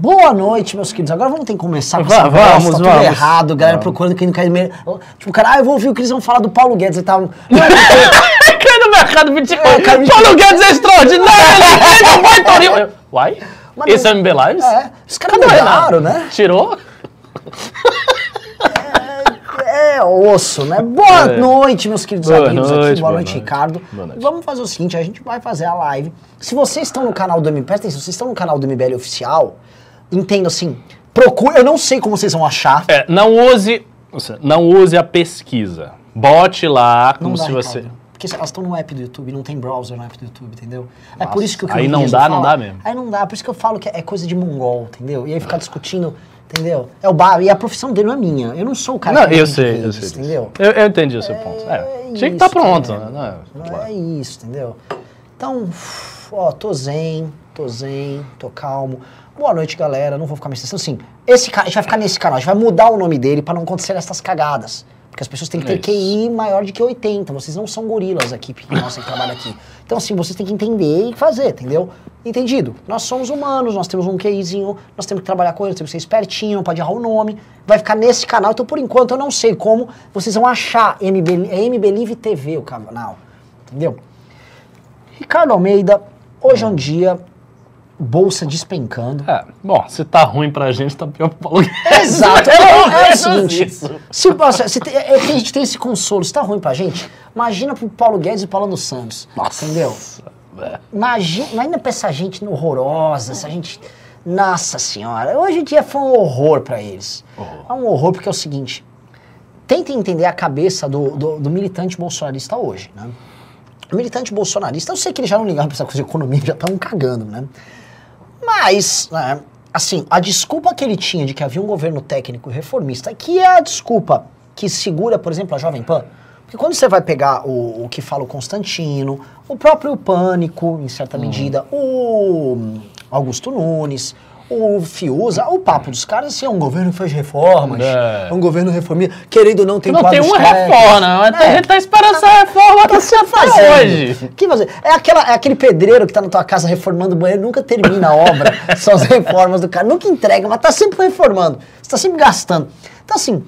Boa noite, meus queridos. Agora vamos ter que começar com essa bosta, vamos, tá tudo vamos. errado, galera procurando quem não quer... me- Tipo, cara, ah, eu vou ouvir o que eles vão falar do Paulo Guedes e tal. Não é porque- Cai no mercado Bitcoin. É, no Paulo Guedes é extraordinário. Ele não vai. Eu, Uai? Mas Esse é MB Lives? É, os caras mudaram, né? Tirou? É osso, né? Boa É. noite, meus queridos Boa amigos aqui. noite, Boa boa noite, noite. Ricardo. Boa noite. Vamos fazer o seguinte, a gente vai fazer a live. Se vocês estão no canal do MBL, presta atenção, se vocês estão no canal do MBL oficial, entendo assim, procure, eu não sei como vocês vão achar. É, não use, não use a pesquisa. Bote lá como Não dá, se você... Ricardo. Porque elas estão no app do YouTube, não tem browser no app do YouTube, entendeu? é Nossa, por isso que eu aí não dá, não falar- dá mesmo. Aí não dá, por isso que eu falo que é coisa de mongol, entendeu? E aí ficar discutindo, entendeu? É o bar, e a profissão dele não é minha. Eu não sou o cara Não, que eu sei, eu sei disso. entendeu? Eu, eu entendi o seu ponto. É, tinha que estar isso, pronto, né? Não é- Não claro. é isso, entendeu? Então, ó, tô zen, tô zen, tô calmo. Boa noite, galera. Não vou ficar me estressando. Assim, esse ca- a gente vai ficar nesse canal, a gente vai mudar o nome dele pra não acontecer essas cagadas. Porque as pessoas têm que ter É. QI maior de que 80. Vocês não são gorilas aqui, nossa, que trabalha aqui. Então, assim, vocês têm que entender e fazer, entendeu? Entendido? Nós somos humanos, nós temos um QIzinho, nós temos que trabalhar com ele, temos que ser espertinho, não pode errar o nome. Vai ficar nesse canal. Então, por enquanto, eu não sei como vocês vão achar MB, é MB Live TV o canal. Entendeu? Ricardo Almeida, hoje é um dia, bolsa despencando. É, bom, se tá ruim pra gente, tá pior pro Paulo Guedes. Exato, é, é o seguinte, se, nossa, se tem- é que a gente tem esse consolo, se tá ruim pra gente, imagina pro Paulo Guedes e Paulo dos Santos, entendeu? É. Imagina, imagina pra essa gente horrorosa, essa gente, nossa senhora, hoje o dia foi um horror pra eles. É um horror porque é o seguinte, tentem entender a cabeça do, do, do militante bolsonarista hoje, né? O militante bolsonarista, eu sei que eles já não ligavam pra essa coisa de economia, já estavam cagando, né? Mas, né, assim, a desculpa que ele tinha de que havia um governo técnico reformista, que é a desculpa que segura, por exemplo, a Jovem Pan, porque quando você vai pegar o, o que fala o Constantino, o próprio Pânico, em certa medida, o Augusto Nunes, o Fiuza, o papo dos caras, assim, é um governo que faz reformas, é, É. um governo reformista, querendo ou não tem Não tem uma técnicos. reforma, mas a gente tá esperando essa reforma acontecer até hoje. O que fazer? É, aquela, é aquele pedreiro que tá na tua casa reformando o banheiro, nunca termina a obra, são as reformas do cara, nunca entrega, mas tá sempre reformando, você tá sempre gastando. Então, assim,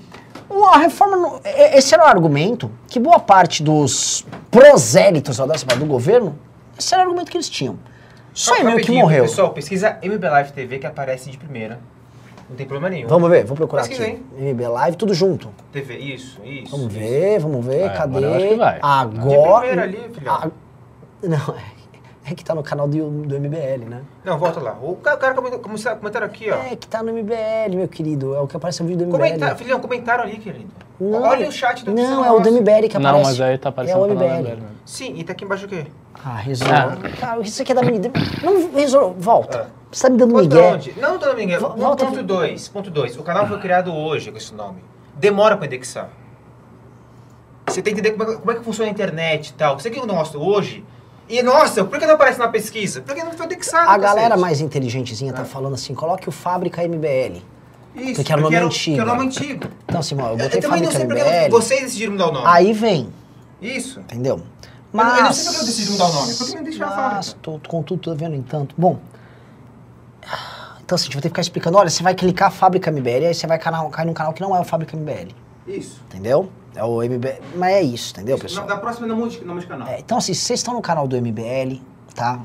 a reforma. Esse era o argumento que boa parte dos prosélitos do governo, esse era o argumento que eles tinham. Só e-mail que morreu. Pessoal, pesquisa MB Live TV que aparece de primeira. Não tem problema nenhum. Vamos ver, vou procurar Pesquisa aqui. aí. MB Live, tudo junto. TV, isso, isso. Vamos ver, vamos ver, cadê? agora eu acho que vai. Agora. De primeira ali, filhão. Ah, não, é, é que tá no canal do, do MBL, né? Não, volta lá. O cara, o cara comenta- comenta- comentaram aqui, ó. É que tá no MBL, meu querido. É o que aparece no vídeo do MBL. Comenta, filhão, comentaram ali, querido. Não, Olha o chat do Não, é o do MBL que Não, aparece. mas aí tá aparecendo É o MBL. Sim, e tá aqui embaixo o quê? Ah, resolve. Cara, isso aqui é da minha... Não, resolve. Volta. Você tá me dando Volta migué. onde? Não, não tô dando volta- Ponto 2, ponto 2. O canal foi criado hoje com esse nome. Demora pra indexar. Você tem que entender como é, como é que funciona a internet e tal. Você que é o nosso hoje. E, nossa, por que não aparece na pesquisa? Porque não foi indexado. A galera mais inteligentezinha tá falando assim, coloque o Fábrica MBL. Isso, porque era o nome antigo. Que é o nome antigo. Então assim, eu Eu, botei não Fábrica sei porque MBL. vocês decidiram mudar o nome. Aí vem, Isso. entendeu? Eu não- Mas... eu não sei porque eu decidi mudar o nome. Por que não deixar a Mas, tô, com tudo, tô vendo entanto. Bom, então assim, a gente vai ter que ficar explicando, olha, você vai clicar Fábrica MBL, aí você vai canal, cair num canal que não é o Fábrica MBL, Isso. entendeu? É o MBL, mas é isso, entendeu, pessoal? Da próxima não mude nome de canal. É, então, assim, vocês estão no canal do MBL, tá?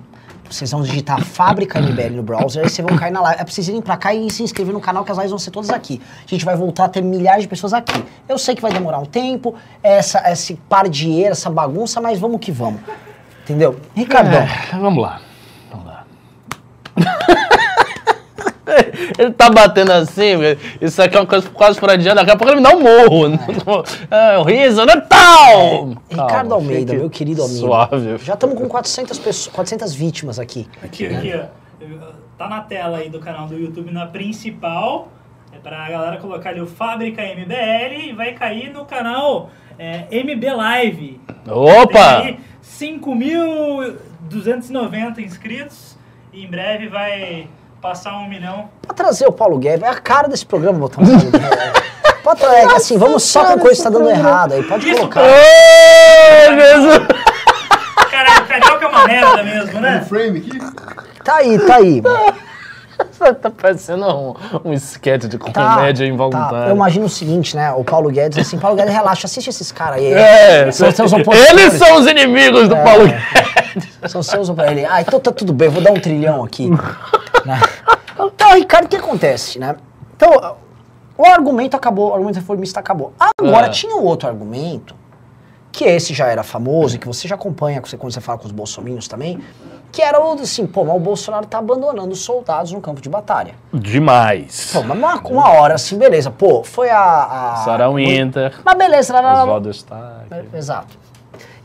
Vocês vão digitar Fábrica MBL no browser, aí vocês vão cair na live. É pra vocês irem pra cá e se inscrever no canal, que as lives vão ser todas aqui. A gente vai voltar a ter milhares de pessoas aqui. Eu sei que vai demorar um tempo, essa, esse par de eira, essa bagunça, mas vamos que vamos. Entendeu? Ricardão, É, vamos lá. Vamos lá. ele tá batendo assim, velho. isso aqui é uma coisa quase freudiana, daqui a pouco ele me dá um morro. É, o riso, né? Tal! Ricardo Calma, Almeida, meu querido amigo. Suave. Já estamos com 400, pessoas, 400 vítimas aqui. Aqui, aqui, ó. Tá na tela aí do canal do YouTube na principal. É pra galera colocar ali o Fábrica MBL e vai cair no canal é, MB Live. Opa! Tem aí 5.290 inscritos e em breve vai passar um milhão. Pra trazer o Paulo Guedes, é a cara desse programa botar um Paulo Guedes. Pode trazer, assim, vamos só com coisa que tá dando errado aí, pode Isso, colocar. Ô, Jesus! Caralho, Carioca é uma merda mesmo, né? frame aqui? Tá aí, tá aí. tá parecendo um, um esquete de Tá, comédia tá. involuntária. Eu imagino o seguinte, né? O Paulo Guedes, assim, Paulo Guedes, relaxa, assiste esses caras aí. É, são seus opositores. eles são os inimigos do É. Paulo Guedes. São seus pra ele. Ah, então tá tudo bem, vou dar um trilhão aqui. Então, Ricardo, o que acontece, né? Então, o argumento acabou, o argumento reformista acabou. Agora, É. tinha um outro argumento, que esse já era famoso, e que você já acompanha quando você fala com os bolsominions também, que era o assim, pô, mas o Bolsonaro tá abandonando os soldados no campo de batalha. Demais. Pô, mas uma, uma hora assim, beleza. Pô, foi a... a Sarah Winter, Mas beleza, Oswaldo Stack. Exato.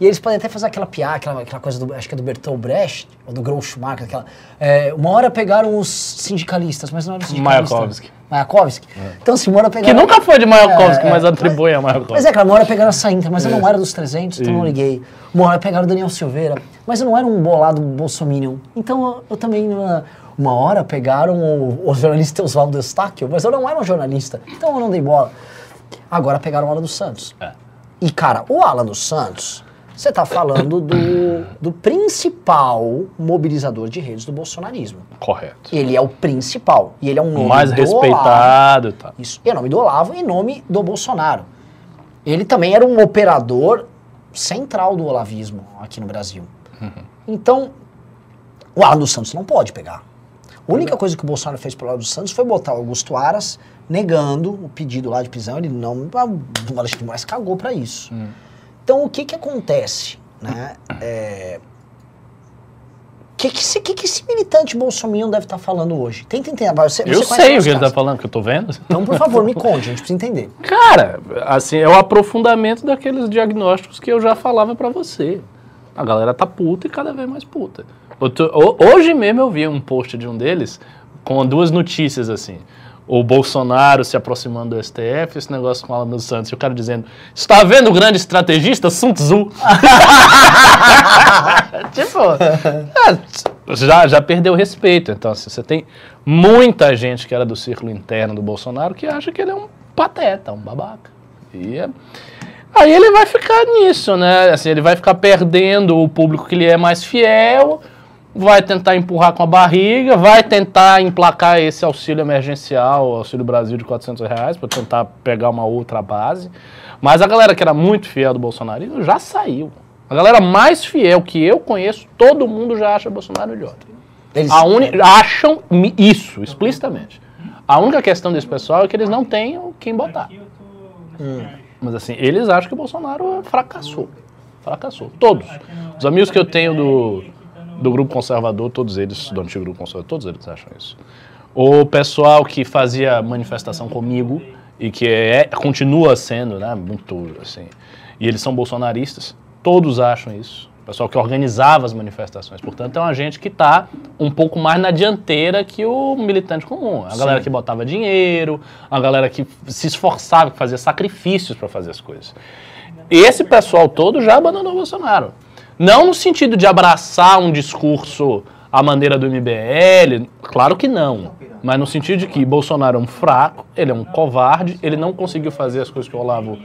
E eles podem até fazer aquela piada, aquela, aquela coisa do, acho que é do Bertolt Brecht, ou do Groucho Marx, aquela. é, uma hora pegaram os sindicalistas, mas não eram os sindicalistas. Mayakovsky. Mayakovsky. Então, assim, uma hora Que pegaram. nunca foi de Mayakovsky, É, é. mas atribui a Mayakovsky. Mas é, cara, uma hora pegaram a Saintra, mas eu não era dos 300, então não liguei. Uma hora pegaram o Daniel Silveira, mas eu não era um bolado bolsominion. Então eu, eu também. Uma, uma hora pegaram o, o jornalista Oswaldo Eustáquio, mas eu não era um jornalista, então eu não dei bola. Agora pegaram o Alan dos Santos. É. E, cara, o Alan dos Santos, você tá falando do, do principal mobilizador de redes do bolsonarismo. Correto. Ele é o principal. E ele é um nome mais do Olavo. respeitado e tal. Isso. E é nome do Olavo e nome do Bolsonaro. Ele também era um operador central do olavismo aqui no Brasil. Então, o Alan dos Santos não pode pegar. A única coisa que o Bolsonaro fez pelo Alan dos Santos foi botar o Augusto Aras negando o pedido lá de prisão. Ele não. O Alexandre de Moraes cagou para isso. Então, o que que acontece? Né? É, o que, que, esse, que, que esse militante bolsominion deve estar falando hoje? Tenta entender. Você, Eu você sei o que ele tá casos. falando, que eu tô vendo. Então, por favor, me conte, a gente precisa entender. Cara, assim, é o aprofundamento daqueles diagnósticos que eu já falava pra você. A galera tá puta e cada vez mais puta. Hoje mesmo eu vi um post de um deles com duas notícias assim. O Bolsonaro se aproximando do STF, esse negócio com o Alan dos Santos, e o cara dizendo: Está vendo o grande estrategista Sun Tzu? tipo, é, já, já perdeu respeito. Então, assim, você tem muita gente que era do círculo interno do Bolsonaro que acha que ele é um pateta, um babaca. E é- aí ele vai ficar nisso, né? Assim, ele vai ficar perdendo o público que lhe é mais fiel, vai tentar empurrar com a barriga, vai tentar emplacar esse auxílio emergencial, o Auxílio Brasil de 400 reais, para tentar pegar uma outra base. Mas a galera que era muito fiel do bolsonarismo já saiu. A galera mais fiel que eu conheço, todo mundo já acha Bolsonaro idiota. Eles, A uni- acham isso, explicitamente. A única questão desse pessoal é que eles não têm quem botar. Lugar. Mas assim, eles acham que o Bolsonaro fracassou. Fracassou. Todos. Os amigos que eu tenho do, do grupo conservador, todos eles, do antigo grupo conservador, todos eles acham isso. O pessoal que fazia manifestação comigo e que é, continua sendo, né, muito assim, e eles são bolsonaristas, todos acham isso. O pessoal que organizava as manifestações. Portanto, é uma gente que está um pouco mais na dianteira que o militante comum. A galera que botava dinheiro, a galera que se esforçava, que fazia sacrifícios para fazer as coisas. Esse pessoal todo já abandonou o Bolsonaro. Não no sentido de abraçar um discurso à maneira do MBL, claro que não. Mas no sentido de que Bolsonaro é um fraco, ele é um covarde, ele não conseguiu fazer as coisas que o Olavo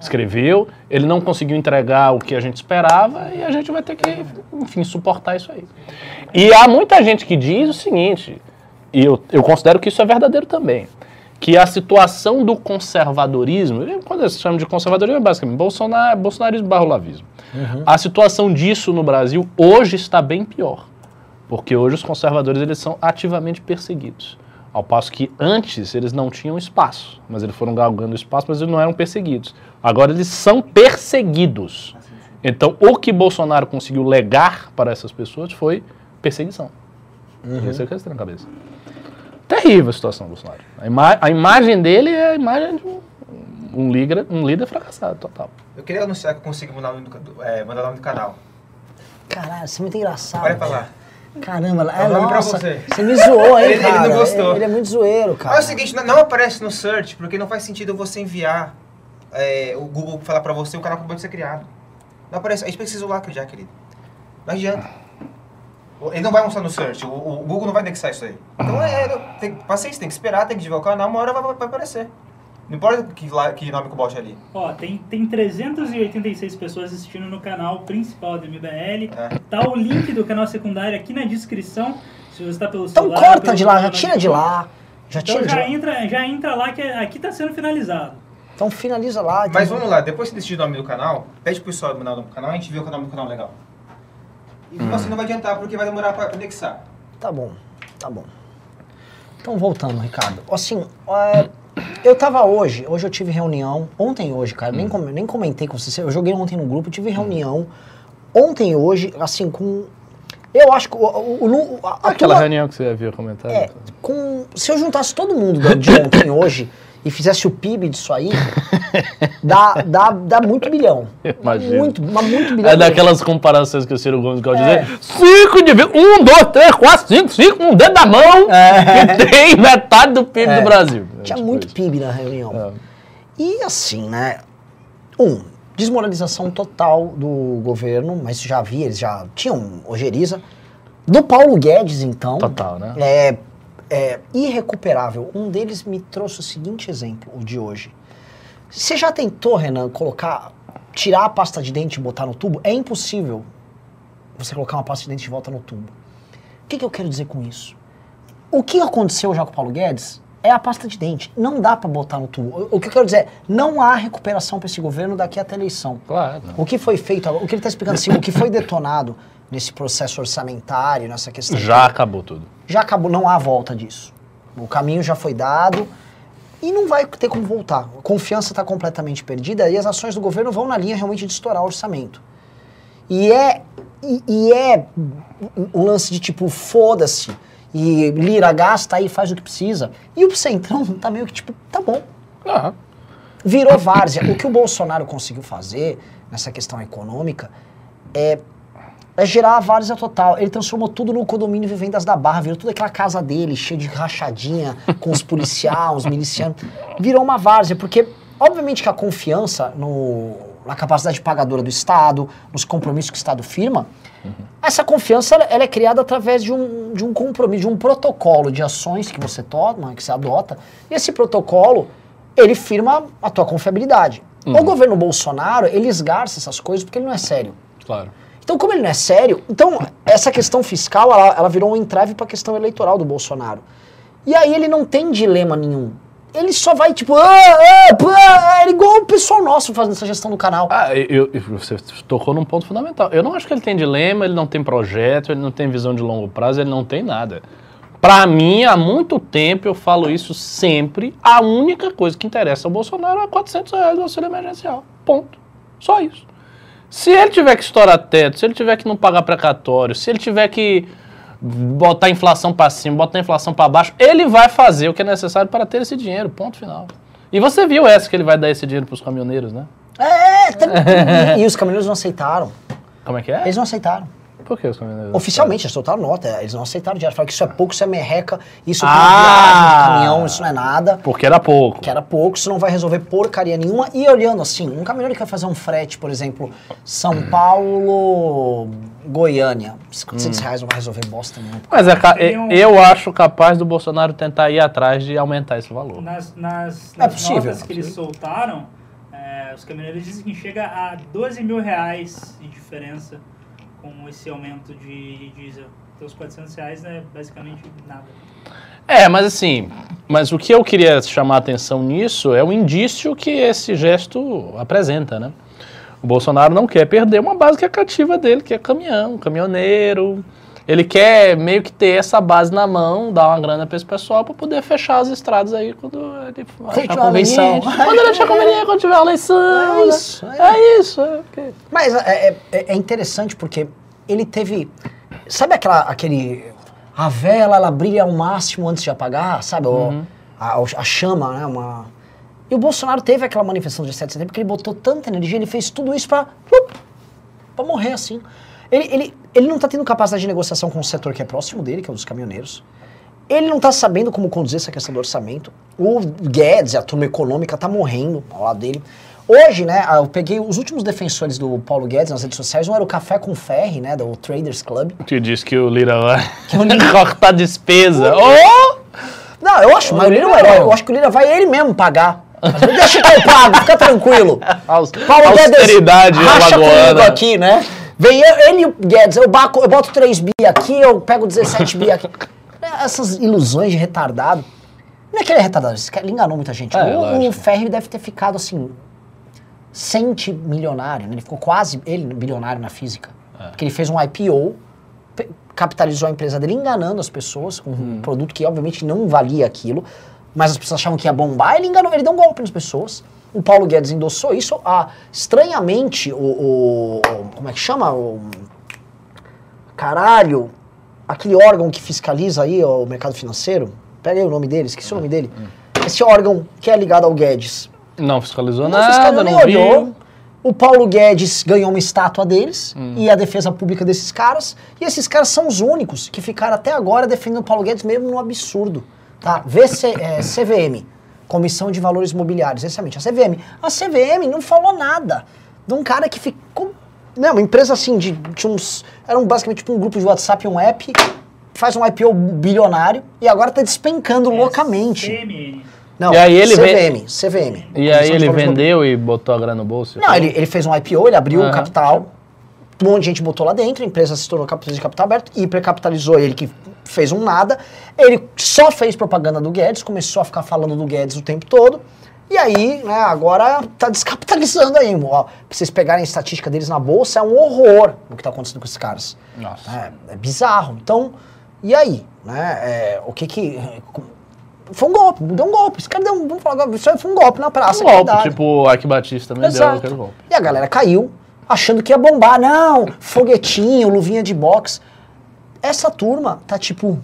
escreveu, ele não conseguiu entregar o que a gente esperava e a gente vai ter que, enfim, suportar isso aí. E há muita gente que diz o seguinte, e eu, eu considero que isso é verdadeiro também, que a situação do conservadorismo, quando se chama de conservadorismo é basicamente Bolsonar, bolsonarismo barra olavismo. A situação disso no Brasil hoje está bem pior, porque hoje os conservadores eles são ativamente perseguidos. Ao passo que antes eles não tinham espaço, mas eles foram galgando espaço, mas eles não eram perseguidos. Agora eles são perseguidos. Então o que Bolsonaro conseguiu legar para essas pessoas foi perseguição. Isso é o que têm na cabeça. Terrível a situação do Bolsonaro. A, ima- a imagem dele é a imagem de um, um líder, um líder fracassado total. Eu queria anunciar que eu consigo mandar o nome do, é, mandar o nome do canal. Caralho, você é muito engraçado. Olha pra lá. Caramba, é, vou pra nossa, você. você me zoou, hein, Ele- ele não cara? gostou. Ele é muito zoeiro, cara. Mas é o seguinte, não, não aparece no search, porque não faz sentido você enviar é, o Google falar pra você o canal acabou de ser criado. Não aparece, a gente precisa lá já, querido. Não adianta. Ele não vai mostrar no search, o, o Google não vai indexar isso aí. Então é, tem, paciência, tem que esperar, tem que divulgar o canal, uma hora vai, vai- vai aparecer. Não importa que, lá- que nome que eu bote ali. Ó, tem, tem 386 pessoas assistindo no canal principal do MBL. É. Tá o link do canal secundário aqui na descrição. Se você tá pelo Então celular, corta pelo de lá, já tira de lá. Já Então tira de já lá. entra, já entra lá que aqui tá sendo finalizado. Então finaliza lá. Mas então- vamos lá, depois que você decidir o nome do canal, pede pro pessoal mandar o nome do canal, a gente vê o nome do canal legal. E você não vai adiantar porque vai demorar pra anexar. Tá bom, tá bom. Então, voltando, Ricardo. Assim, é, eu tava hoje, hoje eu tive reunião, ontem e hoje, cara, nem, com- nem comentei com você, eu joguei ontem no grupo, tive reunião, ontem e hoje, assim, com... Eu acho que o... o, o- a, a Aquela turma- reunião que você havia comentado. É, com, se eu juntasse todo mundo de ontem e hoje e fizesse o PIB disso aí, dá, dá, dá muito bilhão. Imagino. Muito, mas muito bilhão. É daquelas comparações que o Ciro Gomes gosta de É. dizer. Cinco de Um, dois, três, quatro, cinco, cinco, um dedo da mão. Que tem metade do PIB É. do Brasil. É Tinha tipo muito isso. PIB na reunião. É. E assim, né? Um, desmoralização total do governo, mas já havia, eles já tinham ojeriza. Do Paulo Guedes, então. Total, né? É, é irrecuperável. Um deles me trouxe o seguinte exemplo, o de hoje. Você já tentou, Renan, colocar, tirar a pasta de dente e botar no tubo? É impossível você colocar uma pasta de dente de volta no tubo. O que, que eu quero dizer com isso? O que aconteceu já com o Paulo Guedes é a pasta de dente. Não dá pra botar no tubo. O, que eu quero dizer é, não há recuperação para esse governo daqui até a eleição. Claro. O que foi feito, o que ele está explicando assim, o que foi detonado nesse processo orçamentário, nessa questão. Já acabou tudo. Já acabou, não há volta disso. O caminho já foi dado e não vai ter como voltar. A confiança está completamente perdida e as ações do governo vão na linha realmente de estourar o orçamento. E é, e, e é um lance de tipo, foda-se, e lira gasta aí, faz o que precisa. E o Centrão tá meio que tipo, tá bom, Ah, virou várzea. O que o Bolsonaro conseguiu fazer nessa questão econômica é, é gerar a várzea total. Ele transformou tudo no condomínio Vivendas da Barra, virou toda aquela casa dele, cheia de rachadinha, com os policiais, os milicianos. Virou uma várzea, porque obviamente que a confiança no, na capacidade pagadora do Estado, nos compromissos que o Estado firma, essa confiança ela- ela é criada através de um, de um compromisso, de um protocolo de ações que você toma, que você adota. E esse protocolo, ele firma a tua confiabilidade. O governo Bolsonaro, ele esgarça essas coisas porque ele não é sério. claro. Então, como ele não é sério, então essa questão fiscal, ela, ela virou um entrave para a questão eleitoral do Bolsonaro. E aí ele não tem dilema nenhum. Ele só vai tipo, ah, ah, é igual o pessoal nosso fazendo essa gestão do canal. Ah, eu, eu- você tocou num ponto fundamental. Eu não acho que ele tem dilema, ele não tem projeto, ele não tem visão de longo prazo, ele não tem nada. Pra mim, há muito tempo, eu falo isso sempre, a única coisa que interessa ao Bolsonaro é 400 reais do auxílio emergencial. Ponto. Só isso. Se ele tiver que estourar teto, se ele tiver que não pagar precatório, se ele tiver que botar a inflação pra cima, botar a inflação pra baixo, ele vai fazer o que é necessário para ter esse dinheiro, ponto final. E você viu essa que ele vai dar esse dinheiro pros caminhoneiros, né? É, tá- e, e os caminhoneiros não aceitaram. Como é que é? Eles não aceitaram. Por que os caminhoneiros? Oficialmente, eles soltaram nota, eles não aceitaram dinheiro. Falaram que isso é pouco, isso é merreca, isso é Ah! viagem de caminhão, isso não é nada. Porque era pouco. Que era pouco, isso não vai resolver porcaria nenhuma. E olhando assim, um caminhoneiro que vai fazer um frete, por exemplo, São Paulo, Goiânia, 400 reais não vai resolver bosta nenhuma. Mas é eu acho capaz do Bolsonaro tentar ir atrás de aumentar esse valor. Nas, nas, É nas possível, notas é que eles soltaram, é, os caminhoneiros dizem que chega a 12 mil reais de diferença com esse aumento de diesel. Então os 400 reais é basicamente nada. É, mas assim, mas o que eu queria chamar a atenção nisso é o indício que esse gesto apresenta, né? O Bolsonaro não quer perder uma base que é cativa dele, que é caminhão, caminhoneiro. Ele quer meio que ter essa base na mão, dar uma grana para esse pessoal para poder fechar as estradas aí quando ele achar conveniente. Quando ele achar conveniente, quando tiver eleição. É né? isso, é. É isso. É, porque- Mas é, é- é interessante porque ele teve. Sabe aquela, aquele. A vela, ela brilha ao máximo antes de apagar, sabe? O- a, a chama, né? Uma... E o Bolsonaro teve aquela manifestação de 7 de setembro porque ele botou tanta energia, ele fez tudo isso pra. plup, pra morrer assim. Ele, ele, ele não tá tendo capacidade de negociação com o setor que é próximo dele, que é o dos caminhoneiros. Ele não tá sabendo como conduzir essa questão do orçamento. O Guedes, a turma econômica, tá morrendo ao lado dele. Hoje, né, eu peguei os últimos defensores do Paulo Guedes nas redes sociais. Um era o Café com Ferre, né, do Traders Club. Que diz que o Lira vai o Lira- cortar despesa. Oh! Não, eu acho, mas o Lira é um herói. Eu acho que o Lira vai ele mesmo pagar. Deixa que eu pago, fica tranquilo. Paulo Guedes, austeridade racha comigo aqui, né? Vem eu- ele e o Guedes, eu, baco, eu boto 3 bi aqui, eu pego 17 bi aqui. Essas ilusões de retardado. Não é que ele é retardado, ele enganou muita gente. É, o, o. Ferri deve ter ficado assim, centi milionário, né? Ele ficou quase, ele, bilionário na física. É. Porque ele fez um IPO, capitalizou a empresa dele enganando as pessoas com Uhum. um produto que obviamente não valia aquilo, mas as pessoas achavam que ia bombar, ele enganou, ele deu um golpe nas pessoas. O Paulo Guedes endossou isso. Ah, estranhamente, o, o- o- Como é que chama? O, caralho, aquele órgão que fiscaliza aí ó, o mercado financeiro. Pega aí o nome dele, esqueci o nome dele. Esse órgão que é ligado ao Guedes. Não fiscalizou Não nada, fiscalizou, nem não olhou. viu. O Paulo Guedes ganhou uma estátua deles Hum. e a defesa pública desses caras. E esses caras são os únicos que ficaram até agora defendendo o Paulo Guedes mesmo no absurdo. Tá? VC, é, CVM, Comissão de Valores Mobiliários, exatamente, a CVM. A CVM não falou nada de um cara que ficou. Não, uma empresa assim de, de uns. Era um, basicamente tipo um grupo de WhatsApp, um app, faz um IPO bilionário e agora tá despencando loucamente. CMN. Não, E aí ele CVM, CVM. E aí ele vendeu e botou a grana no bolso? Não, ele, ele fez um IPO, ele abriu o capital, um monte de gente botou lá dentro, a empresa se tornou cap- de capital aberto, hipercapitalizou ele que fez um nada. Ele só fez propaganda do Guedes, começou a ficar falando do Guedes o tempo todo. E aí, né, agora tá descapitalizando aí. Ó, pra vocês pegarem a estatística deles na bolsa, é um horror o que tá acontecendo com esses caras. Nossa. É, é bizarro. Então, e aí? Né? É, o que que. Foi um golpe, deu um golpe. Esse cara deu um. Vamos falar agora, foi um golpe na praça. Um golpe, tipo o Ike Batista também deu aquele golpe. E a galera caiu achando que ia bombar. Não, foguetinho, luvinha de boxe. Essa turma tá tipo.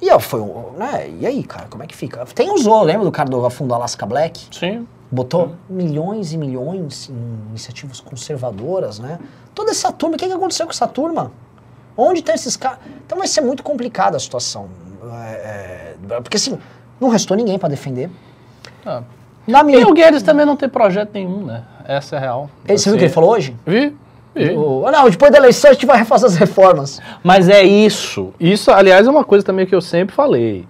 E ó, foi. Né? E aí, cara, como é que fica? Tem usou, lembra do cara do fundo Alaska Black? Sim. Botou milhões e milhões em iniciativas conservadoras, né? Toda essa turma, o que, que aconteceu com essa turma? Onde tem esses caras? Então vai ser muito complicada a situação. É, é, porque assim, não restou ninguém pra defender. Ah. Na E minha o Guedes também não tem projeto nenhum, né? Essa é a real. Ele- Você viu o que ele falou hoje? Vi? Vi. O- não, depois da eleição a gente vai refazer as reformas. Mas é isso. Isso, aliás, é uma coisa também que eu sempre falei.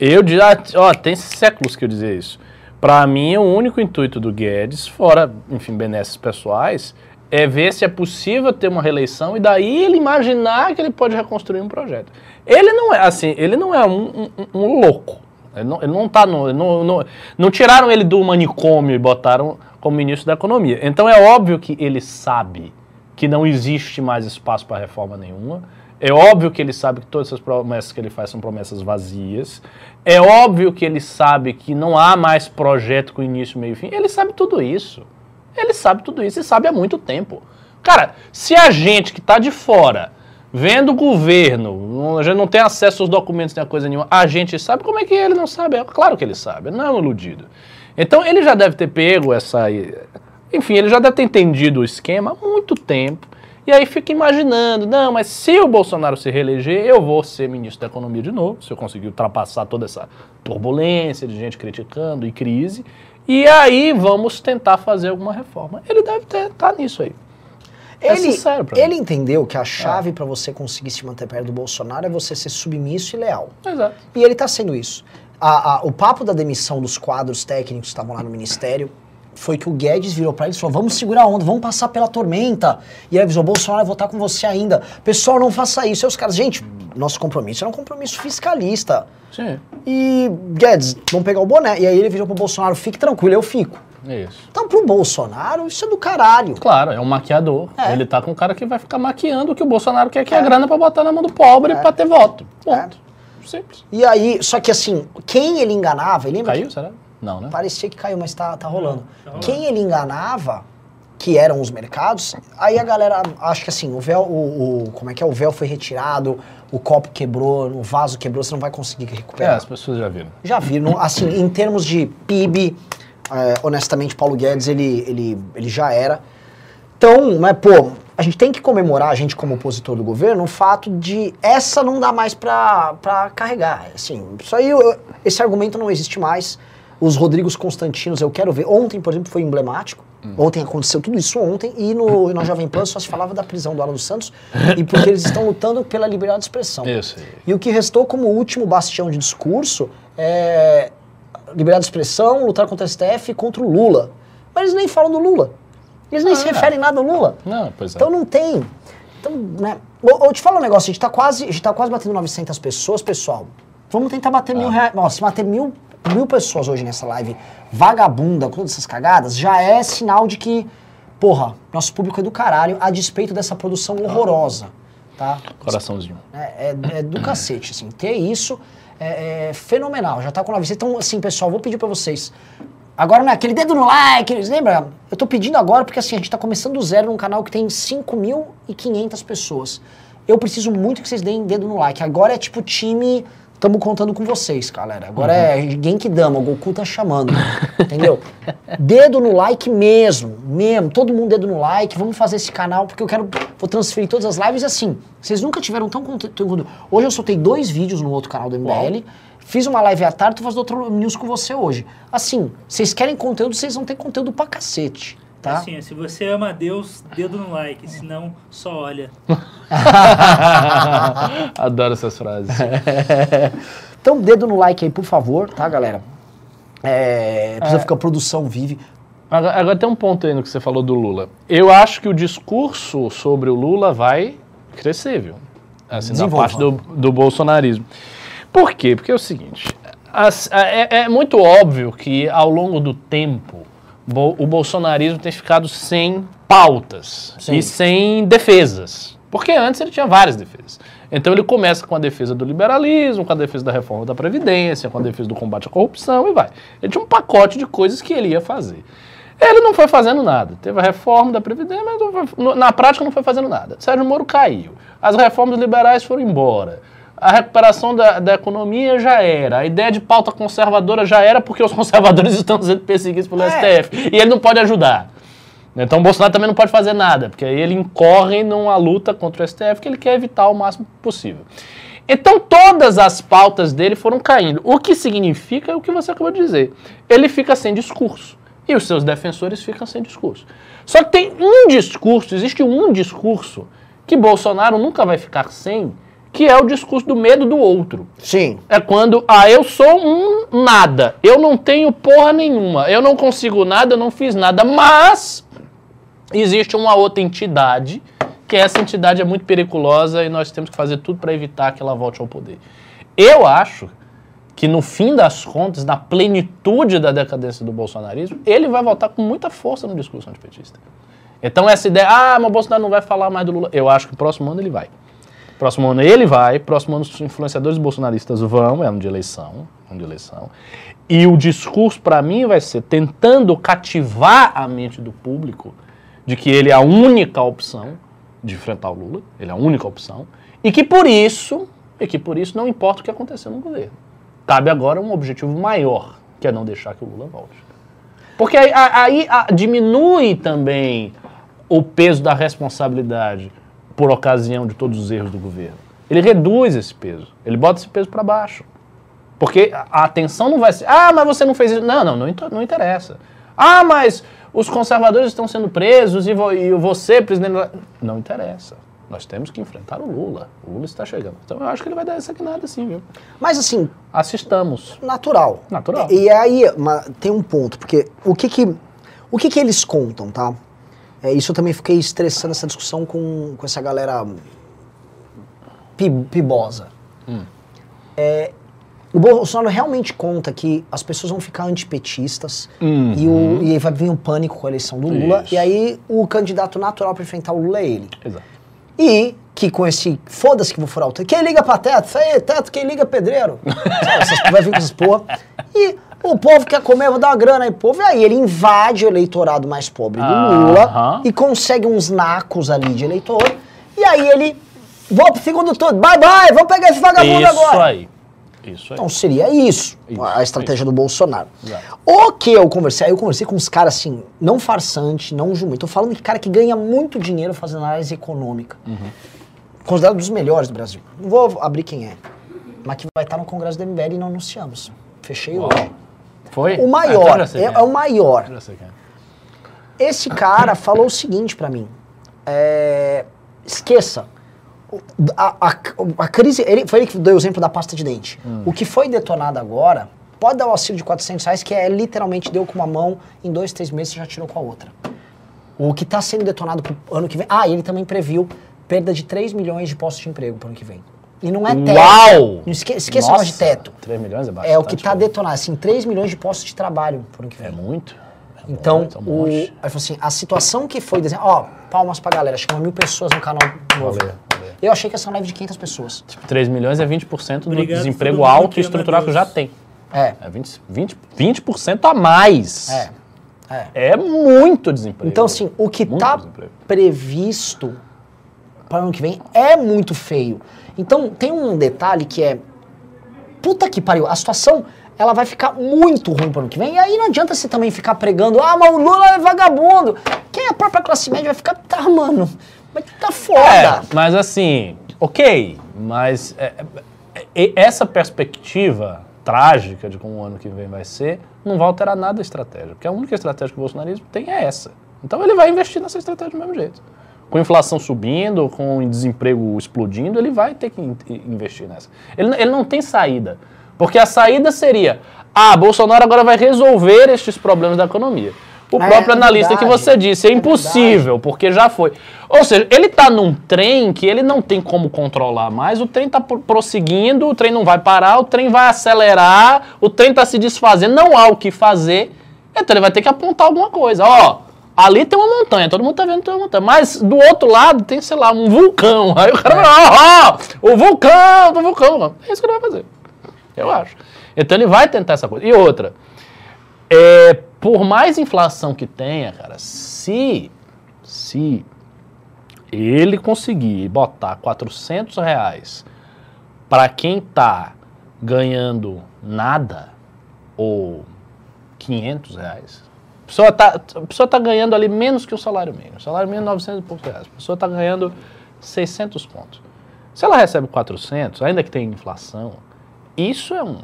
Eu já, ó, tem séculos que eu dizia isso. Pra mim, o único intuito do Guedes, fora, enfim, benesses pessoais, é ver se é possível ter uma reeleição e daí ele imaginar que ele pode reconstruir um projeto. Ele não é, assim, ele não é um, um- um louco. Ele não, não tá no, não, não, não tiraram ele do manicômio e botaram como ministro da economia. Então é óbvio que ele sabe que não existe mais espaço para reforma nenhuma. É óbvio que ele sabe que todas essas promessas que ele faz são promessas vazias. É óbvio que ele sabe que não há mais projeto com início, meio e fim. Ele sabe tudo isso. Ele sabe tudo isso e sabe há muito tempo. Cara, se a gente que está de fora, vendo o governo, gente não tem acesso aos documentos nem a coisa nenhuma, a gente sabe como é que ele não sabe. É claro que ele sabe, não é um iludido. Então ele já deve ter pego essa. Enfim, ele já deve ter entendido o esquema há muito tempo. E aí fica imaginando, não, mas se o Bolsonaro se reeleger, eu vou ser ministro da Economia de novo, se eu conseguir ultrapassar toda essa turbulência de gente criticando e crise. E aí vamos tentar fazer alguma reforma. Ele deve estar nisso aí. É Ele, sincero pra ele entendeu que a chave pra você conseguir se manter perto do Bolsonaro é você ser submisso e leal. Exato. E ele tá sendo isso. A- a- o papo da demissão dos quadros técnicos que estavam lá no ministério foi que o Guedes virou pra eles e falou: vamos segurar a onda, vamos passar pela tormenta. E ele avisou: Bolsonaro vai votar com você ainda. Pessoal, não faça isso. E os caras, gente, nosso compromisso é um compromisso fiscalista. Sim. E Guedes, vamos pegar o boné. E aí ele virou pro Bolsonaro: fique tranquilo, eu fico. Isso. Então, pro Bolsonaro, isso é do caralho. Claro, é um maquiador. É. Ele tá com um cara que vai ficar maquiando o que o Bolsonaro quer, que é a grana pra botar na mão do pobre pra ter voto. Ponto. Simples. E aí, só que assim, quem ele enganava, ele lembra Caiu, será? Não, né? Parecia que caiu, mas tá, tá rolando. tá rolando. Quem ele enganava, que eram os mercados, aí a galera, acho que assim, o véu, o, o- como é que é? O véu foi retirado, o copo quebrou, o vaso quebrou, você não vai conseguir É, recuperar. as pessoas já viram. Já viram, assim, em termos de PIB, é, honestamente, Paulo Guedes, ele, ele, ele já era. Então, mas, pô, a gente tem que comemorar, a gente como opositor do governo, o fato de essa não dá mais pra, pra carregar. Assim, isso aí, eu- esse argumento não existe mais. Os Rodrigos Constantinos, eu quero ver. Ontem, por exemplo, foi emblemático. Ontem aconteceu tudo isso ontem e no, na Jovem Pan só se falava da prisão do Alan dos Santos e porque eles estão lutando pela liberdade de expressão. Isso. E o que restou como último bastião de discurso é liberdade de expressão, lutar contra o STF e contra o Lula. Mas eles nem falam do Lula. Eles nem Ah, se é. referem nada ao Lula. Não, pois é. Então não tem. Então, né? Eu, eu te falo um negócio, a gente tá quase, a gente tá quase batendo 900 pessoas, pessoal. Vamos tentar bater Ah. mil reais. Nossa, se bater mil, mil pessoas hoje nessa live vagabunda, com todas essas cagadas, já é sinal de que, porra, nosso público é do caralho, a despeito dessa produção horrorosa, tá? Coraçãozinho. É, é- é do cacete, assim. Ter isso é, é fenomenal. Já tá com 900. Então, assim, pessoal, vou pedir pra vocês. Agora não é aquele dedo no like, lembra? Eu tô pedindo agora porque, assim, a gente tá começando do zero num canal que tem 5.500 pessoas. Eu preciso muito que vocês deem dedo no like. Agora é tipo time. Tamo contando com vocês, galera. Agora é Genki Dama, o Goku tá chamando. entendeu? Dedo no like mesmo, mesmo. Todo mundo dedo no like. Vamos fazer esse canal porque eu quero. Vou transferir todas as lives e assim. Vocês nunca tiveram tão conteúdo. Hoje eu soltei dois vídeos no outro canal do MBL. Fiz uma live à tarde, tô fazendo outro news com você hoje. Assim, vocês querem conteúdo, vocês vão ter conteúdo pra cacete, tá? Assim, se você ama Deus, dedo no like, senão só olha. Adoro essas frases. Então, dedo no like aí, por favor, tá, galera? É, precisa ficar a produção vive. Agora, agora tem um ponto aí no que você falou do Lula. Eu acho que o discurso sobre o Lula vai crescer, viu? Assim, da Desenvolva. parte do, do bolsonarismo. Por quê? Porque é o seguinte, as- é, é muito óbvio que ao longo do tempo o bolsonarismo tem ficado sem pautas Sim. e sem defesas. Porque antes ele tinha várias defesas. Então ele começa com a defesa do liberalismo, com a defesa da reforma da Previdência, com a defesa do combate à corrupção e vai. Ele tinha um pacote de coisas que ele ia fazer. Ele não foi fazendo nada. Teve a reforma da Previdência, mas foi- na prática não foi fazendo nada. Sérgio Moro caiu. As reformas liberais foram embora. A recuperação da, da economia já era. A ideia de pauta conservadora já era porque os conservadores estão sendo perseguidos pelo É. STF. E ele não pode ajudar. Então o Bolsonaro também não pode fazer nada, porque aí ele incorre numa luta contra o STF que ele quer evitar o máximo possível. Então todas as pautas dele foram caindo. O que significa o que você acabou de dizer. Ele fica sem discurso. E os seus defensores ficam sem discurso. Só que tem um discurso, existe um discurso que Bolsonaro nunca vai ficar sem, que é o discurso do medo do outro. Sim. É quando, ah, eu sou um nada, eu não tenho porra nenhuma, eu não consigo nada, eu não fiz nada, mas existe uma outra entidade, que essa entidade é muito periculosa e nós temos que fazer tudo para evitar que ela volte ao poder. Eu acho que no fim das contas, na plenitude da decadência do bolsonarismo, ele vai voltar com muita força no discurso antipetista. Então essa ideia, ah, mas o Bolsonaro não vai falar mais do Lula, eu acho que o próximo ano ele vai. Próximo ano ele vai, próximo ano os influenciadores bolsonaristas vão, é ano de eleição, ano de eleição. E o discurso para mim vai ser tentando cativar a mente do público de que ele é a única opção de enfrentar o Lula, ele é a única opção, e que por isso, e que por isso não importa o que acontecer no governo. Cabe agora um objetivo maior, que é não deixar que o Lula volte. Porque aí, aí, ah, diminui também o peso da responsabilidade por ocasião de todos os erros do governo. Ele reduz esse peso, ele bota esse peso para baixo. Porque a atenção não vai ser, ah, mas você não fez isso. Não, não, não, não interessa. Ah, mas os conservadores estão sendo presos e, vo- e você, presidente. da-" Não interessa. Nós temos que enfrentar o Lula. O Lula está chegando. Então eu acho que ele vai dar essa guinada sim, viu? Mas assim, Assistamos. natural. Natural. E aí, ma- tem um ponto, porque o que que, o que, que eles contam, tá? É, isso eu também fiquei estressando essa discussão com, com essa galera pi- pibosa. Hum. É, o Bolsonaro realmente conta que as pessoas vão ficar antipetistas Uhum. e, o, e vai vir um pânico com a eleição do Lula. Isso. E aí o candidato natural para enfrentar o Lula é ele. Exato. E que com esse foda-se que vou furar o teto. Quem liga pra teto? Isso aí, teto, quem liga é pedreiro. Sabe, essas- vai vir com essas porra. E o povo quer comer, vou dar uma grana aí, povo. E aí ele invade o eleitorado mais pobre do Lula Aham. e consegue uns nacos ali de eleitor. E aí ele, vou pro segundo turno, bye bye, vamos pegar esse vagabundo Isso agora. aí. Isso aí. Então seria isso, Isso, a estratégia do Bolsonaro. Exato. O que eu conversei, aí eu conversei com uns caras assim, não farsante, não jumento. Tô falando de cara que ganha muito dinheiro fazendo análise econômica. Considerado um dos melhores do Brasil. Não vou abrir quem é. Mas que vai estar no Congresso do MBL e não anunciamos. Fechei hoje. Foi? O Ah, maior, então já sei é, é o maior. Esse cara falou o seguinte pra mim. é, esqueça. O- A, a- a crise. Ele, foi ele que deu o exemplo da pasta de dente. O que foi detonado agora pode dar o auxílio de 400 reais, que é literalmente deu com uma mão, em dois, três meses já tirou com a outra. O que está sendo detonado pro ano que vem. Ah, ele também previu perda de 3 milhões de postos de emprego pro ano que vem. E não é teto. Uau! Não esque, esqueça o negócio de teto. 3 milhões é bastante. É o que está detonado, assim, 3 milhões de postos de trabalho ano que vem. É muito. É Então, muito, é o, aí falou assim, a situação que foi desenhada. Ó, palmas pra galera, chegou mil pessoas no canal novo. Valeu, valeu. Eu achei que ia ser uma live de 500 pessoas. 3 milhões é 20% do Obrigado, desemprego alto e estrutural que já tem. É, É 20%, 20, 20% a mais. é. É. É muito desemprego. Então, assim, o que tá desemprego. previsto para o ano que vem é muito feio. Então, tem um detalhe que é. Puta que pariu, a situação ela vai ficar muito ruim para o ano que vem. E aí não adianta você também ficar pregando, ah, mas o Lula é vagabundo. Quem é a própria classe média vai ficar, tá, mano, mas tá foda. É, mas assim, ok, mas é, é, é, essa perspectiva trágica de como o ano que vem vai ser, não vai alterar nada a estratégia, porque a única estratégia que o bolsonarismo tem é essa. Então ele vai investir nessa estratégia do mesmo jeito. Com a inflação subindo, com o desemprego explodindo, ele vai ter que in- investir nessa. Ele, ele não tem saída. Porque a saída seria, ah, Bolsonaro agora vai resolver estes problemas da economia. O É, próprio é analista que verdade. você disse, é É impossível, porque já foi. Ou seja, ele está num trem que ele não tem como controlar mais, o trem está prosseguindo, o trem não vai parar, o trem vai acelerar, o trem está se desfazendo, não há o que fazer, então ele vai ter que apontar alguma coisa. Ó, ali tem uma montanha, todo mundo tá vendo tem uma montanha, mas do outro lado tem, sei lá, um vulcão. Aí o cara vai, ó, ó, o vulcão, o vulcão. É isso que ele vai fazer, eu acho. Então ele vai tentar essa coisa. E outra, é, por mais inflação que tenha, cara, se, se ele conseguir botar 400 reais para quem tá ganhando nada ou 500 reais, pessoa tá, a pessoa tá ganhando ali menos que o salário mínimo. O salário mínimo é 900 e poucos reais. A pessoa tá ganhando 600 pontos. Se ela recebe 400, ainda que tenha inflação, isso é um,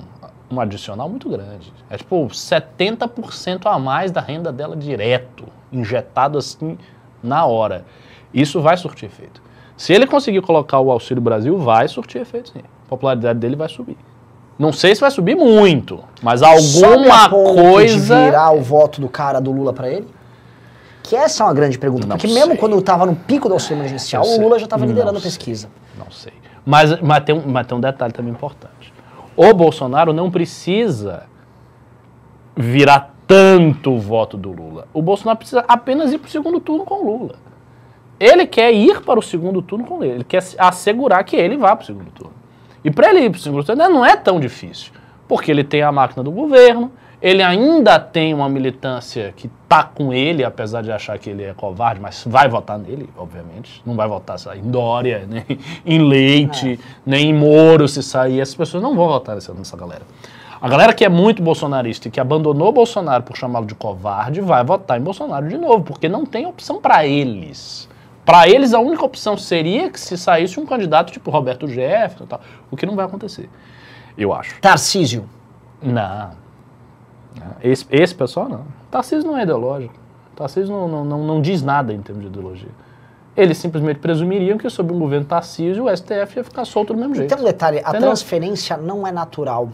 um adicional muito grande. É tipo 70% a mais da renda dela direto, injetado assim na hora. Isso vai surtir efeito. Se ele conseguir colocar o Auxílio Brasil, vai surtir efeito sim. A popularidade dele vai subir. Não sei se vai subir muito, mas alguma coisa. de virar o voto do cara do Lula pra ele? Que essa é uma grande pergunta. Não porque sei. mesmo quando tava no pico do auxílio emergencial, o. Lula já tava Não liderando a sei. pesquisa. Não sei. Mas, mas, tem um, mas tem um detalhe também importante. O Bolsonaro não precisa virar tanto o voto do Lula. O Bolsonaro precisa apenas ir para o segundo turno com o Lula. Ele quer ir para o segundo turno com ele. Ele quer se- assegurar que ele vá para o segundo turno. E para ele ir para o segundo turno não é tão difícil. Porque ele tem a máquina do governo, ele ainda tem uma militância que tá com ele, apesar de achar que ele é covarde, mas vai votar nele, obviamente. Não vai votar em Dória, nem em Leite, nem em Moro se sair. Essas pessoas não vão votar nessa, nessa galera. A galera que é muito bolsonarista e que abandonou Bolsonaro por chamá-lo de covarde vai votar em Bolsonaro de novo, porque não tem opção para eles. Para eles, a única opção seria que se saísse um candidato tipo Roberto Jefferson, tal, o que não vai acontecer, eu acho. Tarcísio. Não. Não. Esse, esse pessoal não. Tarcísio não é ideológico. Tarcísio não, não, não, não diz nada em termos de ideologia. Eles simplesmente presumiriam que sob o governo Tarcísio o STF ia ficar solto do mesmo jeito. Tem um detalhe, a Entendeu? transferência não é natural.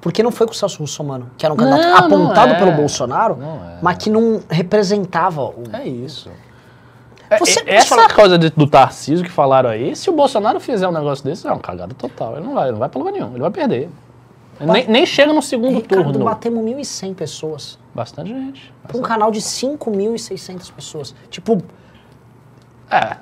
Porque não foi com o Celso Russomano, que era um candidato Não, não apontado é. pelo Bolsonaro, Não é. mas que não representava o. É isso. É, Você- é- essa falar- coisa de- do Tarcísio que falaram aí, se o Bolsonaro fizer um negócio desse, é uma cagada total. Ele não vai, ele não vai pra lugar nenhum, ele vai perder. Ele nem, nem chega no segundo Ricardo, turno. batemos 1.100 pessoas. Bastante gente. Pra um canal de 5.600 pessoas. Tipo, É.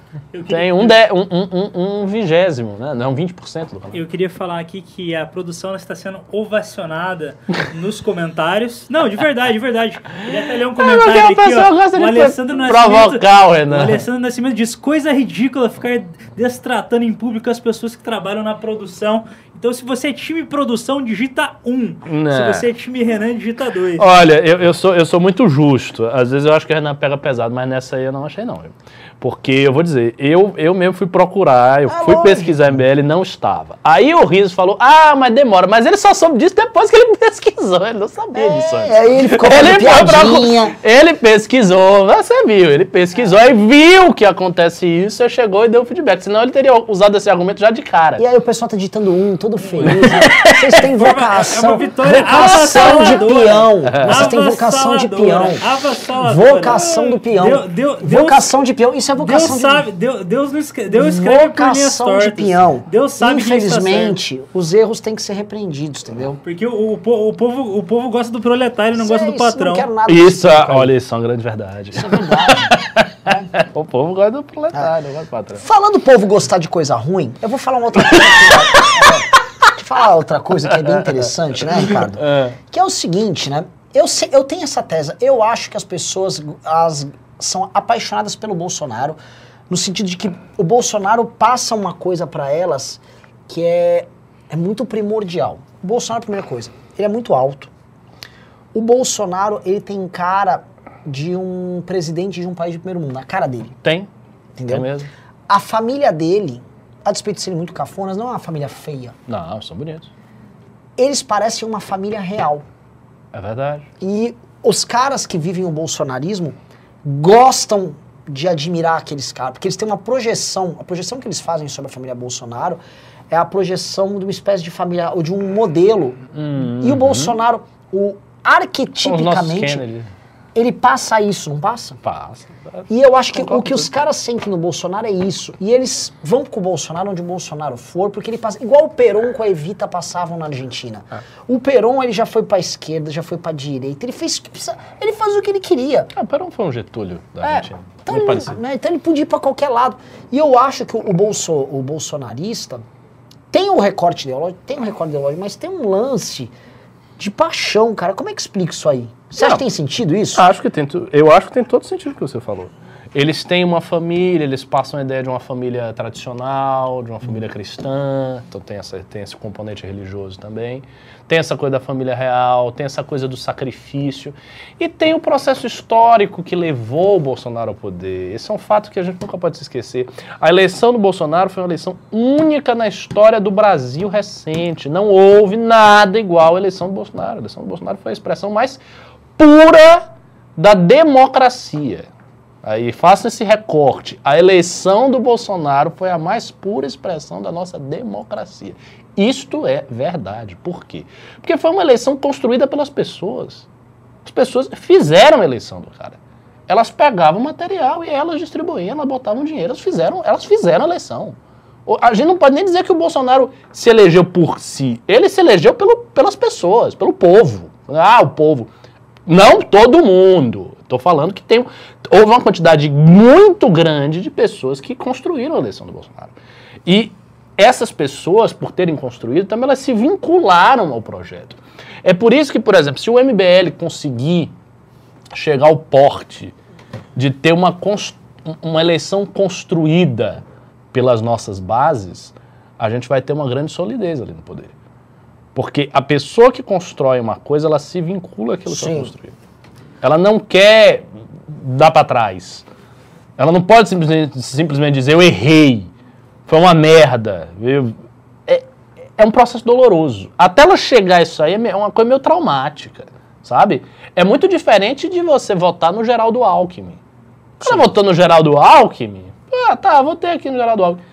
Tem um, de, um, um, um, um vigésimo, né? Não, 20% do canal. Eu queria falar aqui que a produção está sendo ovacionada nos comentários. Não, de verdade, de verdade. Queria até ler um porque comentário o aqui, ó. gosta O de Alessandro provocar Nascimento, Renan. o Alessandro Nascimento diz, coisa ridícula ficar destratando em público as pessoas que trabalham na produção. Então, se você é time produção, digita 1. Não. Se você é time Renan, digita 2. Olha, eu, eu, sou, eu sou muito justo. Às vezes eu acho que o Renan pega pesado, mas nessa aí eu não achei não. Porque eu vou dizer, eu, eu mesmo fui procurar, eu Ah, fui lógico. pesquisar MBL e não estava. Aí o Riso falou, ah, mas demora. Mas ele só soube disso depois que ele pesquisou, ele não sabia disso antes. É, aí ele ficou Ele, foi ele pesquisou, você viu, ele pesquisou, aí viu que acontece isso, e chegou e deu feedback. Senão ele teria usado esse argumento já de cara. E aí o pessoal tá digitando um, todo feliz. né? Vocês têm vocação. É uma vitória vocação de peão. Vocês têm vocação de peão. Vocação do peão. Deu- deu- vocação de peão. Isso é Deus vocação de sabe, Deus, Deus, não escreve, Deus escreve por linhas vocação tortas. de peão. Deus sabe tá. Infelizmente, os erros têm que ser repreendidos, entendeu? Porque o, o, o povo, o povo gosta do proletário, não Isso gosta é do isso, patrão. Não quero nada Isso, tipo, cara. olha, isso é uma grande verdade. Isso é verdade. o povo gosta do proletário, não gosta do patrão. Falando do povo gostar de coisa ruim, eu vou falar uma outra coisa. que- eu falar outra coisa que é bem interessante, né, Ricardo? É. Que é o seguinte, né? Eu, sei- eu tenho essa tese. Eu acho que as pessoas as, são apaixonadas pelo Bolsonaro, no sentido de que o Bolsonaro passa uma coisa pra elas que é, é muito primordial. O Bolsonaro, primeira coisa, ele é muito alto. O Bolsonaro, ele tem cara de um presidente de um país de primeiro mundo, na cara dele, Tem, entendeu? tem mesmo. A família dele, a despeito de serem muito cafonas, não é uma família feia. Não, são bonitos. Eles parecem uma família real. É verdade. E os caras que vivem o bolsonarismo gostam de admirar aqueles caras, porque eles têm uma projeção, a projeção que eles fazem sobre a família Bolsonaro é a projeção de uma espécie de família, ou de um modelo. E o Bolsonaro, o Uhum. Os nossos arquetipicamente. Ele passa isso, não passa? Passa. E eu acho que o que os caras sentem no Bolsonaro é isso. E eles vão com o Bolsonaro onde o Bolsonaro for, porque ele passa. Igual o Peron com a Evita passavam na Argentina. É. O Peron, ele já foi pra esquerda, já foi pra direita. Ele fez o que precisa. Ele faz o que ele queria. Ah, Perón foi um Getúlio da É, Argentina. então, Muito ele, né, então ele podia ir pra qualquer lado. E eu acho que o, o, bolso, o bolsonarista tem o recorte ideológico, tem um recorte ideológico, mas tem um lance de paixão, cara. Como é que explica isso aí? Você acha que tem sentido isso? Acho que tem, eu acho que tem todo sentido o que você falou. Eles têm uma família, eles passam a ideia de uma família tradicional, de uma família cristã, então tem, essa, tem esse componente religioso também. Tem essa coisa da família real, tem essa coisa do sacrifício. E tem o processo histórico que levou o Bolsonaro ao poder. Esse é um fato que a gente nunca pode se esquecer. A eleição do Bolsonaro foi uma eleição única na história do Brasil recente. Não houve nada igual à eleição do Bolsonaro. A eleição do Bolsonaro foi a expressão mais pura da democracia. Aí faça esse recorte. A eleição do Bolsonaro foi a mais pura expressão da nossa democracia. Isto é verdade. Por quê? Porque foi uma eleição construída pelas pessoas. As pessoas fizeram a eleição do cara. Elas pegavam material e elas distribuíam, elas botavam dinheiro, elas fizeram, elas fizeram a eleição. A gente não pode nem dizer que o Bolsonaro se elegeu por si. Ele se elegeu pelo, pelas pessoas, pelo povo. Ah, o povo. Não todo mundo. Estou falando que tem, houve uma quantidade muito grande de pessoas que construíram a eleição do Bolsonaro. E essas pessoas, por terem construído, também elas se vincularam ao projeto. É por isso que, por exemplo, se o MBL conseguir chegar ao porte de ter uma, uma eleição construída pelas nossas bases, a gente vai ter uma grande solidez ali no poder. Porque a pessoa que constrói uma coisa, ela se vincula àquilo que Sim. ela construiu. Ela não quer dar para trás. Ela não pode simplesmente, simplesmente dizer eu errei, foi uma merda. eu- É, é um processo doloroso. Até ela chegar a isso aí é é uma coisa meio traumática, sabe? É muito diferente de você votar no Geraldo Alckmin. Cara votou no Geraldo Alckmin, ah, tá, votei aqui no Geraldo Alckmin.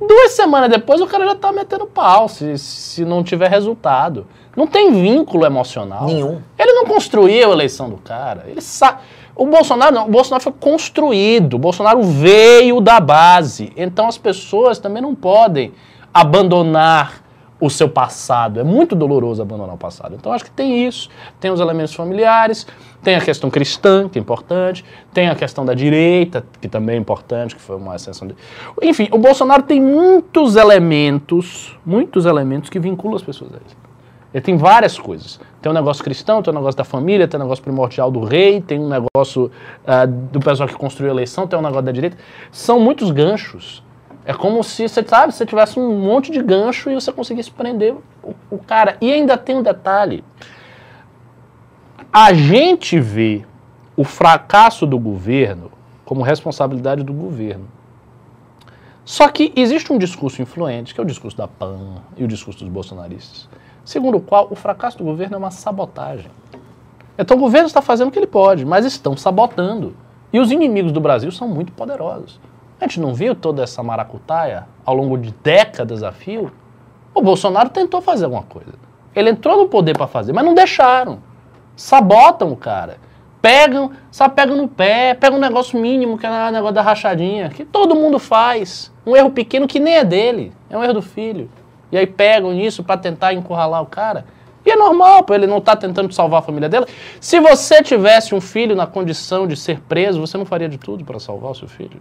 Duas semanas depois o cara já tá metendo pau, se, se não tiver resultado. Não tem vínculo emocional. Nenhum. Ele não construiu a eleição do cara. Ele sa... O Bolsonaro não, o Bolsonaro foi construído. O Bolsonaro veio da base. Então as pessoas também não podem abandonar o seu passado. É muito doloroso abandonar o passado. Então acho que tem isso, tem os elementos familiares, tem a questão cristã, que é importante, tem a questão da direita, que também é importante, que foi uma ascensão de... Enfim, o Bolsonaro tem muitos elementos, muitos elementos que vinculam as pessoas a ele. Ele tem várias coisas. Tem um negócio cristão, tem um negócio da família, tem um negócio primordial do rei, tem um negócio ah, do pessoal que construiu a eleição, tem um negócio da direita. São muitos ganchos. É como se, você sabe, você tivesse um monte de gancho e você conseguisse prender o, o cara. E ainda tem um detalhe. A gente vê o fracasso do governo como responsabilidade do governo. Só que existe um discurso influente, que é o discurso da PAN e o discurso dos bolsonaristas, segundo o qual o fracasso do governo é uma sabotagem. Então o governo está fazendo o que ele pode, mas estão sabotando. E os inimigos do Brasil são muito poderosos. A gente não viu toda essa maracutaia ao longo de décadas a fio? O Bolsonaro tentou fazer alguma coisa. Ele entrou no poder para fazer, mas não deixaram. Sabotam o cara. Pegam, sabe, pegam no pé, pegam um negócio mínimo, que é o negócio da rachadinha, que todo mundo faz. Um erro pequeno que nem é dele, é um erro do filho. E aí pegam nisso para tentar encurralar o cara. E é normal, pô, ele não tá tentando salvar a família dela. Se você tivesse um filho na condição de ser preso, você não faria de tudo para salvar o seu filho?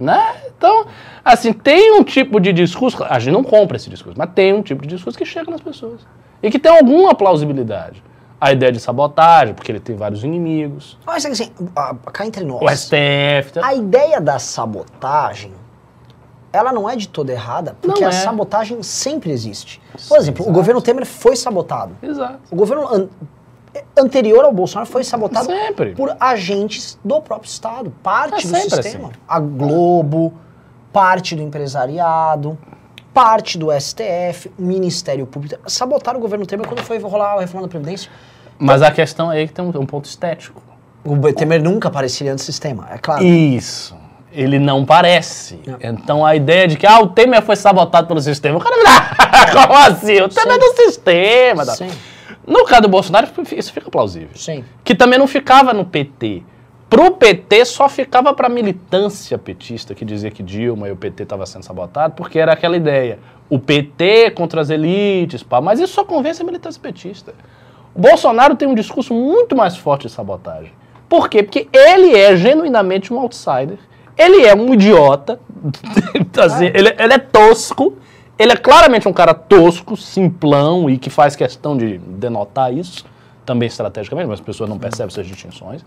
Né? Então, assim, tem um tipo de discurso, a gente não compra esse discurso, mas tem um tipo de discurso que chega nas pessoas. E que tem alguma plausibilidade. A ideia de sabotagem, porque ele tem vários inimigos. Mas assim, cá entre nós. O STF. tá- A ideia da sabotagem, ela não é de toda errada, porque Não a é. sabotagem sempre existe. Por exemplo, o Exato. governo Temer foi sabotado. Exato. O governo anterior ao Bolsonaro foi sabotado Sempre. por agentes do próprio Estado, parte É do sistema. assim. A Globo, parte do empresariado, parte do STF, o Ministério Público. Sabotaram o governo Temer quando foi rolar a reforma da Previdência. Mas a questão aí é que tem um, um ponto estético. O Temer nunca apareceria no sistema, é claro. Isso. Ele não parece. É. Então a ideia de que ah, o Temer foi sabotado pelo sistema. O cara não, como assim? O Temer é do sistema. Sim. No caso do Bolsonaro, isso fica plausível. Sim. Que também não ficava no PT. Pro PT só ficava pra militância petista que dizia que Dilma e o PT estava sendo sabotado, porque era aquela ideia. O PT contra as elites, pá, mas isso só convence a militância petista. O Bolsonaro tem um discurso muito mais forte de sabotagem. Por quê? Porque ele é genuinamente um outsider. Ele é um idiota. assim, ele, ele é tosco. Ele é claramente um cara tosco, simplão e que faz questão de denotar isso, também estrategicamente, mas as pessoas não percebem essas distinções.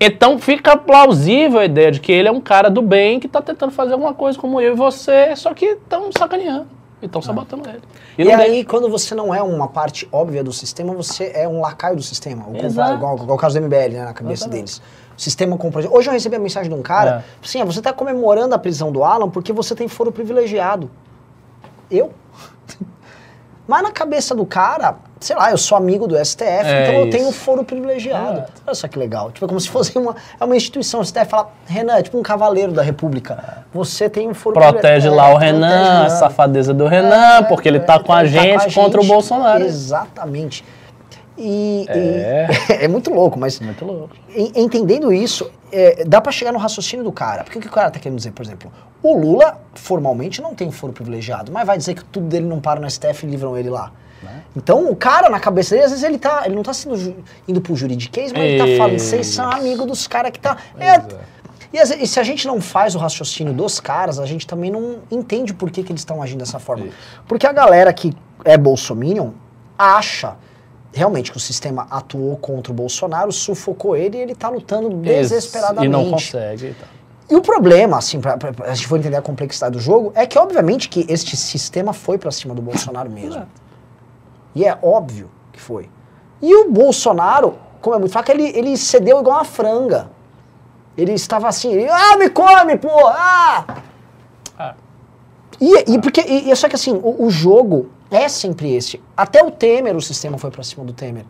Então fica plausível a ideia de que ele é um cara do bem que está tentando fazer alguma coisa como eu e você, só que estão sacaneando e estão sabotando ele. E, não aí, quando você não é uma parte óbvia do sistema, você é um lacaio do sistema. O Exato. igual, igual o caso do MBL, né, na cabeça Exatamente. deles. O sistema comprou. Hoje eu recebi a mensagem de um cara, É. assim, ah, você está comemorando a prisão do Alan porque você tem foro privilegiado. Eu? Mas na cabeça do cara, sei lá, eu sou amigo do STF, É então eu isso. tenho foro privilegiado. Exato. Olha só que legal. Tipo, é como se fosse uma, é uma instituição. O STF fala, Renan, é tipo um cavaleiro da República. Você tem um foro Protege lá o É, protege Renan, a safadeza do Renan, É, porque ele é, tá com a tá gente contra o. Bolsonaro. Exatamente. E, É. e- é muito louco, mas Muito louco. en- entendendo isso, é, dá pra chegar no raciocínio do cara. Porque o que o cara tá querendo dizer, por exemplo? O Lula, formalmente, não tem foro privilegiado, mas vai dizer que tudo dele não para no STF e livram ele lá. Né? Então, o cara, na cabeça dele, às vezes ele tá, ele não tá sendo indo pro juridiquês, mas ele tá falando, vocês são amigos dos caras que tá... É, é. e, e se a gente não faz o raciocínio dos caras, a gente também não entende por que, que eles estão agindo dessa forma. Porque a galera que é bolsominion acha realmente que o sistema atuou contra o Bolsonaro, sufocou ele e ele tá lutando desesperadamente. E não consegue. e tal. E o problema, assim, pra a gente for entender a complexidade do jogo, é que obviamente que este sistema foi pra cima do Bolsonaro mesmo. Exato. E é óbvio que foi. E o Bolsonaro, como é muito fraco, ele, ele cedeu igual uma franga. Ele estava assim, ele, ah, me come, pô, ah! Ah. E, e porque, e, e só que assim, o, o jogo é sempre esse. Até o Temer, o sistema foi pra cima do Temer.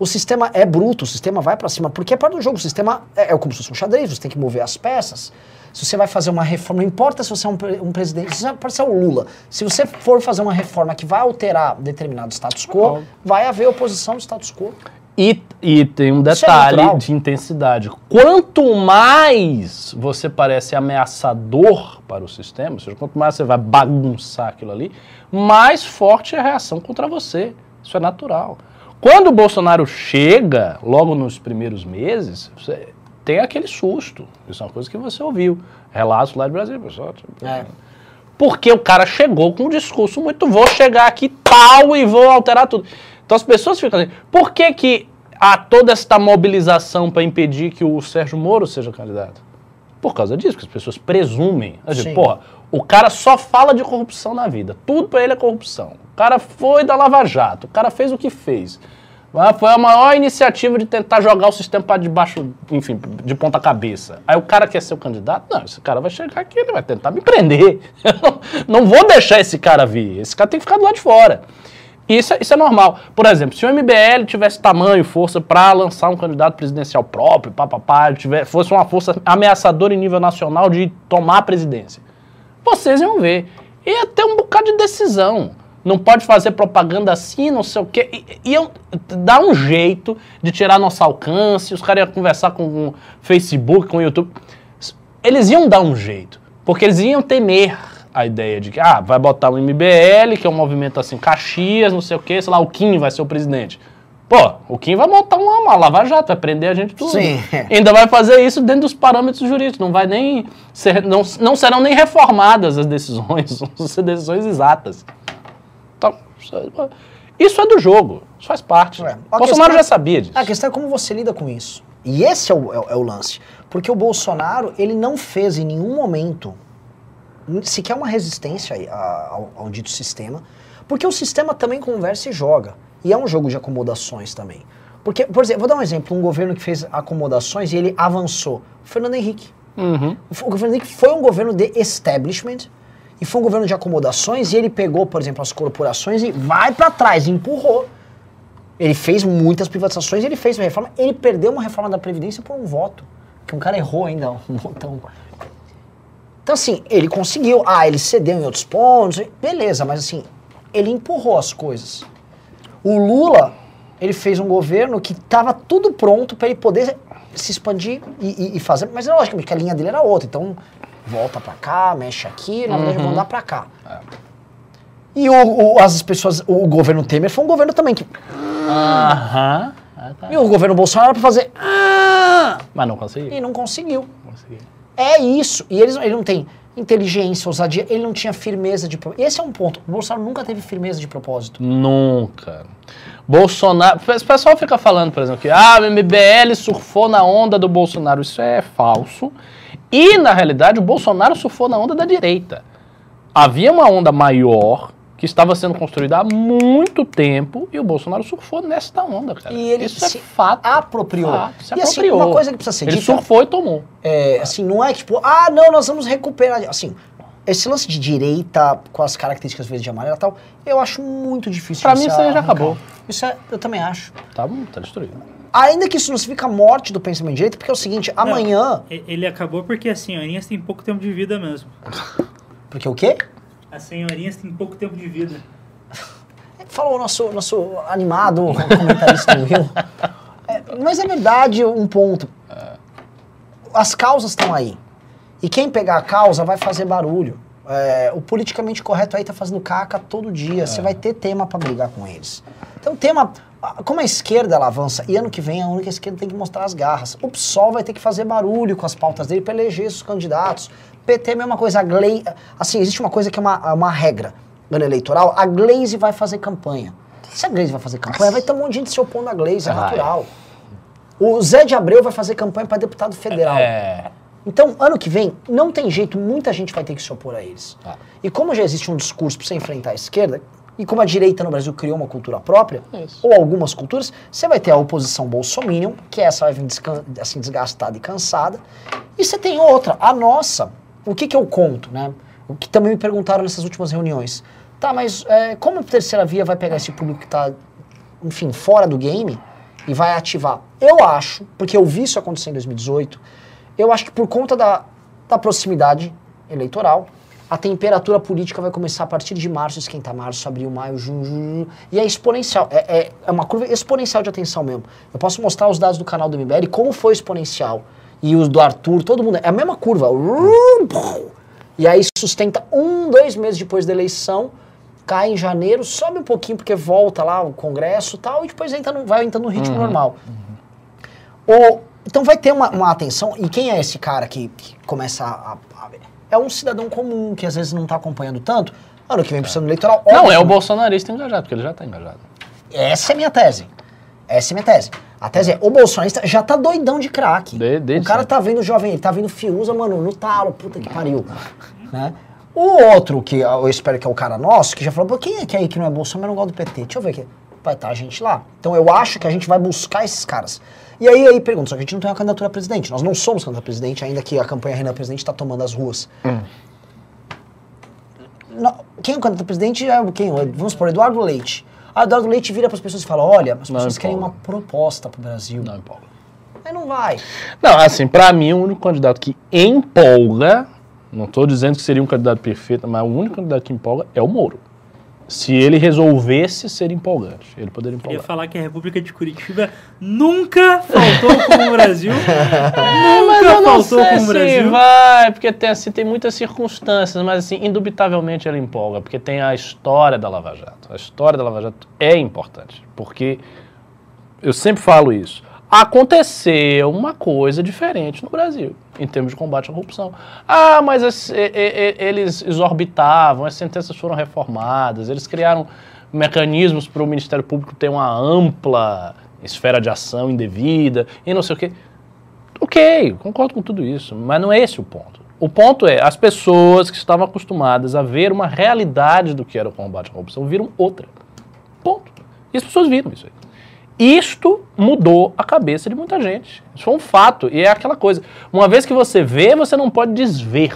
O sistema é bruto, o sistema vai pra cima, porque é parte do jogo. O sistema é, é como se fosse um xadrez, você tem que mover as peças. Se você vai fazer uma reforma, não importa se você é um, um presidente, se você pode ser o Lula. Se você for fazer uma reforma que vai alterar determinado status quo, vai haver oposição do status quo. E, e tem um é detalhe natural. de intensidade. Quanto mais você parece ameaçador para o sistema, ou seja, quanto mais você vai bagunçar aquilo ali, mais forte é a reação contra você. Isso é natural. Quando o Bolsonaro chega, logo nos primeiros meses, você tem aquele susto. Isso é uma coisa que você ouviu. Relatos lá de Brasília, pessoal. tipo, É. porque o cara chegou com um discurso muito, vou chegar aqui tal e vou alterar tudo. Então as pessoas ficam assim, por que que há toda esta mobilização para impedir que o Sérgio Moro seja candidato? Por causa disso, que as pessoas presumem. Assim, Sim. porra, o cara só fala de corrupção na vida. Tudo para ele é corrupção. O cara foi da Lava Jato, o cara fez o que fez. Ah, Foi a maior iniciativa de tentar jogar o sistema para debaixo, enfim, de ponta cabeça. Aí o cara quer ser o candidato? Não, esse cara vai chegar aqui, ele vai tentar me prender. Não, não vou deixar esse cara vir. Esse cara tem que ficar do lado de fora. E Isso é, isso é normal. Por exemplo, se o MBL tivesse tamanho e força para lançar um candidato presidencial próprio, papapá, tiver, fosse uma força ameaçadora em nível nacional de tomar a presidência, vocês iam ver. Ia ter um bocado de decisão. Não pode fazer propaganda assim, não sei o quê. Iam dar um jeito de tirar nosso alcance, os caras iam conversar com o Facebook, com o YouTube. Eles iam dar um jeito, porque eles iam temer a ideia de que, ah, vai botar o MBL, que é um movimento assim, Caxias, não sei o quê, sei lá, o Kim vai ser o presidente. Pô, o Kim vai montar uma, uma lava-jato, vai prender a gente tudo. Sim. Ainda vai fazer isso dentro dos parâmetros jurídicos, não vai nem ser, não, não serão nem reformadas as decisões, vão ser decisões exatas. Então, isso é- do jogo, isso faz parte. É. Bolsonaro questão- já sabia disso. A questão é como você lida com isso. E esse é o, é é o lance. Porque o Bolsonaro, ele não fez em nenhum momento sequer uma resistência ao, ao dito sistema, porque o sistema também conversa e joga. E é um jogo de acomodações também. Porque, por exemplo, vou dar um exemplo, um governo que fez acomodações e ele avançou. O Fernando Henrique. Uhum. O governo Henrique foi um governo de establishment e foi um governo de acomodações e ele pegou, por exemplo, as corporações e vai para trás, empurrou. Ele fez muitas privatizações, ele fez uma reforma, ele perdeu uma reforma da Previdência por um voto. Que um cara errou ainda um montão. Então, assim, ele conseguiu. Ah, ele cedeu em outros pontos, beleza, mas assim, ele empurrou as coisas. O Lula, ele fez um governo que estava tudo pronto para ele poder se expandir e, e- e fazer, mas logicamente que a linha dele era outra. Então, volta para cá, mexe aqui, na verdade, vão dar para cá. E o, o- as pessoas, o governo Temer foi um governo também que. Aham. Ah, tá. E o governo Bolsonaro para fazer. "Ah", Mas não consegui. E não conseguiu. consegui. É isso. E eles, ele não tem inteligência, ousadia, ele não tinha firmeza de propósito. Esse é um ponto. O Bolsonaro nunca teve firmeza de propósito. Nunca. Bolsonaro. O pessoal fica falando, por exemplo, que ah, o MBL surfou na onda do Bolsonaro. Isso é falso. E, na realidade, o Bolsonaro surfou na onda da direita. Havia uma onda maior que estava sendo construída há muito tempo e o Bolsonaro surfou nessa onda, cara. E ele Isso é se fato. apropriou. Fato, se e assim, apropriou. uma coisa que precisa ser Ele dita, surfou e tomou. é, assim, não é que tipo, ah, não, nós vamos recuperar. Assim, esse lance de direita com as características verde e amarela e tal, eu acho muito difícil. Pra mim, se isso aí já acabou. Isso é, eu também acho. Tá, tá destruído. Ainda que isso não significa a morte do pensamento de direita, porque é o seguinte, amanhã. E- Ele acabou porque as senhorinhas têm pouco tempo de vida mesmo. Porque o quê? As senhorinhas têm pouco tempo de vida. Falou o nosso, nosso animado comentarista Will. É, mas é verdade um ponto. As causas estão aí. E quem pegar a causa vai fazer barulho. É, o politicamente correto aí tá fazendo caca todo dia. Você vai ter tema para brigar com eles. Então, tema. Como a esquerda ela avança, e ano que vem a única esquerda tem que mostrar as garras. O PSOL vai ter que fazer barulho com as pautas dele para eleger os candidatos. PT é a mesma coisa. A Glei, assim, existe uma coisa que é uma, uma regra ano eleitoral. A Glaze vai fazer campanha. Se a Glaze vai fazer campanha, vai ter um monte de gente se opondo à Glaze, é natural. O Zé de Abreu vai fazer campanha para deputado federal. É. Então, ano que vem, não tem jeito, muita gente vai ter que se opor a eles. Tá. E como já existe um discurso para você enfrentar a esquerda, e como a direita no Brasil criou uma cultura própria, Isso. ou algumas culturas, você vai ter a oposição bolsominion, que essa vai vir descan- assim, desgastada e cansada, e você tem outra, a nossa. O que, que eu conto, né? O que também me perguntaram nessas últimas reuniões. Tá, mas é, como a terceira via vai pegar esse público que está, enfim, fora do game e vai ativar? Eu acho, porque eu vi isso acontecer em 2018, eu acho que por conta da, da proximidade eleitoral, a temperatura política vai começar a partir de março, esquentar março, abril, maio, junho, junho, e é exponencial. É, é, é uma curva exponencial de atenção mesmo. Eu posso mostrar os dados do canal do MBL, como foi exponencial. E os do Arthur, todo mundo. É a mesma curva. E aí sustenta um, dois meses depois da eleição, cai em janeiro, sobe um pouquinho porque volta lá o Congresso e tal, e depois entra no, vai entrando no ritmo normal. O- então vai ter uma, uma atenção, e quem é esse cara que, que começa a, a- É um cidadão comum que às vezes não está acompanhando tanto. Ano que vem pro ano eleitoral. Não, óbvio é o bolsonarista engajado, porque ele já tá engajado. Essa é a minha tese. Essa é a minha tese. A tese é, o bolsonarista já tá doidão de craque. De- desde o cara tá vendo jovem, ele tá vendo Fiuza, mano, no talo, puta que pariu. né? O outro, que eu espero que é o cara nosso, que já falou, pô, quem é que é aí que não é Bolsonaro, mas não gosta do PT? Deixa eu ver aqui. vai estar a gente lá. Então eu acho que a gente vai buscar esses caras. E aí, aí pergunta, só que a gente não tem uma candidatura a presidente. Nós não somos candidato a presidente, ainda que a campanha Renan Presidente está tomando as ruas. Não, quem é o candidato a presidente é quem? Vamos supor, Eduardo Leite. Eduardo Leite vira para as pessoas e fala, olha, as Não pessoas querem empolga. uma proposta para o Brasil. Não empolga. Aí não vai. Não, assim, pra mim, o único candidato que empolga, não tô dizendo que seria um candidato perfeito, mas o único candidato que empolga é o Moro. Se ele resolvesse ser empolgante, ele poderia empolgar. falar que a República de Curitiba nunca faltou com o Brasil. Mas nunca eu não faltou sei com o se Brasil. vai, porque tem, assim, tem muitas circunstâncias, mas assim, indubitavelmente ele empolga, porque tem a história da Lava Jato. A história da Lava Jato é importante, porque eu sempre falo isso. Aconteceu uma coisa diferente no Brasil, em termos de combate à corrupção. Ah, mas as- e- e- e- eles exorbitavam, as sentenças foram reformadas, eles criaram mecanismos para o Ministério Público ter uma ampla esfera de ação indevida e não sei o quê. Ok, concordo com tudo isso, mas não é esse o ponto. O ponto é, as pessoas que estavam acostumadas a ver uma realidade do que era o combate à corrupção viram outra. Ponto. E as pessoas viram isso aí. Isto mudou a cabeça de muita gente. Isso foi um fato. E é aquela coisa. Uma vez que você vê, você não pode desver.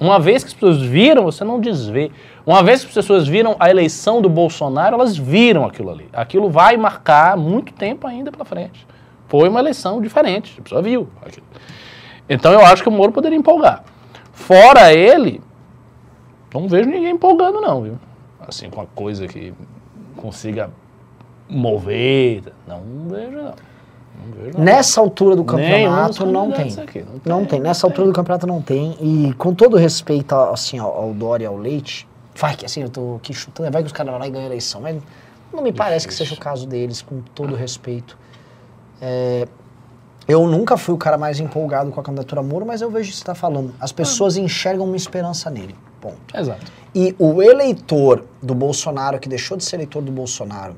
Uma vez que as pessoas viram, você não desvê. Uma vez que as pessoas viram a eleição do Bolsonaro, elas viram aquilo ali. Aquilo vai marcar muito tempo ainda pela frente. Foi uma eleição diferente. A pessoa viu aquilo. Então eu acho que o Moro poderia empolgar. Fora ele, não vejo ninguém empolgando, não, viu? Assim, com a coisa que consiga mover. Não vejo, não. Não vejo, não. Nessa altura do campeonato não tem. aqui, não tem. Não tem. Nessa altura do campeonato não tem. E com todo respeito assim, ao, ao Dória e ao Leite, vai que assim, eu tô aqui chutando, vai que os caras vão lá e ganham a eleição. Mas não me parece que seja o caso deles, com todo respeito. É, eu nunca fui o cara mais empolgado com a candidatura Moro, mas eu vejo o que você está falando. As pessoas enxergam uma esperança nele. Ponto. Exato. E o eleitor do Bolsonaro, que deixou de ser eleitor do Bolsonaro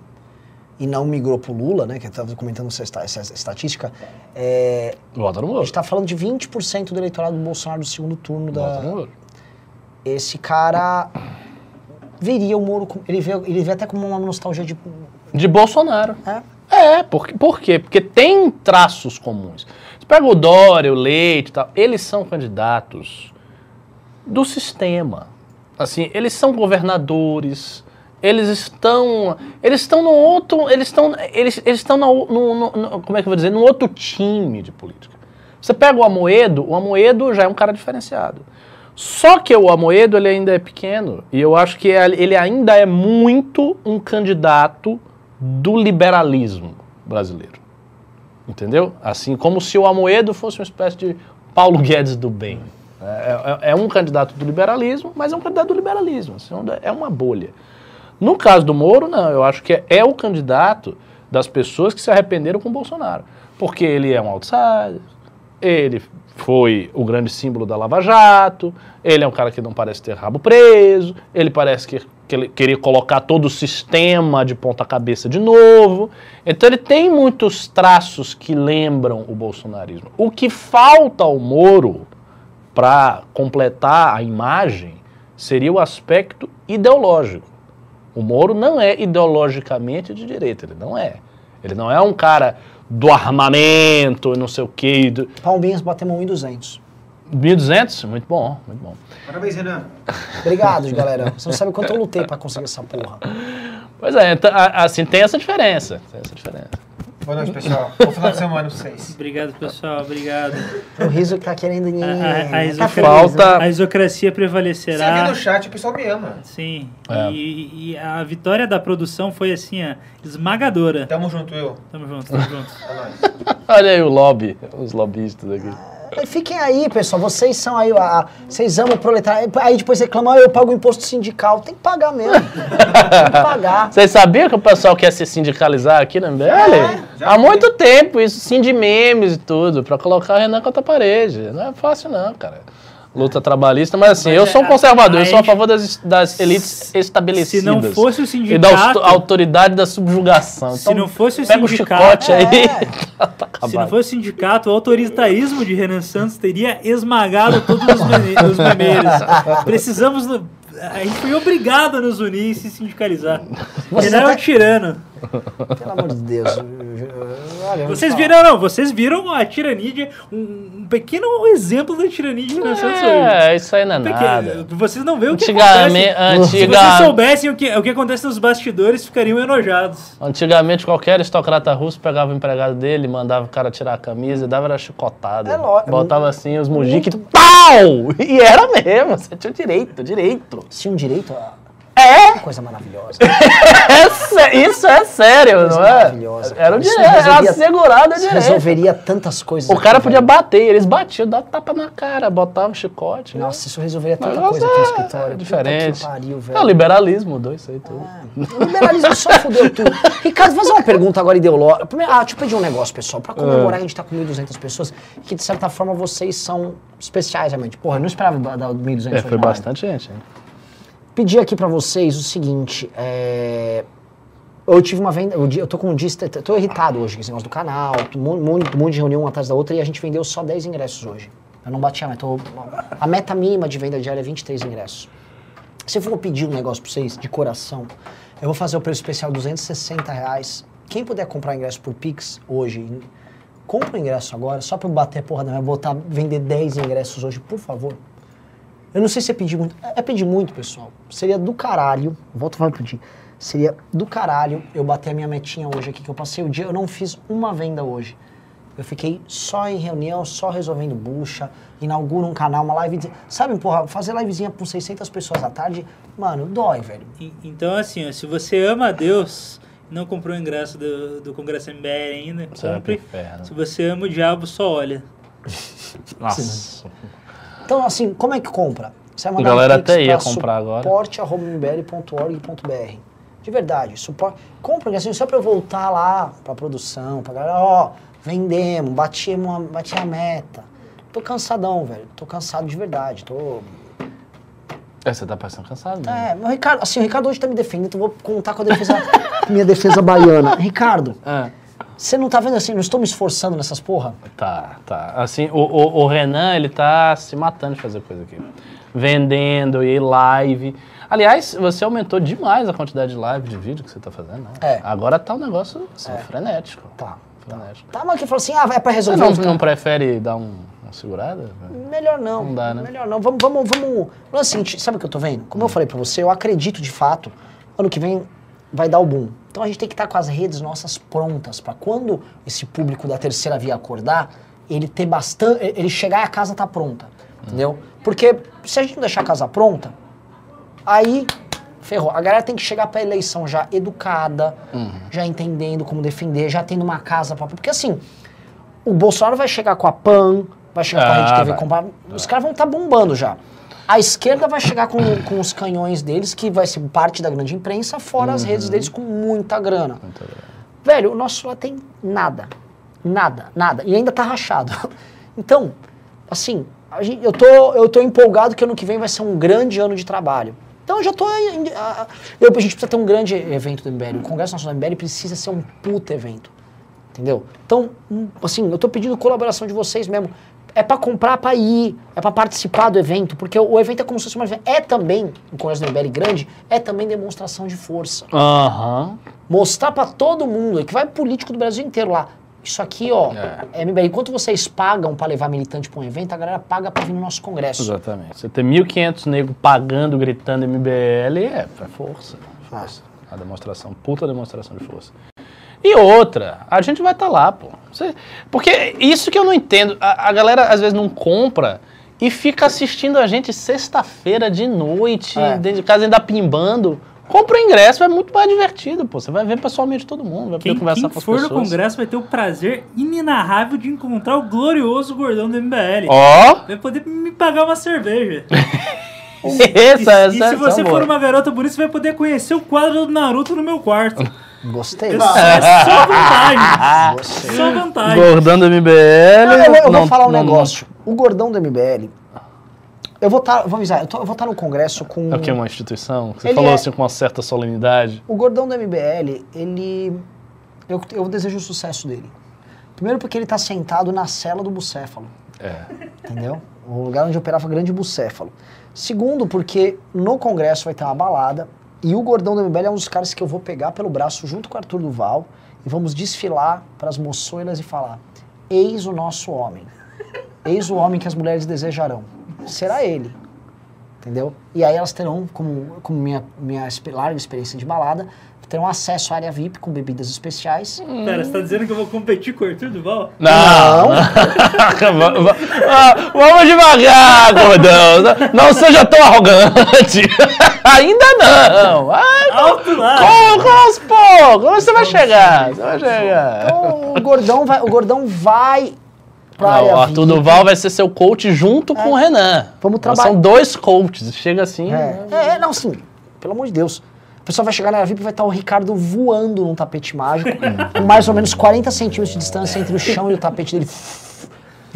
e não migrou pro Lula, né? Que eu estava comentando essa, essa estatística, é, Vota no a Moro. gente está falando de 20% do eleitorado do Bolsonaro do segundo turno. Vota no Da... Moro. Esse cara veria o Moro, com- ele vê, ele vê até como uma nostalgia de. De Bolsonaro. É, É, por, por quê? Porque tem traços comuns. Você pega o Dória, o Leite e tal, eles são candidatos do sistema. Assim, eles são governadores, eles estão, eles estão no outro, eles estão, eles, eles estão no, no- no- como é que eu vou dizer, no outro time de política. Você pega o Amoedo, o Amoedo já é um cara diferenciado. Só que o Amoedo ele ainda é pequeno e eu acho que ele ainda é muito um candidato do liberalismo brasileiro. Entendeu? Assim como se o Amoedo fosse uma espécie de Paulo Guedes do bem. É, é- é um candidato do liberalismo, mas é um candidato do liberalismo. assim, é uma bolha. No caso do Moro, não. Eu acho que é, é o candidato das pessoas que se arrependeram com o Bolsonaro. Porque ele é um outsider, ele foi o grande símbolo da Lava Jato, ele é um cara que não parece ter rabo preso, ele parece que, que ele queria colocar todo o sistema de ponta cabeça de novo. Então ele tem muitos traços que lembram o bolsonarismo. O que falta ao Moro para completar a imagem seria o aspecto ideológico. O Moro não é ideologicamente de direita, ele não é. Ele não é um cara do armamento, não sei o quê. Do... Palminhas batemos 1.200. 1.200? Muito bom, muito bom. Parabéns, Renan. Obrigado, galera. Você não sabe quanto eu lutei pra conseguir essa porra. Pois é, então, assim, tem essa diferença. Tem essa diferença. Boa noite, pessoal. Bom final de semana pra vocês. Obrigado, pessoal. Obrigado. O riso que tá querendo... A, a, a, tá Falta- a isocracia Você prevalecerá. no chat, o pessoal me ama. Sim. É. E, e a vitória da produção foi assim, ó, esmagadora. Tamo junto, eu. Tamo junto, tamo junto. É. Olha aí o lobby, os lobbyistas aqui. Mas Fiquem aí, pessoal. Vocês são aí, a- vocês amam o proletário. Aí depois reclamam, ah, eu pago imposto sindical. Tem que pagar mesmo. Tem que pagar. Vocês sabiam que o pessoal quer se sindicalizar aqui na MBL? já Há muito tempo, isso, sim de memes e tudo, pra colocar o Renan contra a parede. Não é fácil não, cara. Luta trabalhista, mas assim, Mas eu é, sou um conservador, a eu sou a favor das, das elites estabelecidas. Se não fosse o E da auto- sindicato, autoridade da subjugação. Se não fosse o pega sindicato- o chicote aí, É. tá, tá se não fosse o sindicato, o autoritarismo de Renan Santos teria esmagado todos os, os memeiros. Precisamos A gente foi obrigado a nos unir e se sindicalizar. Vocês Renan é até- um tirano. Pelo amor de Deus. Olha, Vocês viram, não, vocês viram a tirania de. Um, um pequeno exemplo da tirania de Renan Santos hoje. É, isso aí não é Porque nada. vocês não veem o que Antigamente, acontece. Se vocês antiga, soubessem o que, o que acontece nos bastidores, ficariam enojados. antigamente qualquer aristocrata russo pegava o empregado dele, mandava o cara tirar a camisa e dava era chicotada. É lógico. Botava assim os mujique, pau! E era mesmo, você tinha direito, direito. Tinha um direito a. É, Que coisa maravilhosa. é isso é sério, Coisa não é? maravilhosa, Era o direito, era assegurado o direito. resolveria tantas coisas. O aqui, cara podia velho. bater, eles batiam, dava tapa na cara, botava chicote. Nossa, isso resolveria tanta Negócio coisa aqui no é escritório. Puta diferente. pariu, É o velho. liberalismo, mudou isso aí tudo. O liberalismo só fudeu tudo. Ricardo, vou fazer uma pergunta agora ideológica. Primeiro, ah, deixa eu pedir um negócio, pessoal. Pra comemorar que a gente tá com 1.200 pessoas, que de certa forma vocês são especiais, realmente. Porra, eu não esperava dar 1.200 É, foi bastante gente. hein? Pedir aqui pra vocês o seguinte, é... Eu tive uma venda, eu, eu tô com um dia, tô irritado hoje com esse negócio do canal, um monte de reunião uma atrás da outra e a gente vendeu só 10 ingressos hoje. Eu não bati a meta, a meta mínima de venda diária é 23 ingressos. Se eu for pedir um negócio pra vocês, de coração, eu vou fazer o preço especial 260 reais. Quem puder comprar ingresso por Pix hoje, compra o ingresso agora, só pra eu bater a porra da minha, botar, vender 10 ingressos hoje, por favor. Eu não sei se é pedir muito. É pedir muito, pessoal. Seria do caralho. Volto a pedir. Seria do caralho eu bater a minha metinha hoje aqui, que eu passei o dia, eu não fiz uma venda hoje. Eu fiquei só em reunião, só resolvendo bucha, inauguro um canal, uma live. Sabe, porra, fazer livezinha com 600 pessoas à tarde, mano, dói, velho. Então, assim, ó, se você ama a Deus não comprou o ingresso do, do Congresso MBR ainda, pro compre. Se você ama o diabo, só olha. Nossa. Então, assim, como é que compra? Você vai A galera um até ia pra comprar agora. suporte.mbl.org.br De verdade, suporte. Compra, assim, só pra eu voltar lá pra produção, pra galera, ó, vendemos, batimos a, bati a meta. Tô cansadão, velho. Tô cansado de verdade. Tô. É, você tá parecendo cansado, né? É, mas o Ricardo, assim, o Ricardo hoje tá me defendendo, então vou contar com a defesa, minha defesa baiana. Ricardo, É. você não tá vendo assim, não estou me esforçando nessas porra? Tá, tá. Assim, o, o, o Renan, ele tá se matando de fazer coisa aqui. Vendendo e live. Aliás, você aumentou demais a quantidade de live, de vídeo que você tá fazendo, né? É. Agora tá um negócio assim, frenético. Tá. Frenético. Tá, mas que falou assim, ah, vai pra Você resolver. não, os não prefere dar um, uma segurada? Melhor não. Não dá, né? Melhor não. Vamos, vamos, vamos. Não, assim, sabe o que eu tô vendo? Como Hum. eu falei pra você, eu acredito de fato, ano que vem vai dar o boom. Então a gente tem que estar com as redes nossas prontas pra quando esse público da terceira via acordar, ele ter bastante, ele chegar e a casa tá pronta, entendeu? Porque se a gente não deixar a casa pronta, aí ferrou. A galera tem que chegar pra eleição já educada, Uhum. já entendendo como defender, já tendo uma casa pra... Porque assim, o Bolsonaro vai chegar com a PAN, vai chegar com a Ah, Rede TV, vai. comprar, os caras vão estar bombando já. A esquerda vai chegar com, com os canhões deles, que vai ser parte da grande imprensa, fora as Uhum. redes deles com muita grana. Velho, o nosso lá tem nada. Nada, nada. E ainda tá rachado. Então, assim, gente- eu, tô, eu tô empolgado que ano que vem vai ser um grande ano de trabalho. Então eu já tô. eu- a gente precisa ter um grande evento do MBL. O Congresso Nacional do MBL precisa ser um puta evento. Entendeu? Então, assim, eu tô pedindo colaboração de vocês mesmo. É pra comprar, pra ir, é pra participar do evento, porque o, o evento é como se fosse uma. É também, o Congresso do MBL grande, é também demonstração de força Aham. mostrar pra todo mundo, que vai político do Brasil inteiro lá. Isso aqui, ó, é. MBL. Enquanto vocês pagam pra levar militante pra um evento, a galera paga pra vir no nosso congresso. Exatamente. Você ter 1.500 negros pagando, gritando MBL, é, é força. Força. A demonstração, puta demonstração de força. E outra, a gente vai estar lá, pô. Você- porque isso que eu não entendo, a, a galera às vezes não compra e fica assistindo a gente sexta-feira de noite, É. dentro de casa ainda pimbando. Compra o ingresso, é muito mais divertido, pô. Você vai ver pessoalmente todo mundo, vai poder Quem, conversar quem com as for no pessoas. Congresso vai ter o prazer inenarrável de encontrar o glorioso gordão do MBL. Ó, Vai poder me pagar uma cerveja. essa, essa, e se essa você é for boa. uma garota bonita, você vai poder conhecer o quadro do Naruto no meu quarto. Gostei. É só vantagem. Gostei. Só vantagem. Gordão do MBL. Não, eu, vou- eu não- vou falar um não- negócio. O gordão do MBL. Eu vou estar. vou avisar, eu, tô- eu vou estar no congresso com. É o que? Uma instituição? Você Ele falou é- assim com uma certa solenidade. O gordão do MBL, ele. Eu, eu desejo o sucesso dele. Primeiro porque ele tá sentado na cela do bucéfalo. É. Entendeu? o lugar onde operava grande bucéfalo. Segundo, porque no Congresso vai ter uma balada e o gordão do MBL é um dos caras que eu vou pegar pelo braço junto com o Arthur Duval e vamos desfilar para as moçoilas e falar: Eis o nosso homem. Eis o homem que as mulheres desejarão. Será ele. Entendeu? E aí elas terão, como, como minha, minha larga experiência de balada, terão acesso à área VIP com bebidas especiais. Pera, você tá dizendo que eu vou competir com o Arthur Duval? Não! Va- ah, Vamos devagar, gordão. Não seja tão arrogante. Ainda não. Vai Alto lá! com, com aos poucos. Você vai chegar. Você vai chegar. Então o gordão vai, o gordão vai pra Não, o Arthur. Duval vai ser seu coach junto com o Renan. Vamos trabalhar. São dois coaches. Chega assim. É, é, é, não, sim. Pelo amor de Deus. A pessoa vai chegar na VIP e vai estar o Ricardo voando num tapete mágico, com mais ou menos 40 centímetros de distância entre o chão e o tapete dele.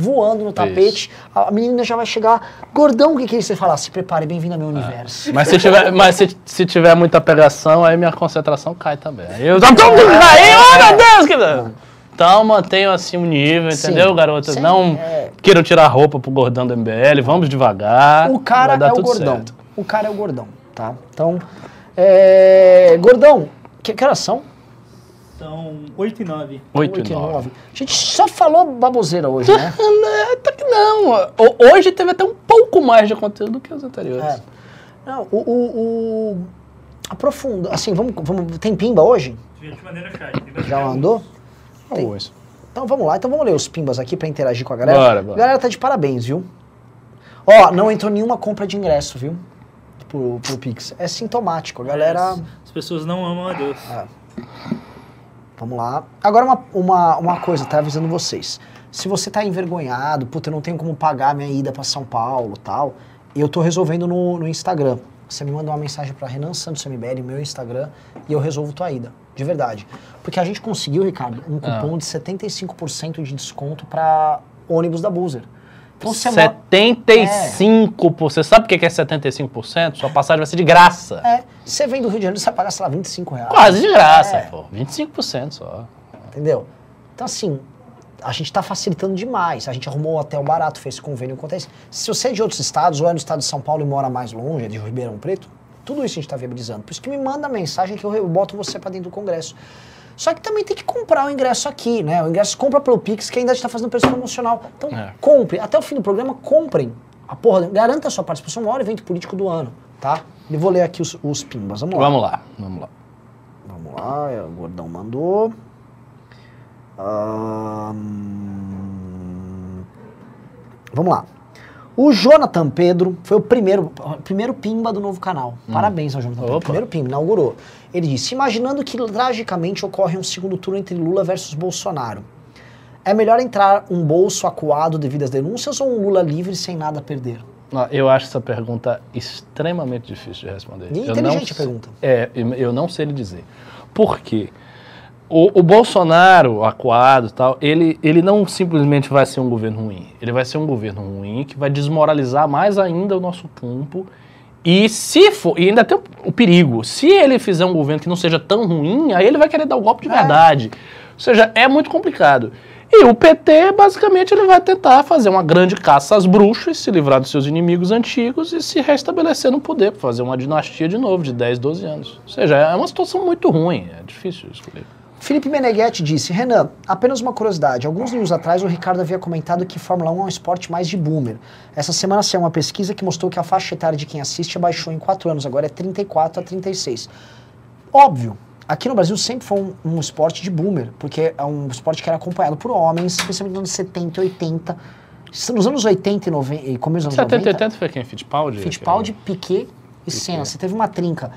Voando no tapete. A a menina já vai chegar. Gordão, o que que é isso? Você fala, se prepare, bem-vindo ao meu universo. Mas se tiver, mas se, se tiver muita pegação, aí minha concentração cai também. Aí eu já tô caindo, oh meu Deus! Que... Então mantenham assim o nível, entendeu, garotas? Sim, Não é. queiram tirar a roupa pro gordão do MBL, vamos devagar. O cara é o gordão. certo. O cara é o gordão, tá? Então, é... Gordão, que, que horas são? São 8 e 9. Oito Oito e nove. A gente só falou baboseira hoje, né? Não, Até que não. Ho- Hoje teve até um pouco mais de conteúdo do que os anteriores. É. Não, o, o, o- Aprofunda. Assim, vamos, vamos. Tem pimba hoje? Chat. tem Já mandou? Vamos ver isso. Então vamos lá. Então vamos ler os pimbas aqui pra interagir com a galera. Bora, bora. A galera tá de parabéns, viu? Ó, não entrou nenhuma compra de ingresso, viu? Pro, pro Pix. É sintomático. A galera. As pessoas não amam a Deus. Vamos lá. Agora uma, uma, uma coisa, tá avisando vocês. Se você tá envergonhado, puta, eu não tenho como pagar minha ida pra São Paulo tal, eu tô resolvendo no, no Instagram. Você me manda uma mensagem pra Renan Santos MBL, meu Instagram, e eu resolvo tua ida. De verdade. Porque a gente conseguiu, Ricardo, um Ah. cupom de 75% de desconto pra ônibus da Buzer. Você mo- 75%. Você sabe o que é 75%? Sua passagem vai ser de graça. é, você vem do Rio de Janeiro, você vai pagar, sei lá, 25 reais. Quase de graça, É. pô. 25% só. Entendeu? Então, assim, a gente está facilitando demais. A gente arrumou um hotel barato, fez convênio com hotéis. Se você é de outros estados ou é no estado de São Paulo e mora mais longe, é de Ribeirão Preto, tudo isso a gente está viabilizando. Por isso que me manda mensagem que eu boto você para dentro do congresso. Só que também tem que comprar o ingresso aqui, né? O ingresso compra pelo Pix, que ainda está fazendo preço promocional. Então, É. compre. Até o fim do programa, comprem. A porra, garanta a sua participação no maior evento político do ano, tá? E vou ler aqui os, os pimbas. Vamos lá. Vamos lá, vamos lá. Vamos lá, é, o Gordão mandou. Ahn, Vamos lá. O Jonathan Pedro foi o primeiro, primeiro pimba do novo canal. Parabéns ao Jonathan Pedro. Opa. Primeiro pimba, inaugurou. Ele disse: Imaginando que tragicamente ocorre um segundo turno entre Lula versus Bolsonaro. É melhor entrar um bolso acuado devido às denúncias ou um Lula livre sem nada a perder? Não, Eu acho essa pergunta extremamente difícil de responder. E Eu inteligente não a pergunta. É, eu eu não sei lhe dizer. Por quê? O, o Bolsonaro, acuado e tal, ele, ele não simplesmente vai ser um governo ruim. Ele vai ser um governo ruim que vai desmoralizar mais ainda o nosso campo. E se for, e ainda tem o, perigo, se ele fizer um governo que não seja tão ruim, aí ele vai querer dar o golpe de É. verdade. Ou seja, é muito complicado. E o PT, basicamente, ele vai tentar fazer uma grande caça às bruxas, se livrar dos seus inimigos antigos e se restabelecer no poder, fazer uma dinastia de novo, de 10, 12 anos. Ou seja, é uma situação muito ruim, é difícil escolher. Felipe Meneghetti disse: Renan, apenas uma curiosidade. Alguns dias atrás o Ricardo havia comentado que Fórmula 1 é um esporte mais de boomer. Essa semana saiu uma pesquisa que mostrou que a faixa etária de quem assiste abaixou em 4 anos, agora é 34 a 36. Óbvio, aqui no Brasil sempre foi um, um esporte de boomer, porque é um esporte que era acompanhado por homens, especialmente nos anos 70 e 80. Nos anos 80 e 90, e começo dos anos 70 e 90, 80 foi quem? Fittipaldi? Fittipaldi, Piquet e Senna. Você teve uma trinca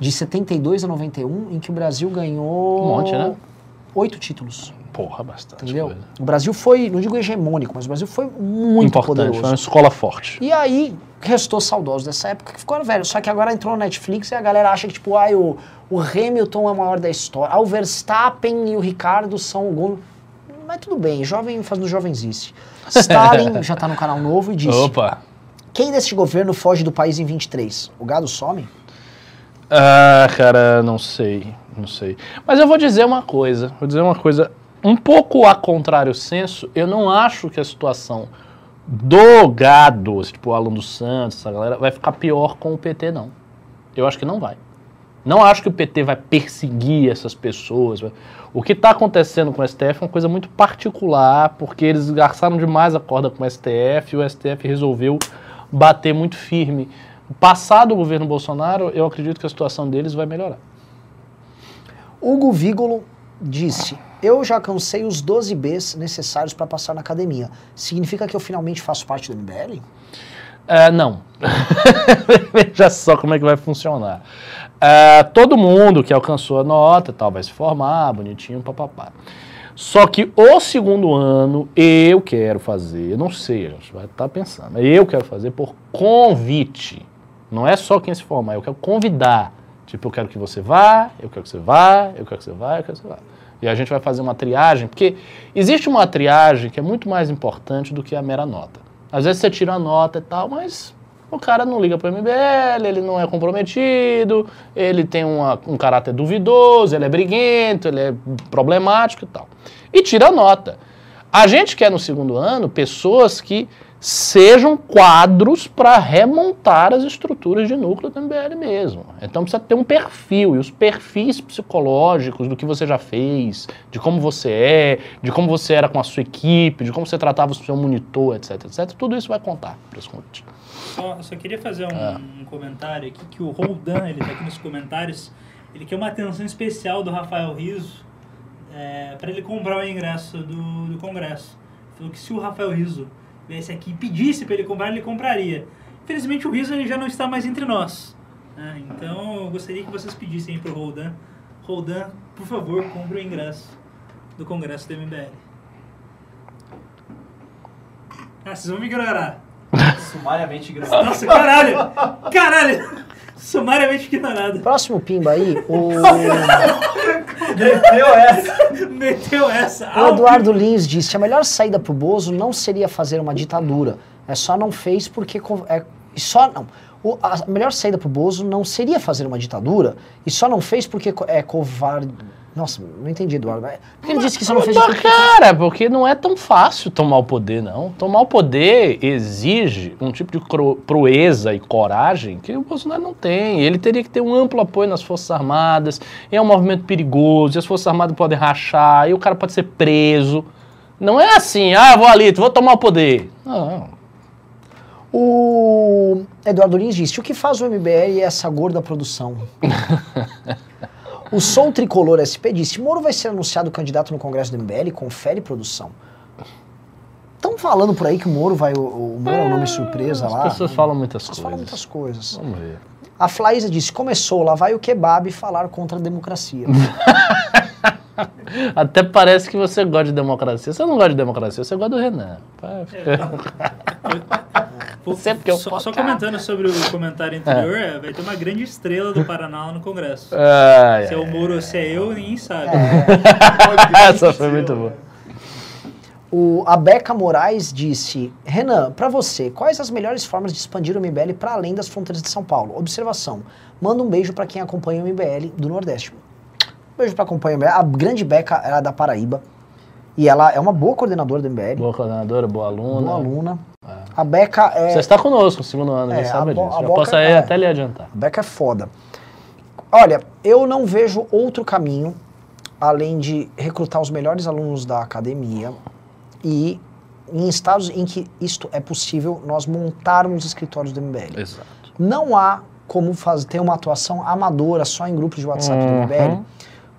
de 72 a 91 em que o Brasil ganhou Um monte, né? oito títulos. Porra, bastante Entendeu? coisa. O Brasil foi, não digo hegemônico, mas o Brasil foi muito Importante, poderoso. foi uma escola forte. E aí, restou saudosos dessa época que ficaram velhos. Só que agora entrou no Netflix e a galera acha que, tipo, ah, o, o Hamilton é o maior da história. Ah, o Verstappen e o Ricardo são o gol. Mas tudo bem, jovem fazendo jovenzice. Stalin já tá no canal novo e disse: Opa! Quem deste governo foge do país em 23? O gado some? Ah, cara, não sei, não sei. Mas eu vou dizer uma coisa, vou dizer uma coisa um pouco a contrário senso, eu não acho que a situação do gado, tipo o Alan dos Santos, essa galera, vai ficar pior com o PT, não. Eu acho que não vai. Não acho que o PT vai perseguir essas pessoas. O que está acontecendo com o STF é uma coisa muito particular, porque eles garçaram demais a corda com o STF e o STF resolveu bater muito firme. Passado o governo Bolsonaro, eu acredito que a situação deles vai melhorar. Hugo Vigolo disse: Eu já cansei os 12 Bs necessários para passar na academia. Significa que eu finalmente faço parte do MBL? É, não. Veja só como é que vai funcionar. É, todo mundo que alcançou a nota tal vai se formar, bonitinho, papapá. Só que o segundo ano eu quero fazer, não sei, vai estar pensando, eu quero fazer por convite. Não é só quem se formar, eu quero convidar. Tipo, eu quero que você vá, eu quero que você vá, eu quero que você vá, eu quero que você vá. E a gente vai fazer uma triagem, porque existe uma triagem que é muito mais importante do que a mera nota. Às vezes você tira a nota e tal, mas o cara não liga para o MBL, ele não é comprometido, ele tem uma, um caráter duvidoso, ele é briguento, ele é problemático e tal. E tira nota. A gente quer no segundo ano pessoas que sejam quadros para remontar as estruturas de núcleo do MBL mesmo. Então precisa ter um perfil, e os perfis psicológicos do que você já fez, de como você é, de como você era com a sua equipe, de como você tratava o seu monitor, etc, etc, tudo isso vai contar para esse convite. Só, só queria fazer um, ah. um, comentário aqui, que o Roldan, ele está aqui nos comentários, ele quer uma atenção especial do Rafael Riso é, para ele comprar o ingresso do, do Congresso. Falou que se o Rafael Riso viesse aqui e pedisse para ele comprar, ele compraria. Infelizmente o Riso ele já não está mais entre nós. Né? Então eu gostaria que vocês pedissem para o Roldan, Roldan, por favor, compre o ingresso do Congresso do MBL. Ah, vocês vão me ignorar. Sumariamente ignorado. Nossa, caralho! Caralho! Sumariamente ignorado. Próximo pimba aí, o. Meteu essa. Meteu essa. O Eduardo Lins disse: a melhor saída pro Bozo não seria fazer uma ditadura. É só não fez porque. É, só não. O, a melhor saída pro Bozo não seria fazer uma ditadura e só não fez porque é covarde. Nossa, não entendi, Eduardo. Porque ele disse que só não fez isso. Cara, porque não é tão fácil tomar o poder, não. Tomar o poder exige um tipo de proeza e coragem que o Bolsonaro não tem. Ele teria que ter um amplo apoio nas Forças Armadas. É um movimento perigoso, e as Forças Armadas podem rachar, e o cara pode ser preso. Não é assim, ah, vou ali, vou tomar o poder. Não. O Eduardo Lins disse: o que faz o MBL é essa gorda produção? O Som Tricolor SP disse: Moro vai ser anunciado candidato no Congresso do MBL, confere produção. Estão falando por aí que o Moro vai. O, o Moro é um nome surpresa As lá. As pessoas falam muitas coisas. falam muitas coisas. Vamos ver. A Flaísa disse: começou, lá vai o kebab falar contra a democracia. Até parece que você gosta de democracia. Você não gosta de democracia, você gosta do Renan. Sempre que eu só, só comentando sobre o comentário anterior, é. vai ter uma grande estrela do Paraná lá no Congresso. É, se é o Moro ou se é eu, ninguém sabe. É. Essa foi muito boa. O, a Beca Moraes disse: Renan, para você, quais as melhores formas de expandir o MBL para além das fronteiras de São Paulo? Observação: manda um beijo para quem acompanha o MBL do Nordeste. Um beijo para acompanhar o MBL. A grande Beca era da Paraíba. E ela é uma boa coordenadora do MBL. Boa coordenadora, boa aluna. Boa aluna. A Beca é. Você está conosco no segundo ano, é, sabe disso. Já posso aí é, até lhe adiantar. A Beca é foda. Olha, eu não vejo outro caminho além de recrutar os melhores alunos da academia e em estados em que isto é possível, nós montarmos escritórios do MBL. Exato. Não há como fazer, ter uma atuação amadora só em grupos de WhatsApp uhum. do MBL,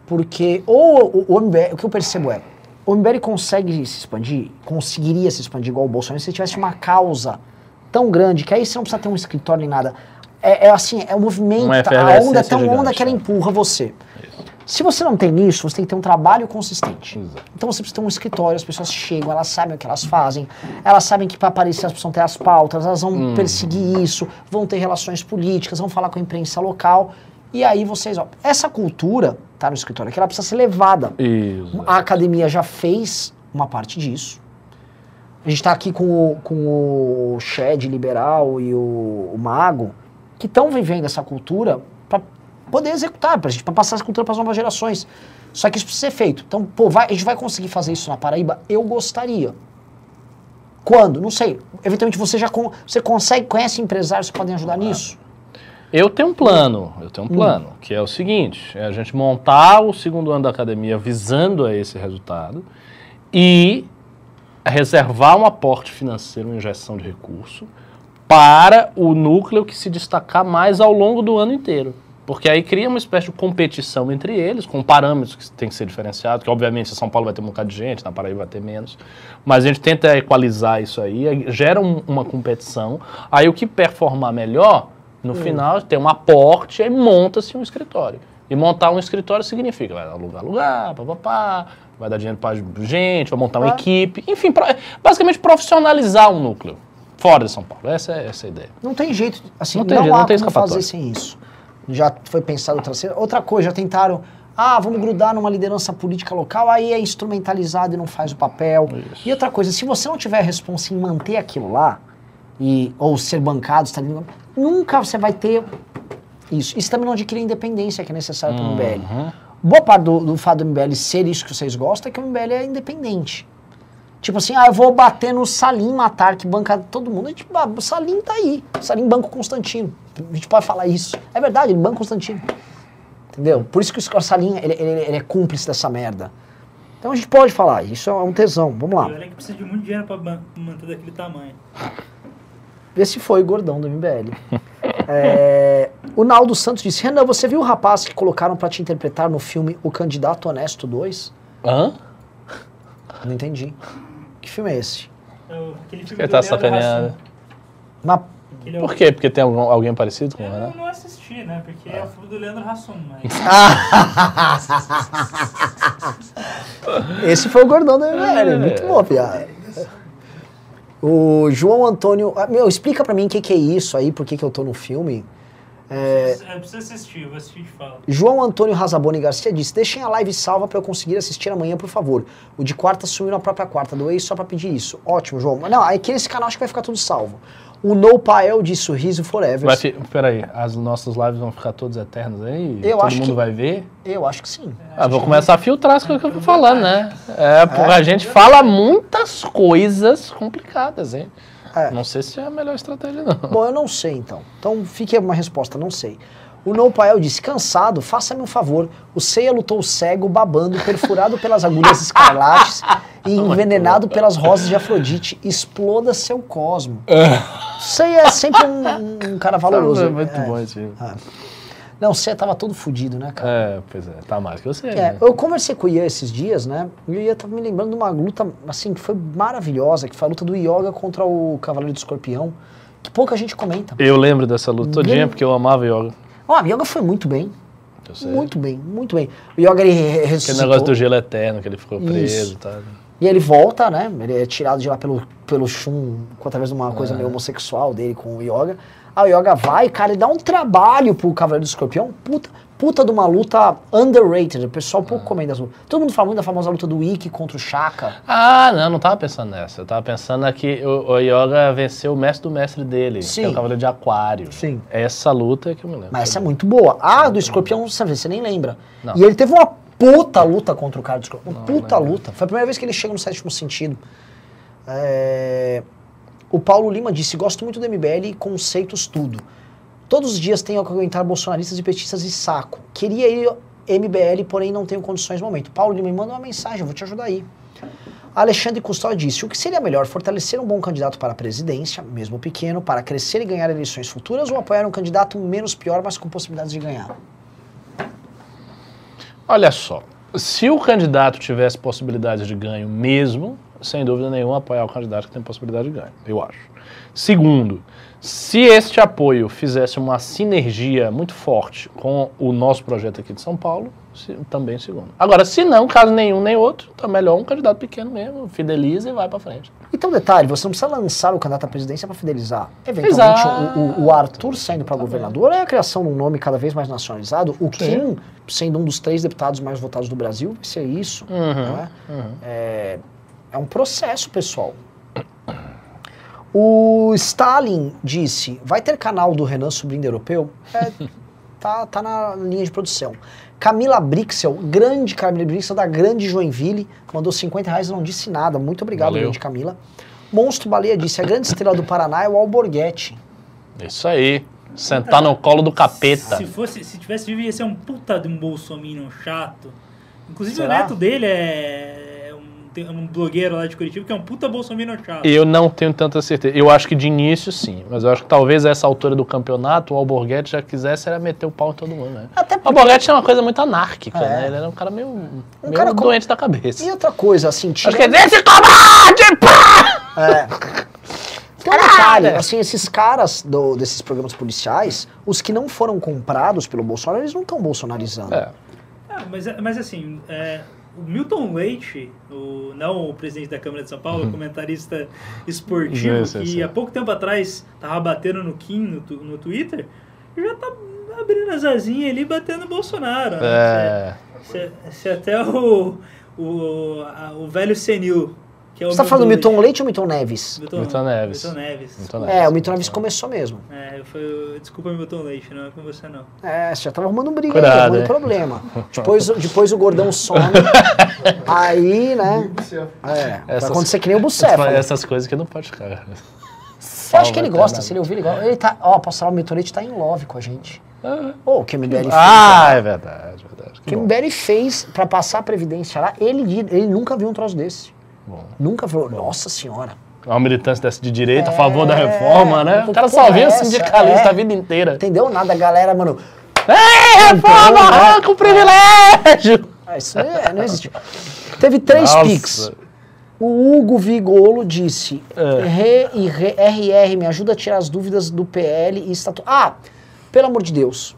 porque ou o, o MBL, o que eu percebo é, o MBL consegue se expandir, conseguiria se expandir igual o Bolsonaro se tivesse uma causa tão grande que aí você não precisa ter um escritório nem nada. É, é assim, é o movimento, a onda é tão gigante, onda que ela empurra você. Isso. Se você não tem isso, você tem que ter um trabalho consistente. Exato. Então você precisa ter um escritório, as pessoas chegam, elas sabem o que elas fazem, elas sabem que para aparecer elas precisam ter as pautas, elas vão hum. perseguir isso, vão ter relações políticas, vão falar com a imprensa local. E aí vocês, ó, essa cultura tá no escritório aqui, ela precisa ser levada. Isso. A academia já fez uma parte disso. A gente está aqui com o, com o Shed liberal e o, o Mago, que estão vivendo essa cultura para poder executar, para passar essa cultura para as novas gerações. Só que isso precisa ser feito. Então, pô, vai, a gente vai conseguir fazer isso na Paraíba? Eu gostaria. Quando? Não sei. Eventualmente você já con- você consegue, conhece empresários que podem ajudar nisso? Eu tenho um plano, eu tenho um plano, que é o seguinte, é a gente montar o segundo ano da academia visando a esse resultado e reservar um aporte financeiro, uma injeção de recurso para o núcleo que se destacar mais ao longo do ano inteiro. Porque aí cria uma espécie de competição entre eles, com parâmetros que tem que ser diferenciados, que obviamente São Paulo vai ter um bocado de gente, na Paraíba vai ter menos. Mas a gente tenta equalizar isso aí, aí gera um- uma competição. Aí o que performar melhor, no final, tem um aporte e monta-se um escritório. E montar um escritório significa, vai alugar lugar, papapá, vai dar dinheiro para gente, vai montar uma Ah. equipe, enfim, pro- basicamente profissionalizar um núcleo fora de São Paulo. Essa é, essa é a ideia. Não tem jeito, assim, Não não, tem jeito, há não tem como fazer sem isso. Já foi pensado outra. Outra coisa, já tentaram, ah, vamos grudar numa liderança política local, aí é instrumentalizado e não faz o papel. Isso. E outra coisa, se você não tiver responsa em manter aquilo lá, e, ou ser bancado, estar ali, nunca você vai ter isso. Isso também não adquire a independência que é necessária para o MBL. Uhum. Boa parte do, do fato do MBL ser isso que vocês gostam é que o MBL é independente. Tipo assim, ah, eu vou bater no Salim matar, que banca todo mundo. A gente, ah, o Salim tá aí. O Salim banca o Constantino. A gente pode falar isso. É verdade, ele banca o Constantino. Entendeu? Por isso que o Salim, ele, ele- ele é cúmplice dessa merda. Então a gente pode falar, isso é um tesão. Vamos lá. Olha que precisa de muito dinheiro pra manter daquele tamanho. Esse foi o gordão do MBL. É, o Naldo Santos disse: Renan, você viu o rapaz que colocaram pra te interpretar no filme O Candidato Honesto 2? Hã? Não entendi. Que filme é esse? É aquele filme Ele do tá. Mas Aquele é Por quê? Porque tem algum- alguém parecido com Eu ela? não, não assisti, né? Porque é o filme do Leandro Hassum, mas... Esse foi o gordão do MBL, muito bom, piada. O João Antônio. ah, Meu, explica pra mim o que, que é isso aí, por que, que eu tô no filme. É, Eu preciso assistir, eu vou assistir e te falo. João Antônio Razaboni Garcia disse: Deixem a live salva pra eu conseguir assistir amanhã, por favor. O de quarta sumiu na própria quarta. Doei só pra pedir isso. Ótimo, João. Não, aqui nesse canal acho que vai ficar tudo salvo. O No Pael disse sorriso forever. Vai. Peraí, as nossas lives vão ficar todas eternas aí? Eu Todo acho mundo que- vai ver? Eu acho que sim. Ah, vou começar a filtrar as coisas que eu tô falando, né? É, porque a gente fala muitas coisas complicadas, hein? É. Não sei se é a melhor estratégia, não. Bom, eu não sei então. Então fique uma resposta, não sei. O No Pael disse: cansado, faça-me um favor. O Ceia lutou cego, babando, perfurado pelas agulhas escarlates e envenenado pelas rosas de Afrodite. Exploda seu cosmo. Ceia é sempre um, um cara valoroso. É muito É. bom esse filme. Não, o Ceia tava todo fudido, né, cara? É, pois é, tá mais que você. É, né? eu conversei com o Ian esses dias, né? E o Ian tava me lembrando de uma luta, assim, que foi maravilhosa, que foi a luta do Yoga contra o Cavaleiro do Escorpião, que pouca gente comenta. Eu lembro dessa luta todinha Bem- porque eu amava yoga. Ó, o Yoga foi muito bem. Eu sei. Muito bem, muito bem. O Yoga ele re- Aquele ressuscitou. negócio do gelo eterno, que ele ficou preso e tal. E ele volta, né? Ele é tirado de lá pelo, pelo Shun, através de uma coisa É. meio homossexual dele com o Yoga. Aí o Yoga vai, cara, ele dá um trabalho pro Cavaleiro do Escorpião. Puta, puta de uma luta underrated. O pessoal É. pouco comenta as lutas. Todo mundo fala muito da famosa luta do Ikki contra o Shaka. Ah, não, não tava pensando nessa. Eu tava pensando na que o, o Yoga venceu o mestre do mestre dele, que é Sim. o Cavaleiro de Aquário. Sim. Essa luta é que eu me lembro. Mas essa é muito boa. Ah, do Escorpião, você nem lembra. Não. E ele teve uma puta luta contra o do Escorpião. Uma Não, puta lembro. luta. Foi a primeira vez que ele chega no sétimo sentido. É, O Paulo Lima disse: Gosto muito do MBL e conceitos tudo. Todos os dias tenho que aguentar bolsonaristas e petistas e saco. Queria ir MBL, porém não tenho condições no momento. Paulo Lima, me manda uma mensagem, eu vou te ajudar aí. Alexandre Custódio disse: O que seria melhor, fortalecer um bom candidato para a presidência, mesmo pequeno, para crescer e ganhar eleições futuras, ou apoiar um candidato menos pior, mas com possibilidades de ganhar? Olha só, se o candidato tivesse possibilidade de ganho mesmo, sem dúvida nenhuma apoiar o candidato que tem possibilidade de ganho, eu acho. Segundo, se este apoio fizesse uma sinergia muito forte com o nosso projeto aqui de São Paulo, também segundo. Agora, se não, caso nenhum nem outro, tá melhor um candidato pequeno mesmo, fideliza e vai pra frente. Então, detalhe, você não precisa lançar o candidato à presidência para fidelizar. Eventualmente, o, o- o Arthur saindo para governador é a criação de um nome cada vez mais nacionalizado. O Kim, sendo um dos três deputados mais votados do Brasil, vai ser isso. Uhum, né? É, é um processo, pessoal. O Stalin disse: vai ter canal do Renan Sobrinho Europeu? É, tá, tá na linha de produção. Camila Brixel, grande Camila Brixel, da grande Joinville, mandou 50 reais e não disse nada. Muito obrigado, Valeu. grande Camila. Monstro Baleia disse, a grande estrela do Paraná é o Alborguete. Isso aí. Sentar no colo do capeta. Se fosse, se tivesse vivo, ia ser um puta de um bolsominion chato. Inclusive Será? o neto dele é um, um blogueiro lá de Curitiba que é um puta bolsominion chato. Eu não tenho tanta certeza. Eu acho que de início sim, mas eu acho que talvez a essa altura do campeonato o Alborguete já quisesse era meter o pau em todo mundo, né? Até O Alborguete é uma coisa muito anárquica, É. né? Ele era um cara meio, meio cara com- doente da cabeça. E outra coisa, assim, Acho que é desse combate, pá! É. Tem um detalhe, assim, esses caras do- desses programas policiais, os que não foram comprados pelo Bolsonaro, eles não estão bolsonarizando. É. Ah, mas, mas assim, é, o Milton Leite, o, não o presidente da Câmara de São Paulo, o comentarista esportivo, Uhum. Sim, que há pouco tempo atrás tava batendo no Kim no, tu- no Twitter, já tá abrindo as asinhas ali batendo no Bolsonaro. né? É. Se, se até o, o, a- o velho senil, que é o Você tá falando do Milton Leite ou Milton Neves? Milton, Milton Neves. Milton Neves. Milton É, o Milton Neves começou mesmo. É, foi, desculpa, Milton Leite, não é com você não. É, você já tava arrumando briga, Cuidado, aí, arrumando hein? problema. Depois, depois o gordão some, aí, né, é, vai Essas- acontecer que nem o Bucéfalo. Essas coisas que não pode ficar. Eu acho que ele gosta, se ele ouvir, ele gosta. Ele tá, ó, posso falar, o Milton Leite tá em love com a gente. Ô, o que o MBL fez. Ah, é verdade, verdade. O Que que o. MBL fez pra passar a Previdência lá, ele, ele nunca viu um troço desse. Bom. Nunca viu. Nossa senhora. Uma militância dessa de direita a favor da reforma, né? O cara só viu é sindicalista É. a vida inteira. Entendeu nada, galera, mano. Ei, reforma, Então, arranca o privilégio! Ah, isso não, é- não existe. Teve três Nossa. pics. O Hugo Vigolo disse: É. E Re- RR, me ajuda a tirar as dúvidas do PL e estatu... Ah, pelo amor de Deus.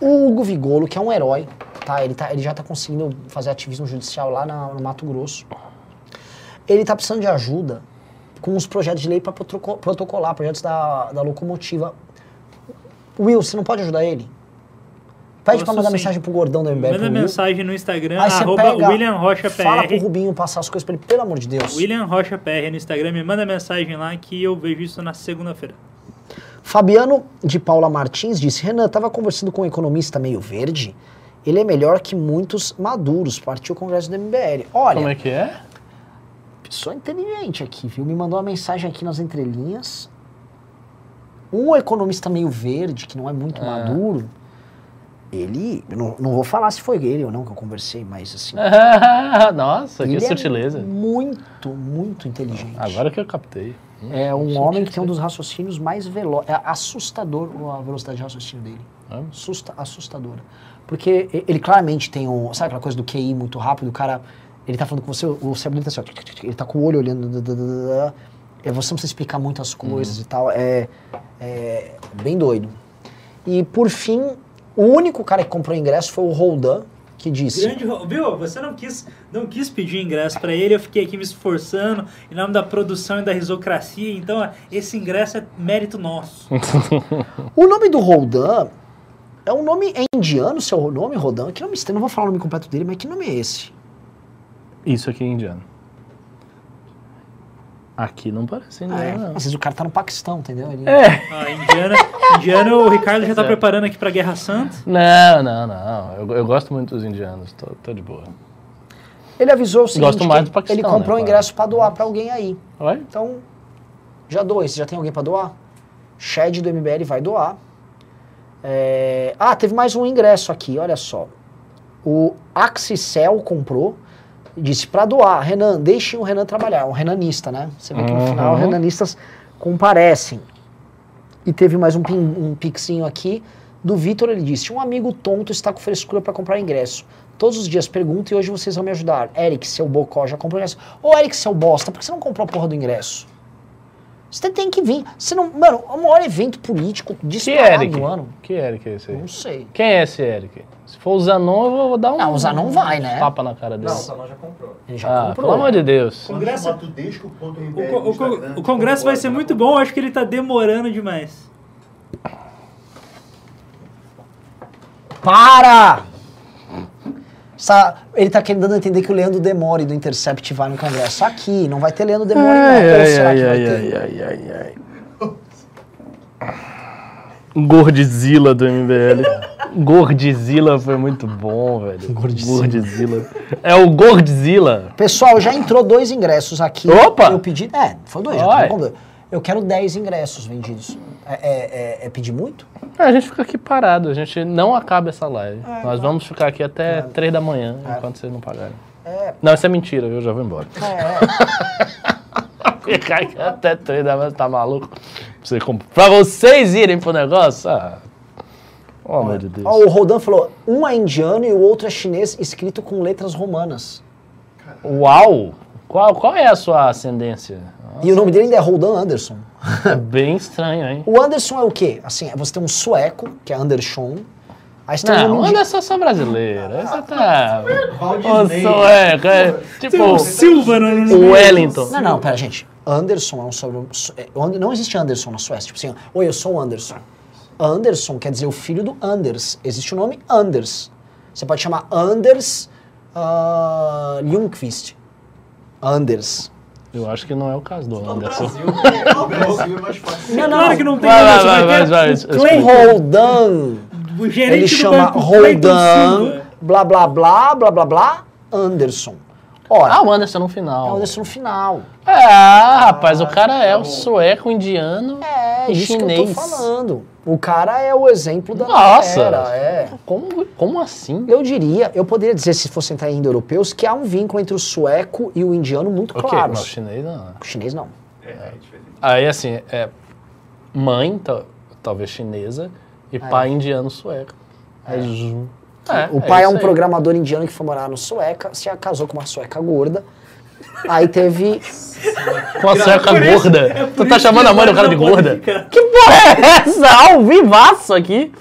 O Hugo Vigolo, que é um herói, tá? Ele, tá, ele já tá conseguindo fazer ativismo judicial lá na- no Mato Grosso. Ele tá precisando de ajuda com os projetos de lei para protocolar, projetos da, da locomotiva. Will, você não pode ajudar ele? Pede pra Posso mandar sim. mensagem pro gordão do MBL. Manda mensagem no Instagram, Aí arroba pega, William Rocha Fala pro PR. Rubinho passar as coisas pra ele, pelo amor de Deus. William Rocha PR no Instagram, me manda mensagem lá que eu vejo isso na segunda-feira. Fabiano de Paula Martins disse: Renan, tava conversando com um economista meio verde. Ele é melhor que muitos maduros. Partiu o congresso do MBL. Olha, Como é que é? Pessoa inteligente aqui, viu? Me mandou uma mensagem aqui nas entrelinhas. Um economista meio verde, que não é muito maduro, ele. Não, não vou falar se foi ele ou não que eu conversei, mas assim. Nossa, que ele sutileza. É muito, muito inteligente. Agora que eu captei. É um homem que tem um dos raciocínios mais velozes. É assustador a velocidade de raciocínio dele. É? Assusta, assustadora. Porque ele claramente tem um. Sabe aquela coisa do QI muito rápido? O cara. Ele tá falando com você, o cérebro dele tá assim, ó, ele tá com o olho olhando. É, você não precisa explicar muitas coisas e tal. É, é bem doido. E por fim, o único cara que comprou ingresso foi o Roldan, que disse. Grande, viu? Você não quis, não quis pedir ingresso pra ele, eu fiquei aqui me esforçando em nome da produção e da risocracia, então esse ingresso é mérito nosso. O nome do Roldan é um nome é indiano, seu nome, Roldan? Que nome estranho, não vou falar o nome completo dele, mas que nome é esse? Isso aqui é indiano. Aqui não parece Ah, indiano, é. não. Às vezes o cara tá no Paquistão, entendeu? Ele- É. Ah, indiana, indiano, o Ricardo já tá É. preparando aqui pra Guerra Santa. Não, não, não. Eu, eu gosto muito dos indianos. Tô, tô de boa. Ele avisou o seguinte, Gosto mais do Paquistão, ele comprou né, um ingresso pra doar pra alguém aí. Oi? Então, já doei. Você já tem alguém pra doar? Shed do MBL vai doar. É, Ah, teve mais um ingresso aqui, olha só. O Axicel comprou disse pra doar. Renan, deixem o Renan trabalhar. Um renanista, né? Você vê que no Uhum. final renanistas comparecem. E teve mais um, pin, um pixinho aqui do Vitor. Ele disse: Um amigo tonto está com frescura para comprar ingresso. Todos os dias pergunto e hoje vocês vão me ajudar. Eric, seu bocó, já comprou ingresso? Ô, Eric, seu bosta, por que você não comprou a porra do ingresso? Você tem que vir. Você não. Mano, é o maior evento político Que disparado Eric? do ano. Que Eric é esse aí? Não sei. Quem é esse Eric? Se for o Zanon, eu vou dar um. Não, o Zanon vai, né? Tapa na cara dele. Não, o Salão já comprou. Ele já ah, comprou. pelo amor de Deus. Congresso- tudesco.rbr O, co- no o Instagram, o congresso vai ser muito bom, acho que ele tá demorando demais. Para! Ele tá querendo entender que o Leandro Demore do Intercept vai no Congresso. Aqui, não vai ter Leandro Demore, não. Ou será que vai ter? ai, ai, ai. Gordzilla do MBL. Gordzilla foi muito bom, velho. Gordzilla. Gordzilla. É o Gordzilla. Pessoal, já entrou dois ingressos aqui. Opa! Eu pedi. É, foi dois. Já tá dois. Eu quero 10 ingressos vendidos. É, é- é- é pedir muito? É, a gente fica aqui parado, a gente não acaba essa live. Nós vamos ficar aqui até 3 da manhã, enquanto vocês não pagarem. É. Não, isso é mentira, eu já vou embora. É, Ficar aqui até 3 da manhã, tá maluco? Pra vocês irem pro negócio? Ah. Oh, amor de Deus. Ó, o Rodan falou: um é indiano e o outro é chinês, escrito com letras romanas. Uau! Qual, qual é a sua ascendência? E o nome dele ainda é Rodan Anderson. É bem estranho, hein? O Anderson é o quê? Assim, você tem um sueco, que é Anderson. Aí você tem um Não, nome anda indi- só brasileiro. Esse tá. Disney. sueco, é. Tem Tipo, o Silva no, o. Wellington. Não, não, pera, gente. Anderson é um sobrenome. é, o Não existe Anderson na Suécia. Tipo assim, oi, eu sou o Anderson. Anderson quer dizer o filho do Anders. Existe o nome Anders. Você pode chamar Anders uh, Ljungqvist. Anders. Eu acho que não é o caso do Anderson. Brasil, no Brasil é mais fácil. Não, Claro que não tem Vai, vai, vai, vai ter vai, Roldan. Ele chama Roldan, blá blá blá, blá blá blá, Anderson. Ora, Ah, o Anderson no é o final. Anderson no final. É, ah, rapaz, o cara é o sueco, indiano É, e isso chinês. que eu tô falando. O cara é o exemplo da Nossa! galera, é. Como, como assim? Eu diria, eu poderia dizer, se fosse entrar em indo-europeus, que há um vínculo entre o sueco e o indiano muito Ok, claro. mas o chinês não. O chinês não. É, é diferente. Aí, assim, é mãe, ta- talvez chinesa, e pai indiano sueco. É, É, o pai é, um aí. programador indiano que foi morar no Sueca, se casou com uma sueca gorda. Aí teve. Com a isso- gorda. é tu tá chamando a mãe do cara de gorda? ficar. Que porra é essa? Ao vivaço aqui.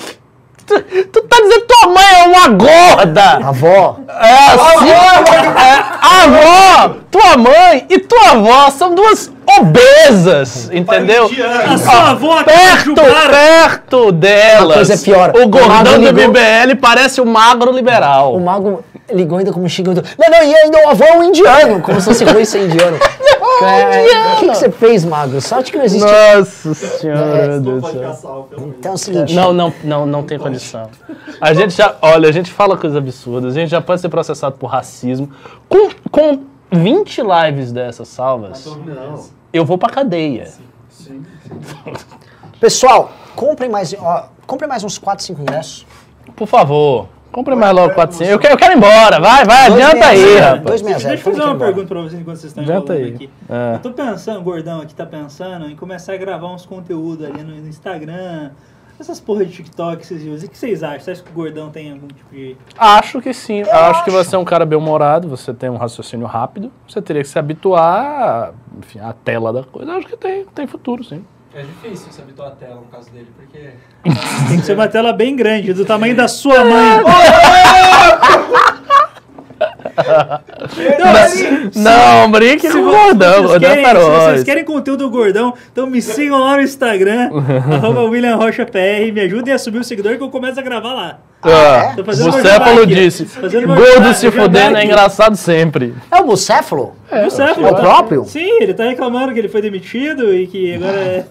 Tu, tu tá dizendo que tua mãe é uma gorda! Avó, É assim? É, avó, tua mãe e tua avó são duas obesas, entendeu? A sua avó aqui Perto, perto delas. Uma coisa é pior. O gordão do ligou- BBL parece o magro liberal. o mago ligou ainda como xingando. Não, não, e ainda o avô é um indiano, como se fosse ruim ser indiano. É, O que, que você fez, magro? Sorte que não existe. Nossa senhora, meu Não Deus do céu. Então é o seguinte. Não, não, não, não tem condição. A gente já, olha, a gente fala coisas absurdas, a gente já pode ser processado por racismo. Com, com 20 lives dessas salvas, eu vou pra cadeia. Sim. Pessoal, comprem mais, ó, comprem mais uns 4, 5 ingressos. Por favor, compre mais logo 400. Eu quero, eu quero ir embora, vai, vai, adianta aí, 260, rapaz. 260. Deixa eu fazer uma pergunta pra vocês enquanto vocês estão Adianta aí. aqui. É. Eu tô pensando, o gordão aqui tá pensando em começar a gravar uns conteúdos ali no, no Instagram, essas porra de TikTok, esses. E o que vocês acham? Você acha que o gordão tem algum tipo de. Acho que sim. acho, que você é um cara bem-humorado, você tem um raciocínio rápido, você teria que se habituar enfim, à tela da coisa. Acho que tem, tem futuro, sim. É difícil se habituar à tela no caso dele, porque. Tem que ser uma tela bem grande, do tamanho da sua mãe. Não, brinque com o gordão, vocês gordão querem, é se vocês querem conteúdo do gordão, então me sigam lá no Instagram, arroba William Rocha PR, me ajudem a subir o seguidor que eu começo a gravar lá. Ah, Tô fazendo o meu Céfalo jabá aqui. disse: gordo se fudendo é engraçado sempre. É o Bucéfalo? É, o Céfalo. É o próprio? Sim, ele tá reclamando que ele foi demitido e que agora é,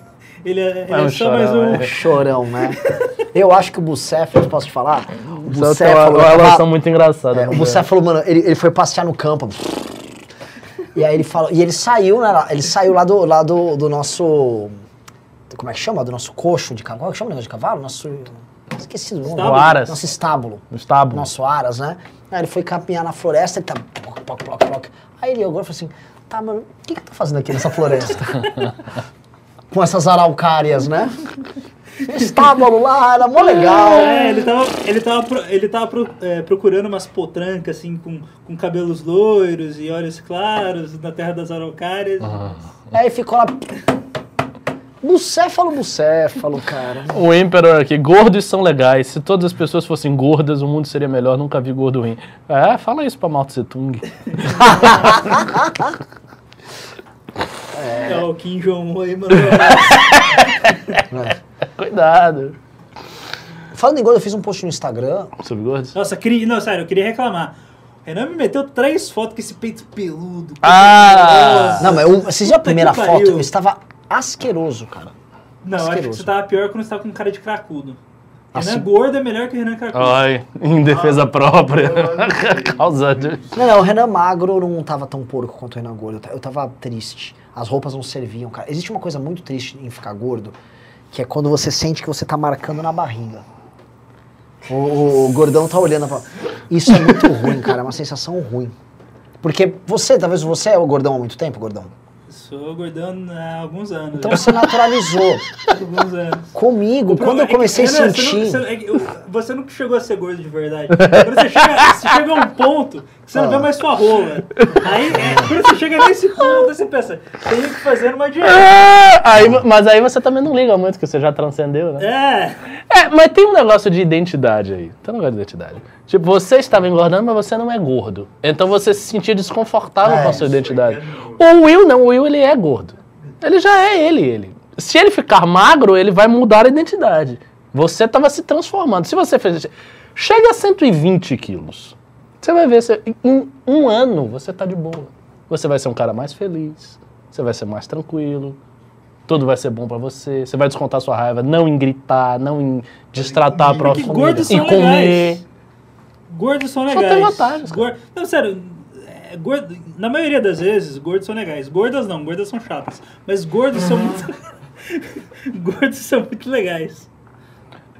ele é, ele É é um só mais chorão, um. é. Chorão, né? Eu acho que o Bucéfalo, posso te falar? O uma, Bucéfalo. uma tava- relação muito engraçada. É, o Bucéfalo, mano, ele, ele foi passear no campo. E aí ele falou. E ele saiu, né? lá- Ele saiu lá do, lá do, do nosso. Como é que chama? Do nosso coxo de cavalo. Como é que chama o negócio de cavalo? Nosso. Esqueci do nome. Estábulo? Aras. Nosso estábulo. No estábulo. Nosso Aras, né? Aí ele foi caminhar na floresta, ele tá. Aí ele agora falou assim: tá, mano, o que, que eu tô fazendo aqui nessa floresta? Com essas araucárias, né? Estábulo lá, era mó legal. É, ele tava, ele tava, pro- ele tava pro- é, procurando umas potrancas, assim, com, com cabelos loiros e olhos claros, na terra das araucárias. Aí ficou lá. Bucéfalo, bucéfalo, cara. O Emperor aqui, gordos são legais. Se todas as pessoas fossem gordas, o mundo seria melhor. Nunca vi gordo ruim. É, fala isso pra Mao Tse Tung. É, o Kim Jong-un aí mandou. Cuidado. Falando em gordo, eu fiz um post no Instagram. Sobre gordos? Nossa, queria, não, sério, eu queria reclamar. O Renan me meteu três fotos com esse peito peludo. Ah! Não, mas eu, vocês viram a primeira foto? pariu. Eu estava asqueroso, cara. Não, eu acho que asqueroso. você tava pior quando você tava com cara de cracudo. Assim- Renan Gordo é melhor que Renan Carcosa. Ai, em defesa própria. Causa de... Não, não, o Renan Magro não tava tão porco quanto o Renan Gordo. Eu ta- Eu tava triste. As roupas não serviam, cara. Existe uma coisa muito triste em ficar gordo, que é quando você sente que você tá marcando na barriga. O, o- gordão tá olhando pra... Isso é muito ruim, cara. É uma sensação ruim. Porque você, talvez você é o gordão há muito tempo, gordão. Sou gordão há alguns anos. Então já. você naturalizou. Há alguns anos. Comigo, quando eu é comecei a sentir... não- Você, é nunca chegou a ser gordo de verdade. Quando você chega, você chega a um ponto que você não Ah. vê mais sua rola. Aí, é, quando você chega nesse ponto, você pensa, tenho que fazer uma dieta. É, aí, mas aí você também não liga muito, que você já transcendeu, né? É, É, mas tem um negócio de identidade aí. Tem um negócio de identidade. Tipo, você estava engordando, mas você não é gordo. Então você se sentia desconfortável É, com a sua aí identidade. é. O Will não, o Will ele é gordo. Ele já é ele, ele. Se ele ficar magro, ele vai mudar a identidade. Você estava se transformando. Se você fez. Chega a 120 quilos. Você vai ver, você- em um ano você tá de boa. Você vai ser um cara mais feliz. Você vai ser mais tranquilo. Tudo vai ser bom pra você. Você vai descontar sua raiva, não em gritar, não em destratar a própria Porque gordos família. são Em comer. legais. gordos são Só legais. tem vantagens, cara. Gor- Não, sério, é, gordo, na maioria das vezes, gordos são legais. Gordas não, gordas são chatas. Mas gordos são muito. gordos são muito legais.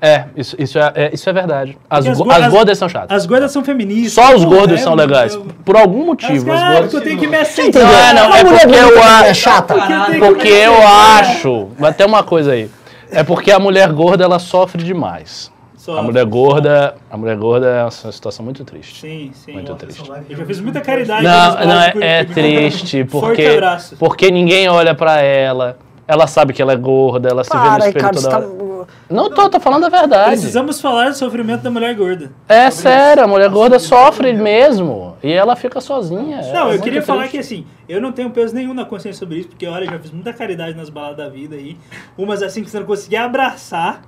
É, isso, isso, é, é- isso é verdade. As, Porque as go- as as- gordas são chatas. As gordas são feministas. Só os gordos é, são legais. eu- Por algum motivo. Os cara, gordos... eu tenho que me aceitar. Não, não, é porque eu acho- é chata. Porque Porque eu acho. Vai ter uma coisa aí. É porque a mulher gorda ela sofre demais. A mulher gorda, a mulher gorda é uma situação muito triste. Sim, sim. Muito Eu- triste. Eu já fiz muita caridade. Não, não é, é triste porque porque ninguém olha pra ela. Ela sabe que ela é gorda, ela se vê no Para, espelho Ricardo, você toda tá... Não tô, tô falando a verdade. Precisamos falar do sofrimento da mulher gorda. É sério, a mulher gorda sofre mesmo. E ela fica sozinha. é Não, eu muito queria falar que triste. assim, eu não tenho peso nenhum na consciência sobre isso, porque olha, eu já fiz muita caridade nas baladas da vida aí. Umas assim que você não conseguia abraçar.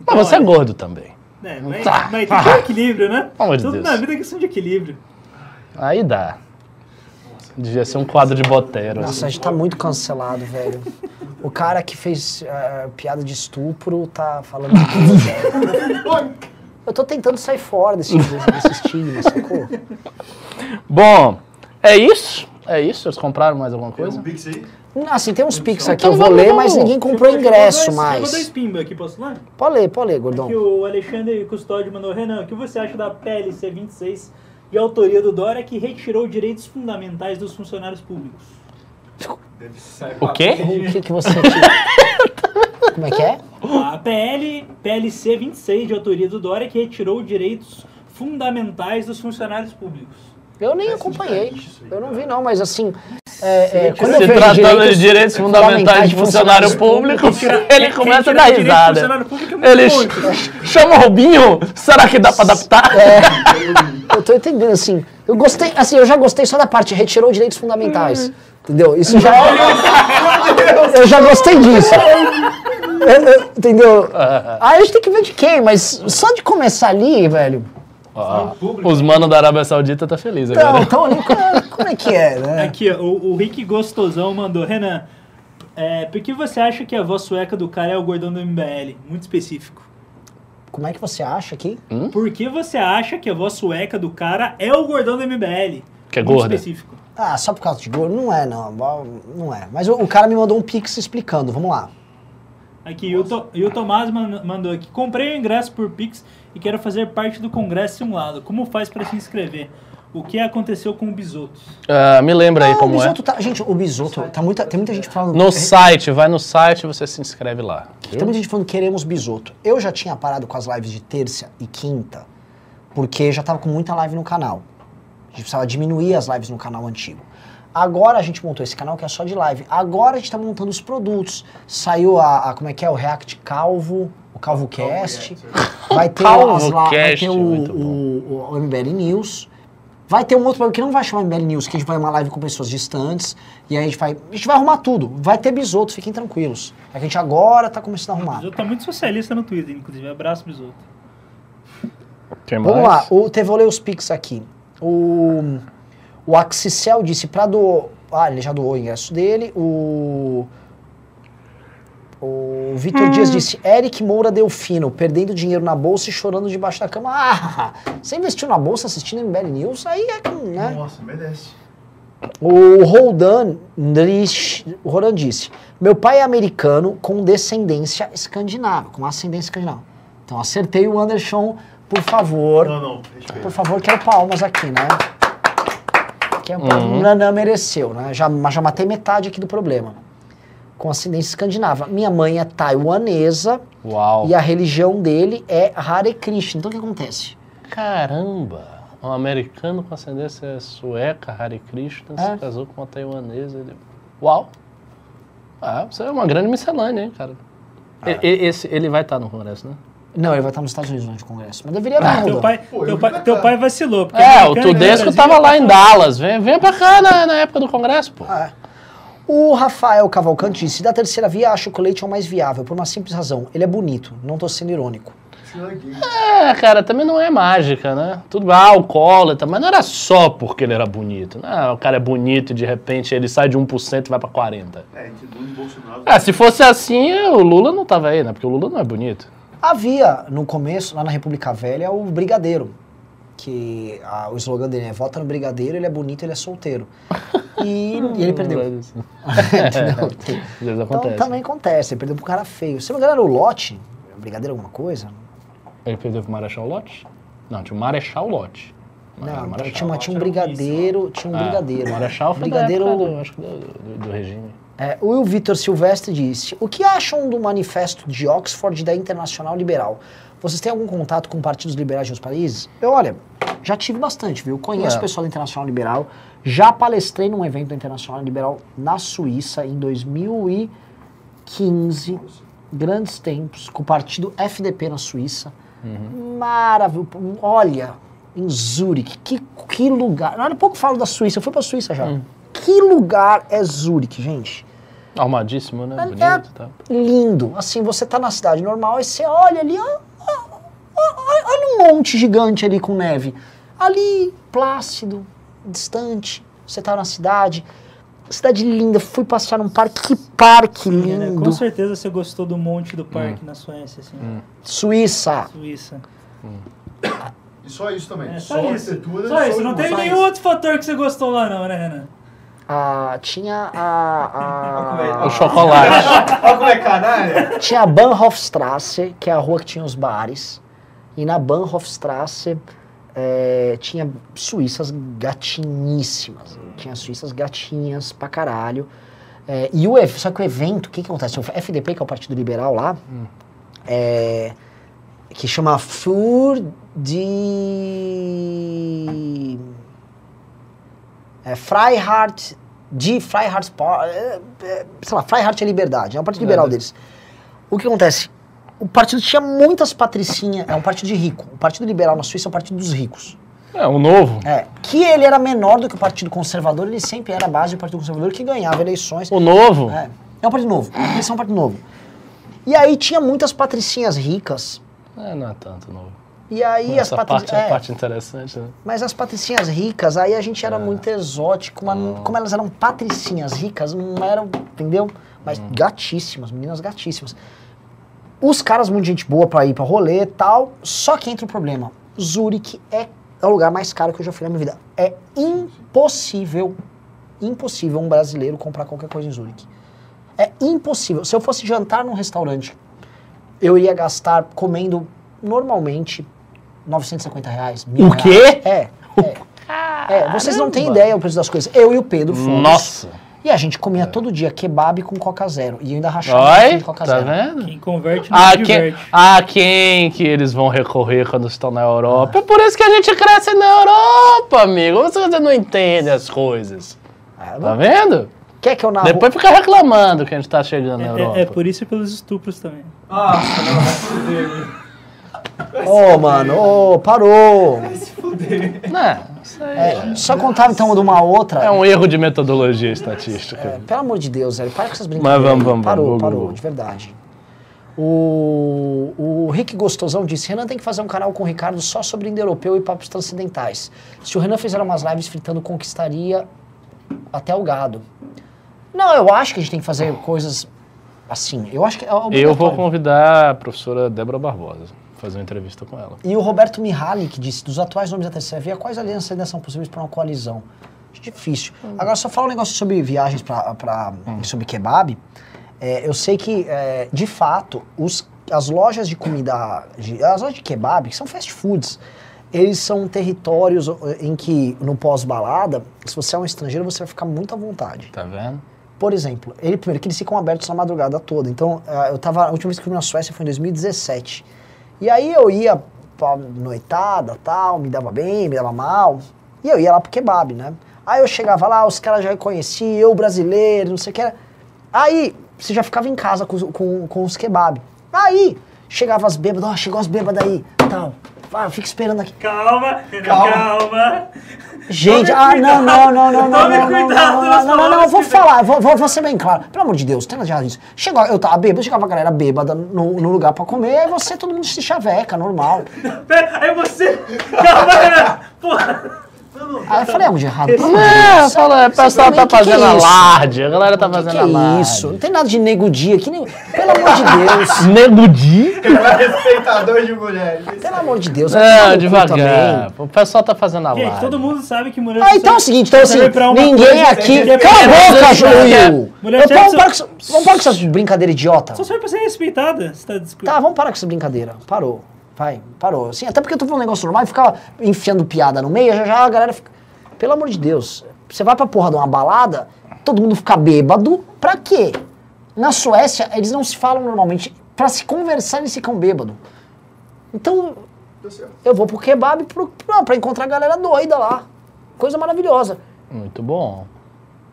Então, Mas você é olha, gordo também. É, mas, Tá. mas tem que ter equilíbrio, né? Pelo Tudo Deus. na vida é questão de equilíbrio. Aí dá. Devia ser um quadro de botero. Nossa, assim. a gente tá muito cancelado, velho. O cara que fez eh, piada de estupro tá falando Eu tô tentando sair fora desse, desse estigma, sacou? Bom, é isso? É isso? Eles compraram mais alguma Tem coisa? um pix aí? Assim, tem uns pics aqui, Então eu vou vamos, ler, vamos. mas ninguém comprou ingresso Eu vou dar mais. espimba aqui, posso ler? Pode ler, pode ler, gordão. Que o Alexandre Custódio mandou, Renan, o que você acha da PLC 26 de autoria do Dória que retirou direitos fundamentais dos funcionários públicos? O quê? O que, que você? Como é que é? A PL, PLC 26 de autoria do Dória que retirou direitos fundamentais dos funcionários públicos. Eu nem Parece acompanhei. Eu não vi, não, mas assim. É, é, quando eu Se vejo tratando de direitos fundamentais de funcionário público, ele começa a dar risada. é Ele chama o Robinho? Será que dá pra adaptar? Eu tô entendendo, assim. Eu gostei, assim, eu já gostei só da parte, retirou direitos fundamentais. Entendeu? Isso já. Eu já gostei disso. Eu- eu- entendeu? Aí a gente tem que ver de quem, mas só de começar ali, velho. Ó, os manos da Arábia Saudita tá feliz Então, agora. então ali, como, como é que é, né? Aqui, ó, o, o Rick Gostosão mandou, Renan, é, por que você acha que a voz sueca do cara é o gordão do MBL? Muito específico. Como é que você acha aqui? Por que você acha que a voz sueca do cara é o gordão do MBL? Que é Muito gorda. específico. Ah, só por causa de gordo? Não é, não. Não é. Mas o, o cara me mandou um pix explicando. Vamos lá. Aqui, e o, To- e o Tomás man- mandou aqui, comprei o ingresso por Pix e quero fazer parte do congresso simulado. Como faz para se inscrever? O que aconteceu com o Bisoto? Ah, me lembra aí Ah, o como é. Bisoto tá. Gente, o Bisoto. Tá muita, tem muita gente falando. No site, vai no site e você se inscreve lá. Tem muita gente falando queremos Bisoto. Eu já tinha parado com as lives de terça e quinta, porque já tava com muita live no canal. A gente precisava diminuir as lives no canal antigo. Agora a gente montou esse canal que é só de live. Agora a gente tá montando os produtos. Saiu a, a- como é que é? O React Calvo, o Calvo Cast. Vai ter, Calvo as, la- vai ter o, o, o, o MBL News. Vai ter um outro programa que não vai chamar MBL News, que a gente vai uma live com pessoas distantes. E aí a gente vai. A gente vai arrumar tudo. Vai ter bisoto, fiquem tranquilos. É que a gente agora tá começando a O arrumar. Bisoto tá muito socialista no Twitter, inclusive. Abraço, Bisoto. Vamos lá, o, teve, vou ler os pics aqui. O, o Axicel disse pra doar. Ah, ele já doou o ingresso dele. O. O Vitor Dias disse: Eric Moura Delfino, perdendo dinheiro na bolsa e chorando debaixo da cama. Ah, você investiu na bolsa assistindo MBL News? Aí é que, né? Nossa, merece. O Roldan, o Rodan disse: Meu pai é americano com descendência escandinava, com ascendência escandinava. Então acertei o Anderson, por favor. Não, não, respeito. Por favor, quero palmas aqui, né? Que é, O Nanã mereceu, né? Já, mas já matei metade aqui do problema. Com ascendência escandinava. Minha mãe é taiwanesa Uau. e a religião dele é Hare Krishna. Então o que acontece? Caramba! Um americano com ascendência sueca, Hare Krishna, É. se casou com uma taiwanesa. Ele... Uau! Ah, você é uma grande miscelânea, hein, cara? É. E- Esse, ele vai estar no Congresso, né? Não, ele vai estar nos Estados Unidos durante o Congresso. Mas deveria Ah, vir, Teu Roldan. pai, Pô, eu teu pai, teu pai vacilou. porque É, o Tudesco Brasil, tava lá em. Dallas. Vem, vem pra cá na, na época do Congresso, pô. É. O Rafael Cavalcante disse: da terceira via, acho que o leite é o mais viável, por uma simples razão. Ele é bonito, não tô sendo irônico. É. É, cara, também não é mágica, né? Tudo ah, alcoólatra, mas não era só porque ele era bonito. Não, o cara é bonito e de repente ele sai de 1% e vai pra 40%. É, entre Lula e Bolsonaro. Ah, se fosse assim, o Lula não tava aí, né? Porque o Lula não é bonito. Havia, no começo, lá na República Velha, o Brigadeiro. Que ah, o slogan dele é vota no Brigadeiro, ele é bonito, ele é solteiro. E, e ele perdeu. Entendeu? Vezes Então acontece. também acontece, ele perdeu pro cara feio. Se não me engano, era o Lote, Brigadeiro alguma coisa? Ele perdeu pro Marechal Lott? Não, tinha o Marechal Lott. Não, então Marechal. tinha, uma- tinha um Lote um brigadeiro, tinha um Ah, brigadeiro. O Marechal foi brigadeiro. do, acho que do, do- do regime. É, o Will Vitor Silvestre disse: O que acham do manifesto de Oxford da Internacional Liberal? Vocês têm algum contato com partidos liberais de outros países? Eu, olha, já tive bastante, viu? Conheço É. o pessoal da Internacional Liberal. Já palestrei num evento da Internacional Liberal na Suíça em 2015. Grandes tempos, com o partido FDP na Suíça. Maravilhoso. Olha, em Zurique, que, que lugar. Não, pouco falo da Suíça, eu fui pra Suíça já. Que lugar é Zurique, gente? Arrumadíssimo, né? Bonito é- tal. lindo. Assim, você tá na cidade normal e você olha ali, ó, ó, ó, olha um monte gigante ali com neve. Ali, plácido, distante. Você tá na cidade. Cidade linda. Fui passear num parque. Que parque né? lindo. Com certeza você gostou do monte do parque na Suécia, assim. Suíça. Suíça. E só isso também. É, só, só, isso. arquitetura Só e isso. Não só nenhum isso. outro fator que você gostou lá, não, né, Renan? Ah, tinha a, a- O chocolate. Olha como é canalha. Tinha a Bahnhofstrasse, que é a rua que tinha os bares. E na Bahnhofstrasse é, tinha suíças gatinhíssimas. Tinha suíças gatinhas pra caralho. É, e o, só que o evento, o que, que acontece? O FDP, que é o Partido Liberal lá, é, que chama Fur de... É, Freiheit, de Freiheit, é, é, sei lá, Freiheit é liberdade, é o Partido Liberal deles. O que acontece? O partido tinha muitas patricinhas, é um partido de rico. O Partido Liberal na Suíça é um partido dos ricos. É, o novo. É, que ele era menor do que o Partido Conservador, ele sempre era a base do Partido Conservador que ganhava eleições. O novo. É, é um partido novo, eles são um partido novo. E aí tinha muitas patricinhas ricas, É, não é tanto novo. E aí as parte patricinhas... é a parte interessante, né? Mas as patricinhas ricas, aí a gente era É. muito exótico, mas não- como elas eram patricinhas ricas, não eram, entendeu? Mas Hum. gatíssimas, meninas gatíssimas. Os caras, muito gente boa pra ir pra rolê e tal, só que entra o problema. Zurique é, é o lugar mais caro que eu já fui na minha vida. É impossível, impossível um brasileiro comprar qualquer coisa em Zurique. É impossível. Se eu fosse jantar num restaurante, eu iria gastar comendo normalmente 950 reais. mil O reais. quê? É. É. É, vocês não têm ideia o preço das coisas. Eu e o Pedro fomos. Nossa. E a gente comia todo dia kebab com Coca Zero. E eu ainda rachava Oi, de Coca tá Zero. vendo? Quem converte não A se quem, a quem que eles vão recorrer quando estão na Europa? É por isso que a gente cresce na Europa, amigo. Você você não entende as coisas. Ah, Tá vendo? Quer que eu narro? Depois fica reclamando que a gente tá chegando na Europa. É, é, é por isso e pelos estupros também. Nossa, não, Ô, mano, ô, parou. Vai se fuder. Aí É, só contar então de uma outra. é um erro de metodologia estatística. É, pelo amor de Deus, velho, para com essas brincadeiras. Mas vamos, vamos, Parou, vamos, parou, vamos. de verdade. O, o Rick Gostosão disse: Renan tem que fazer um canal com o Ricardo só sobre indo-europeu e papos transcendentais. Se o Renan fizer umas lives fritando, conquistaria até o gado. Não, eu acho que a gente tem que fazer coisas Assim, eu acho que é Eu vou convidar a professora Débora Barbosa, fazer uma entrevista com ela. E o Roberto Mihalik disse, dos atuais nomes da terceira via, quais alianças ainda são possíveis para uma coalizão? Acho difícil. Agora, só falar um negócio sobre viagens pra, pra, sobre kebab. É, eu sei que, é, de fato, os, as lojas de comida, de- as lojas de kebab, que são fast foods, eles são territórios em que, no pós-balada, se você é um estrangeiro, você vai ficar muito à vontade. Tá vendo? Por exemplo, ele primeiro que eles ficam abertos na madrugada toda. Então, ah, eu tava, a última vez que eu fui na Suécia foi em 2017. E aí eu ia pra noitada, tal, me dava bem, me dava mal. E eu ia lá pro kebab, né? Aí eu chegava lá, os caras já reconheciam, eu brasileiro, não sei o que era. Aí você já ficava em casa com, com, com os kebab. Aí chegava as bêbadas, ó, chegou as bêbadas aí, tal. Vai, fica esperando aqui. Calma, calma. Gente, Tome ah, não, não, não, não, não, Tome cuidado não, não, não, não, vou falar, vou, vou, ser bem claro. Pelo amor de Deus, tem nada de errado nisso. Chegou, eu tava bêbado, chegava a galera bêbada no, no lugar pra comer, aí você, todo mundo se chaveca, normal. Pera, aí você. Calma, Renan. Porra. Aí eu falei, algo de errado, pelo amor de É, Deus. fala, o pessoal tá é fazendo alarde, a galera tá Que fazendo é alarde. isso? Não tem nada de nego dia aqui, nem... pelo amor de Deus, Nego Di? Respeitador de mulheres. pelo amor de Deus. Não, devagar. O pessoal tá fazendo alarde. Gente, todo mundo sabe que mulher. Ah, então é o seguinte, então assim, ninguém aqui... é Cala a boca, Júlio! Eu- Vamos parar com essa- brincadeiras idiota. Só serve pra ser respeitada. Você tá discutindo. Tá, vamos parar com essa brincadeira. Parou. Vai, parou. Assim, até porque eu tô falando um negócio normal e ficava enfiando piada no meio, já já a galera fica. Pelo amor de Deus. Você vai pra porra de uma balada, todo mundo fica bêbado, pra quê? Na Suécia, eles não se falam normalmente. Pra se conversar, eles ficam bêbado. Então, Tá eu vou pro kebab pro, pra, pra encontrar a galera doida lá. Coisa maravilhosa. Muito bom.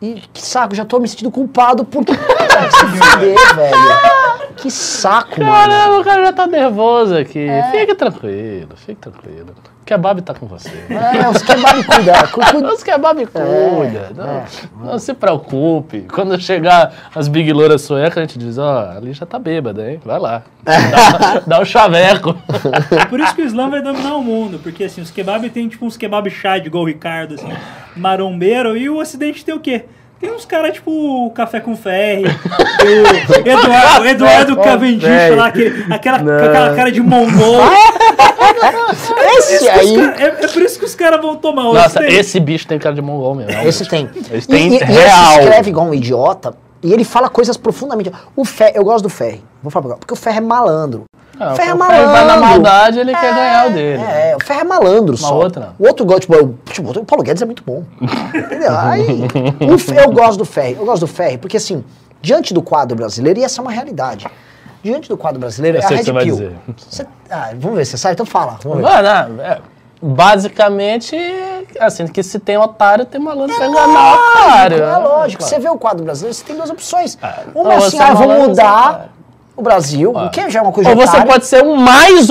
E que saco, já tô me sentindo culpado por. Vai se fuder, velho. Que saco, mano. Caramba, o cara já tá nervoso aqui. É. Fique tranquilo, fique tranquilo. O kebab tá com você. É, os kebab cuidam. cu- cu- Os kebab cuida. não, é. não se preocupe. Quando chegar as big louras suecas, a gente diz, ó, ali já tá bêbada, hein? Vai lá. Dá, dá um chaveco. É por isso que o Islã vai dominar o mundo, porque assim, os kebab tem tipo uns kebab chá igual o Ricardo, assim, marombeiro, e o Ocidente tem o quê? Tem uns caras tipo o Café com Ferre, o Eduardo, o Eduardo Cavendish lá, aquele, aquela, aquela cara de mongol. Esse aí. É, é por isso que os caras vão tomar Nossa, esse bicho tem cara de mongol mesmo. Esse tem. Esse tem e, e, e real. escreve igual um idiota e ele fala coisas profundamente. O Fer, eu gosto do Ferri. Vou falar porque o Ferri é malandro. Ah, o Ferri é malandro. Ferri vai na maldade, ele quer ganhar o dele. É, o Ferri é malandro só. outra. O outro gosta, tipo, tipo, o Paulo Guedes é muito bom. Entendeu? Aí, o Fe- eu gosto do Ferri. Eu gosto do Ferri porque, assim, diante do quadro brasileiro, e essa é uma realidade. Diante do quadro brasileiro, Eu é a Red que você vai Pill. dizer. Você- ah, vamos ver, você sabe? Então fala. Vamos ver. Não, não, é, basicamente, assim, que se tem otário, tem malandro pra enganar lógico, otário. é né? lógico. Você vê o quadro brasileiro, você tem duas opções. ou Uma é você assim, é ah, vou malandro, ou você é mudar o Brasil, o que já é uma coisa Ou você pode ser um mais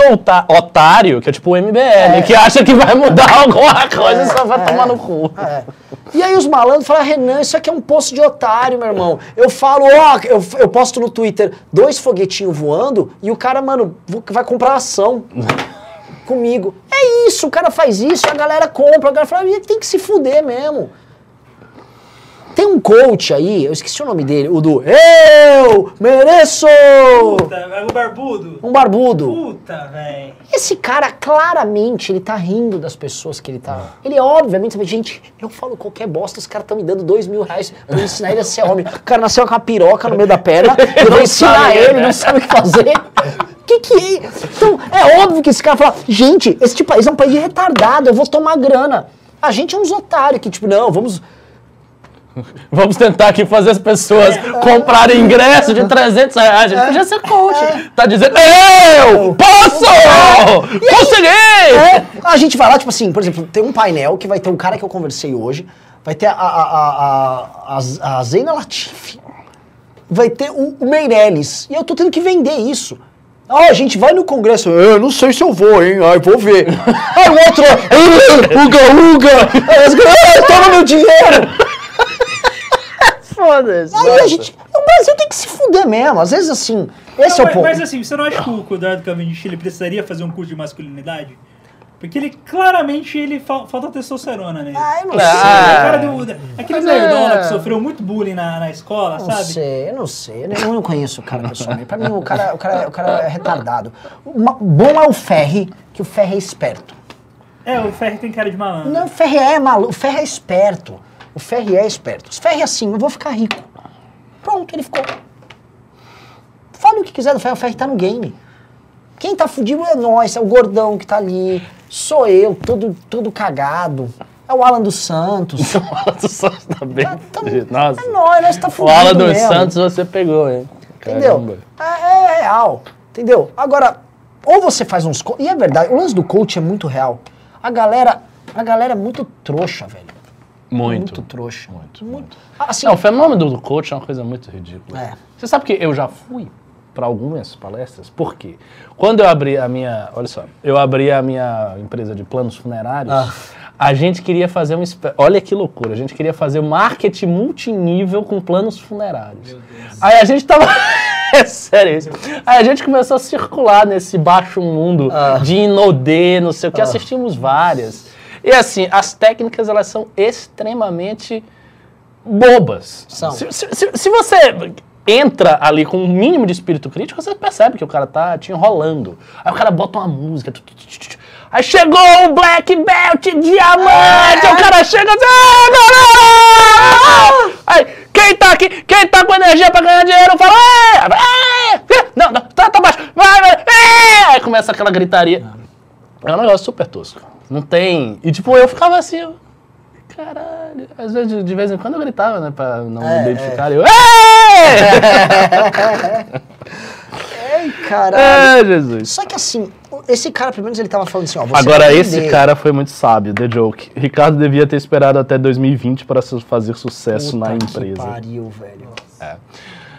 otário, que é tipo o MBL, que acha que vai mudar alguma coisa e só vai tomar no cu. É. E aí os malandros falam, Renan, isso aqui é um poço de otário, meu irmão. Eu falo, ó, eu, eu posto no Twitter dois foguetinhos voando e o cara, mano, vai comprar ação comigo. É isso, o cara faz isso, a galera compra, a galera fala, "Ih, tem que se fuder mesmo. Tem um coach aí, eu esqueci o nome dele, o do Eu mereço! Puta, é o barbudo. Um barbudo. Puta, velho. Esse cara, claramente, ele tá rindo das pessoas que ele tá. Ele, obviamente, sabe, gente, eu falo qualquer bosta, os caras estão me dando dois mil reais pra eu ensinar ele a ser homem. O cara nasceu com uma piroca no meio da perna, eu vou ensinar ele, né? não sabe o que fazer. Que que é? Então, é óbvio que esse cara fala, gente, esse tipo, país é um país retardado, eu vou tomar grana. A gente é uns otários que, tipo, não, vamos. Vamos tentar aqui fazer as pessoas comprarem ingresso de 300 reais. A gente podia ser coach. Tá dizendo, eu posso! Consegui! É, a gente vai lá, tipo assim, por exemplo, tem um painel que vai ter um cara que eu conversei hoje, vai ter a, a, a, a, a, a Zeina Latifi, vai ter o, o Meirelles, e eu tô tendo que vender isso. Ah, a gente vai no congresso, eu não sei se eu vou, hein, ai, vou ver. Aí o outro, "Ah, uga, uga, as galera, "Ah, toma meu dinheiro. Foda-se. Aí a gente, o Brasil tem que se fuder mesmo, às vezes assim, esse Não, é o mas, ponto. mas assim, você não acha que o que o Eduardo Cavendish ele precisaria fazer um curso de masculinidade? Porque ele claramente ele fal- falta testosterona nele. Ah, eu não Ah, sei. Do, aquele Mas é- que sofreu muito bullying na, na escola, Não sabe? sei, eu não sei. Eu não conheço o cara pessoalmente. Pra mim, o cara, o cara, o cara é retardado. Bom é o Ferri, que o Ferri é esperto. É, o Ferri tem cara de malandro. Não, o Ferri é maluco, o Ferri é esperto. O Ferri é esperto. O Ferri é assim, eu vou ficar rico. Pronto, ele ficou. Fale o que quiser do Ferri, o Ferri tá no game. Quem tá fudido é nós, é o gordão que tá ali. Sou eu, todo, todo cagado. É o Alan dos Santos. O Alan dos Santos tá bem. Nossa. É nós, nós tá O fudido Alan dos mesmo. Santos você pegou, hein? Entendeu? Caramba. É, é real. Entendeu? Agora, ou você faz uns. E é verdade, o lance do coach é muito real. A galera. A galera é muito trouxa, velho. Muito. Muito trouxa. Muito, muito. Assim, Não, o fenômeno do coach é uma coisa muito ridícula. É. Você sabe que eu já fui para algumas palestras? Por quê? Quando eu abri a minha. Olha só, eu abri a minha empresa de planos funerários. Ah. A gente queria fazer um. Olha que loucura. A gente queria fazer um marketing multinível com planos funerários. Aí a gente tava. É sério isso. Aí a gente começou a circular nesse baixo mundo Ah. de Inodê, não sei o que. Assistimos várias. E assim, as técnicas elas são extremamente bobas. São. Se, se- se- se você entra ali com um mínimo de espírito crítico, você percebe que o cara tá te enrolando. Aí o cara bota uma música. tu, tu, tu. Aí chegou o Black Belt Diamante! Aí o cara chega assim. "Ah, galera!" Aí, quem tá aqui? Quem tá com energia pra ganhar dinheiro? Fala. "É, é, Não, não, tá, tá baixo. Vai, vai. é." Aí começa aquela gritaria. É um negócio super tosco. Não tem. E tipo, eu ficava assim. eu, Caralho. Às vezes, de- vez em quando eu gritava, né? Pra não É, me identificar. Eu. "Ê!" Ai, caralho. É, Jesus. Só que assim, esse cara, pelo menos, ele tava falando assim, ó. você Agora, esse cara foi muito sábio, The Joke. Ricardo devia ter esperado até 2020 para fazer sucesso Puta na que empresa. pariu, velho.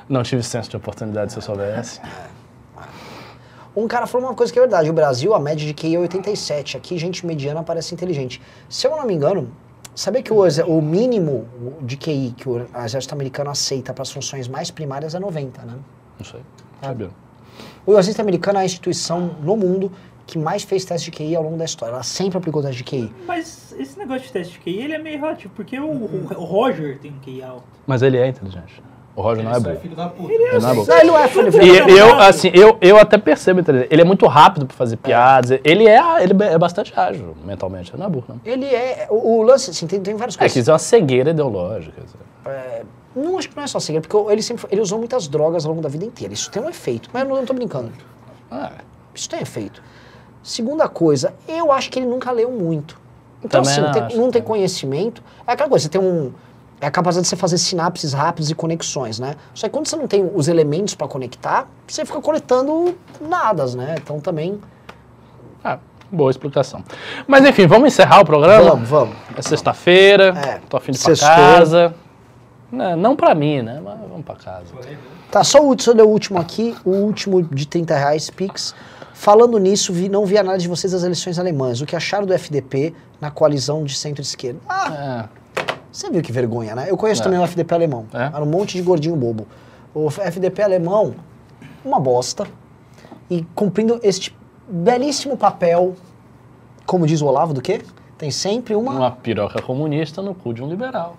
Não tive senso de oportunidade se eu soubesse. Um cara falou uma coisa que é verdade. O Brasil, a média de QI é 87. Aqui, gente mediana parece inteligente. Se eu não me engano, sabia que o, o mínimo de QI que o exército americano aceita para as funções mais primárias é 90, né? Não sei. Sabia. O exército americano é a instituição no mundo que mais fez teste de QI ao longo da história. Ela sempre aplicou teste de QI. Mas esse negócio de teste de QI, ele é meio relativo, porque o, o- o Roger tem um QI alto. Mas ele é inteligente. O Roger não é Ele só bom. é filho da puta. Ele não é bom. Não, ele não é filho. E filho- eu, assim, eu, eu até percebo, entendeu? ele é muito rápido pra fazer piadas, ele é, ele é bastante ágil mentalmente, ele não é burro, não. Ele é. O, o lance, assim, tem, tem várias É coisas. que isso é uma cegueira ideológica. assim. Não acho que não é só segredo, porque ele sempre ele usou muitas drogas ao longo da vida inteira. Isso tem um efeito. Mas eu não tô brincando. Ah, Isso tem efeito. Segunda coisa, eu acho que ele nunca leu muito. Então, Também assim, não acho, não também. conhecimento. É aquela coisa, você tem um. É a capacidade de você fazer sinapses rápidas e conexões, né? Só que quando você não tem os elementos para conectar, você fica coletando nadas, né? Então também. ah, boa explicação. Mas enfim, vamos encerrar o programa? Vamos, vamos. É sexta-feira, É, tô afim de ir pra casa. Não, não pra mim, né? Mas vamos pra casa. Tá, só o, ler o último aqui, o último de 30 reais, Pix. Falando nisso, vi, não vi a análise de vocês das eleições alemãs. O que acharam do FDP na coalizão de centro-esquerda? Ah, É, Você viu que vergonha, né? Eu conheço É. também o FDP alemão. É? Era um monte de gordinho bobo. O FDP alemão, uma bosta. E cumprindo este belíssimo papel, como diz o Olavo, do quê? Tem sempre uma. uma piroca comunista no cu de um liberal.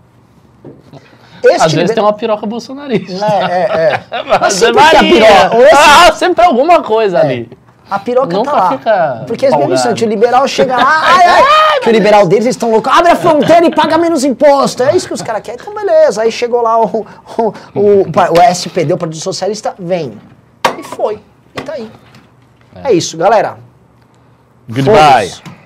Este Às vezes liber- tem uma piroca bolsonarista. É, é, é. Mas sempre tem a piroca. Ou esse- Ah, sempre alguma coisa ali. A piroca Nunca tá lá. fica Porque é mesmo instante, o liberal chega lá, ai, ai, que o liberal deles, eles estão loucos, abre a fronteira e paga menos imposto. É isso que os caras querem, então beleza. Aí chegou lá o, o, o, o SPD, o Partido Socialista, vem. E foi. E tá aí. É, isso, galera. Goodbye.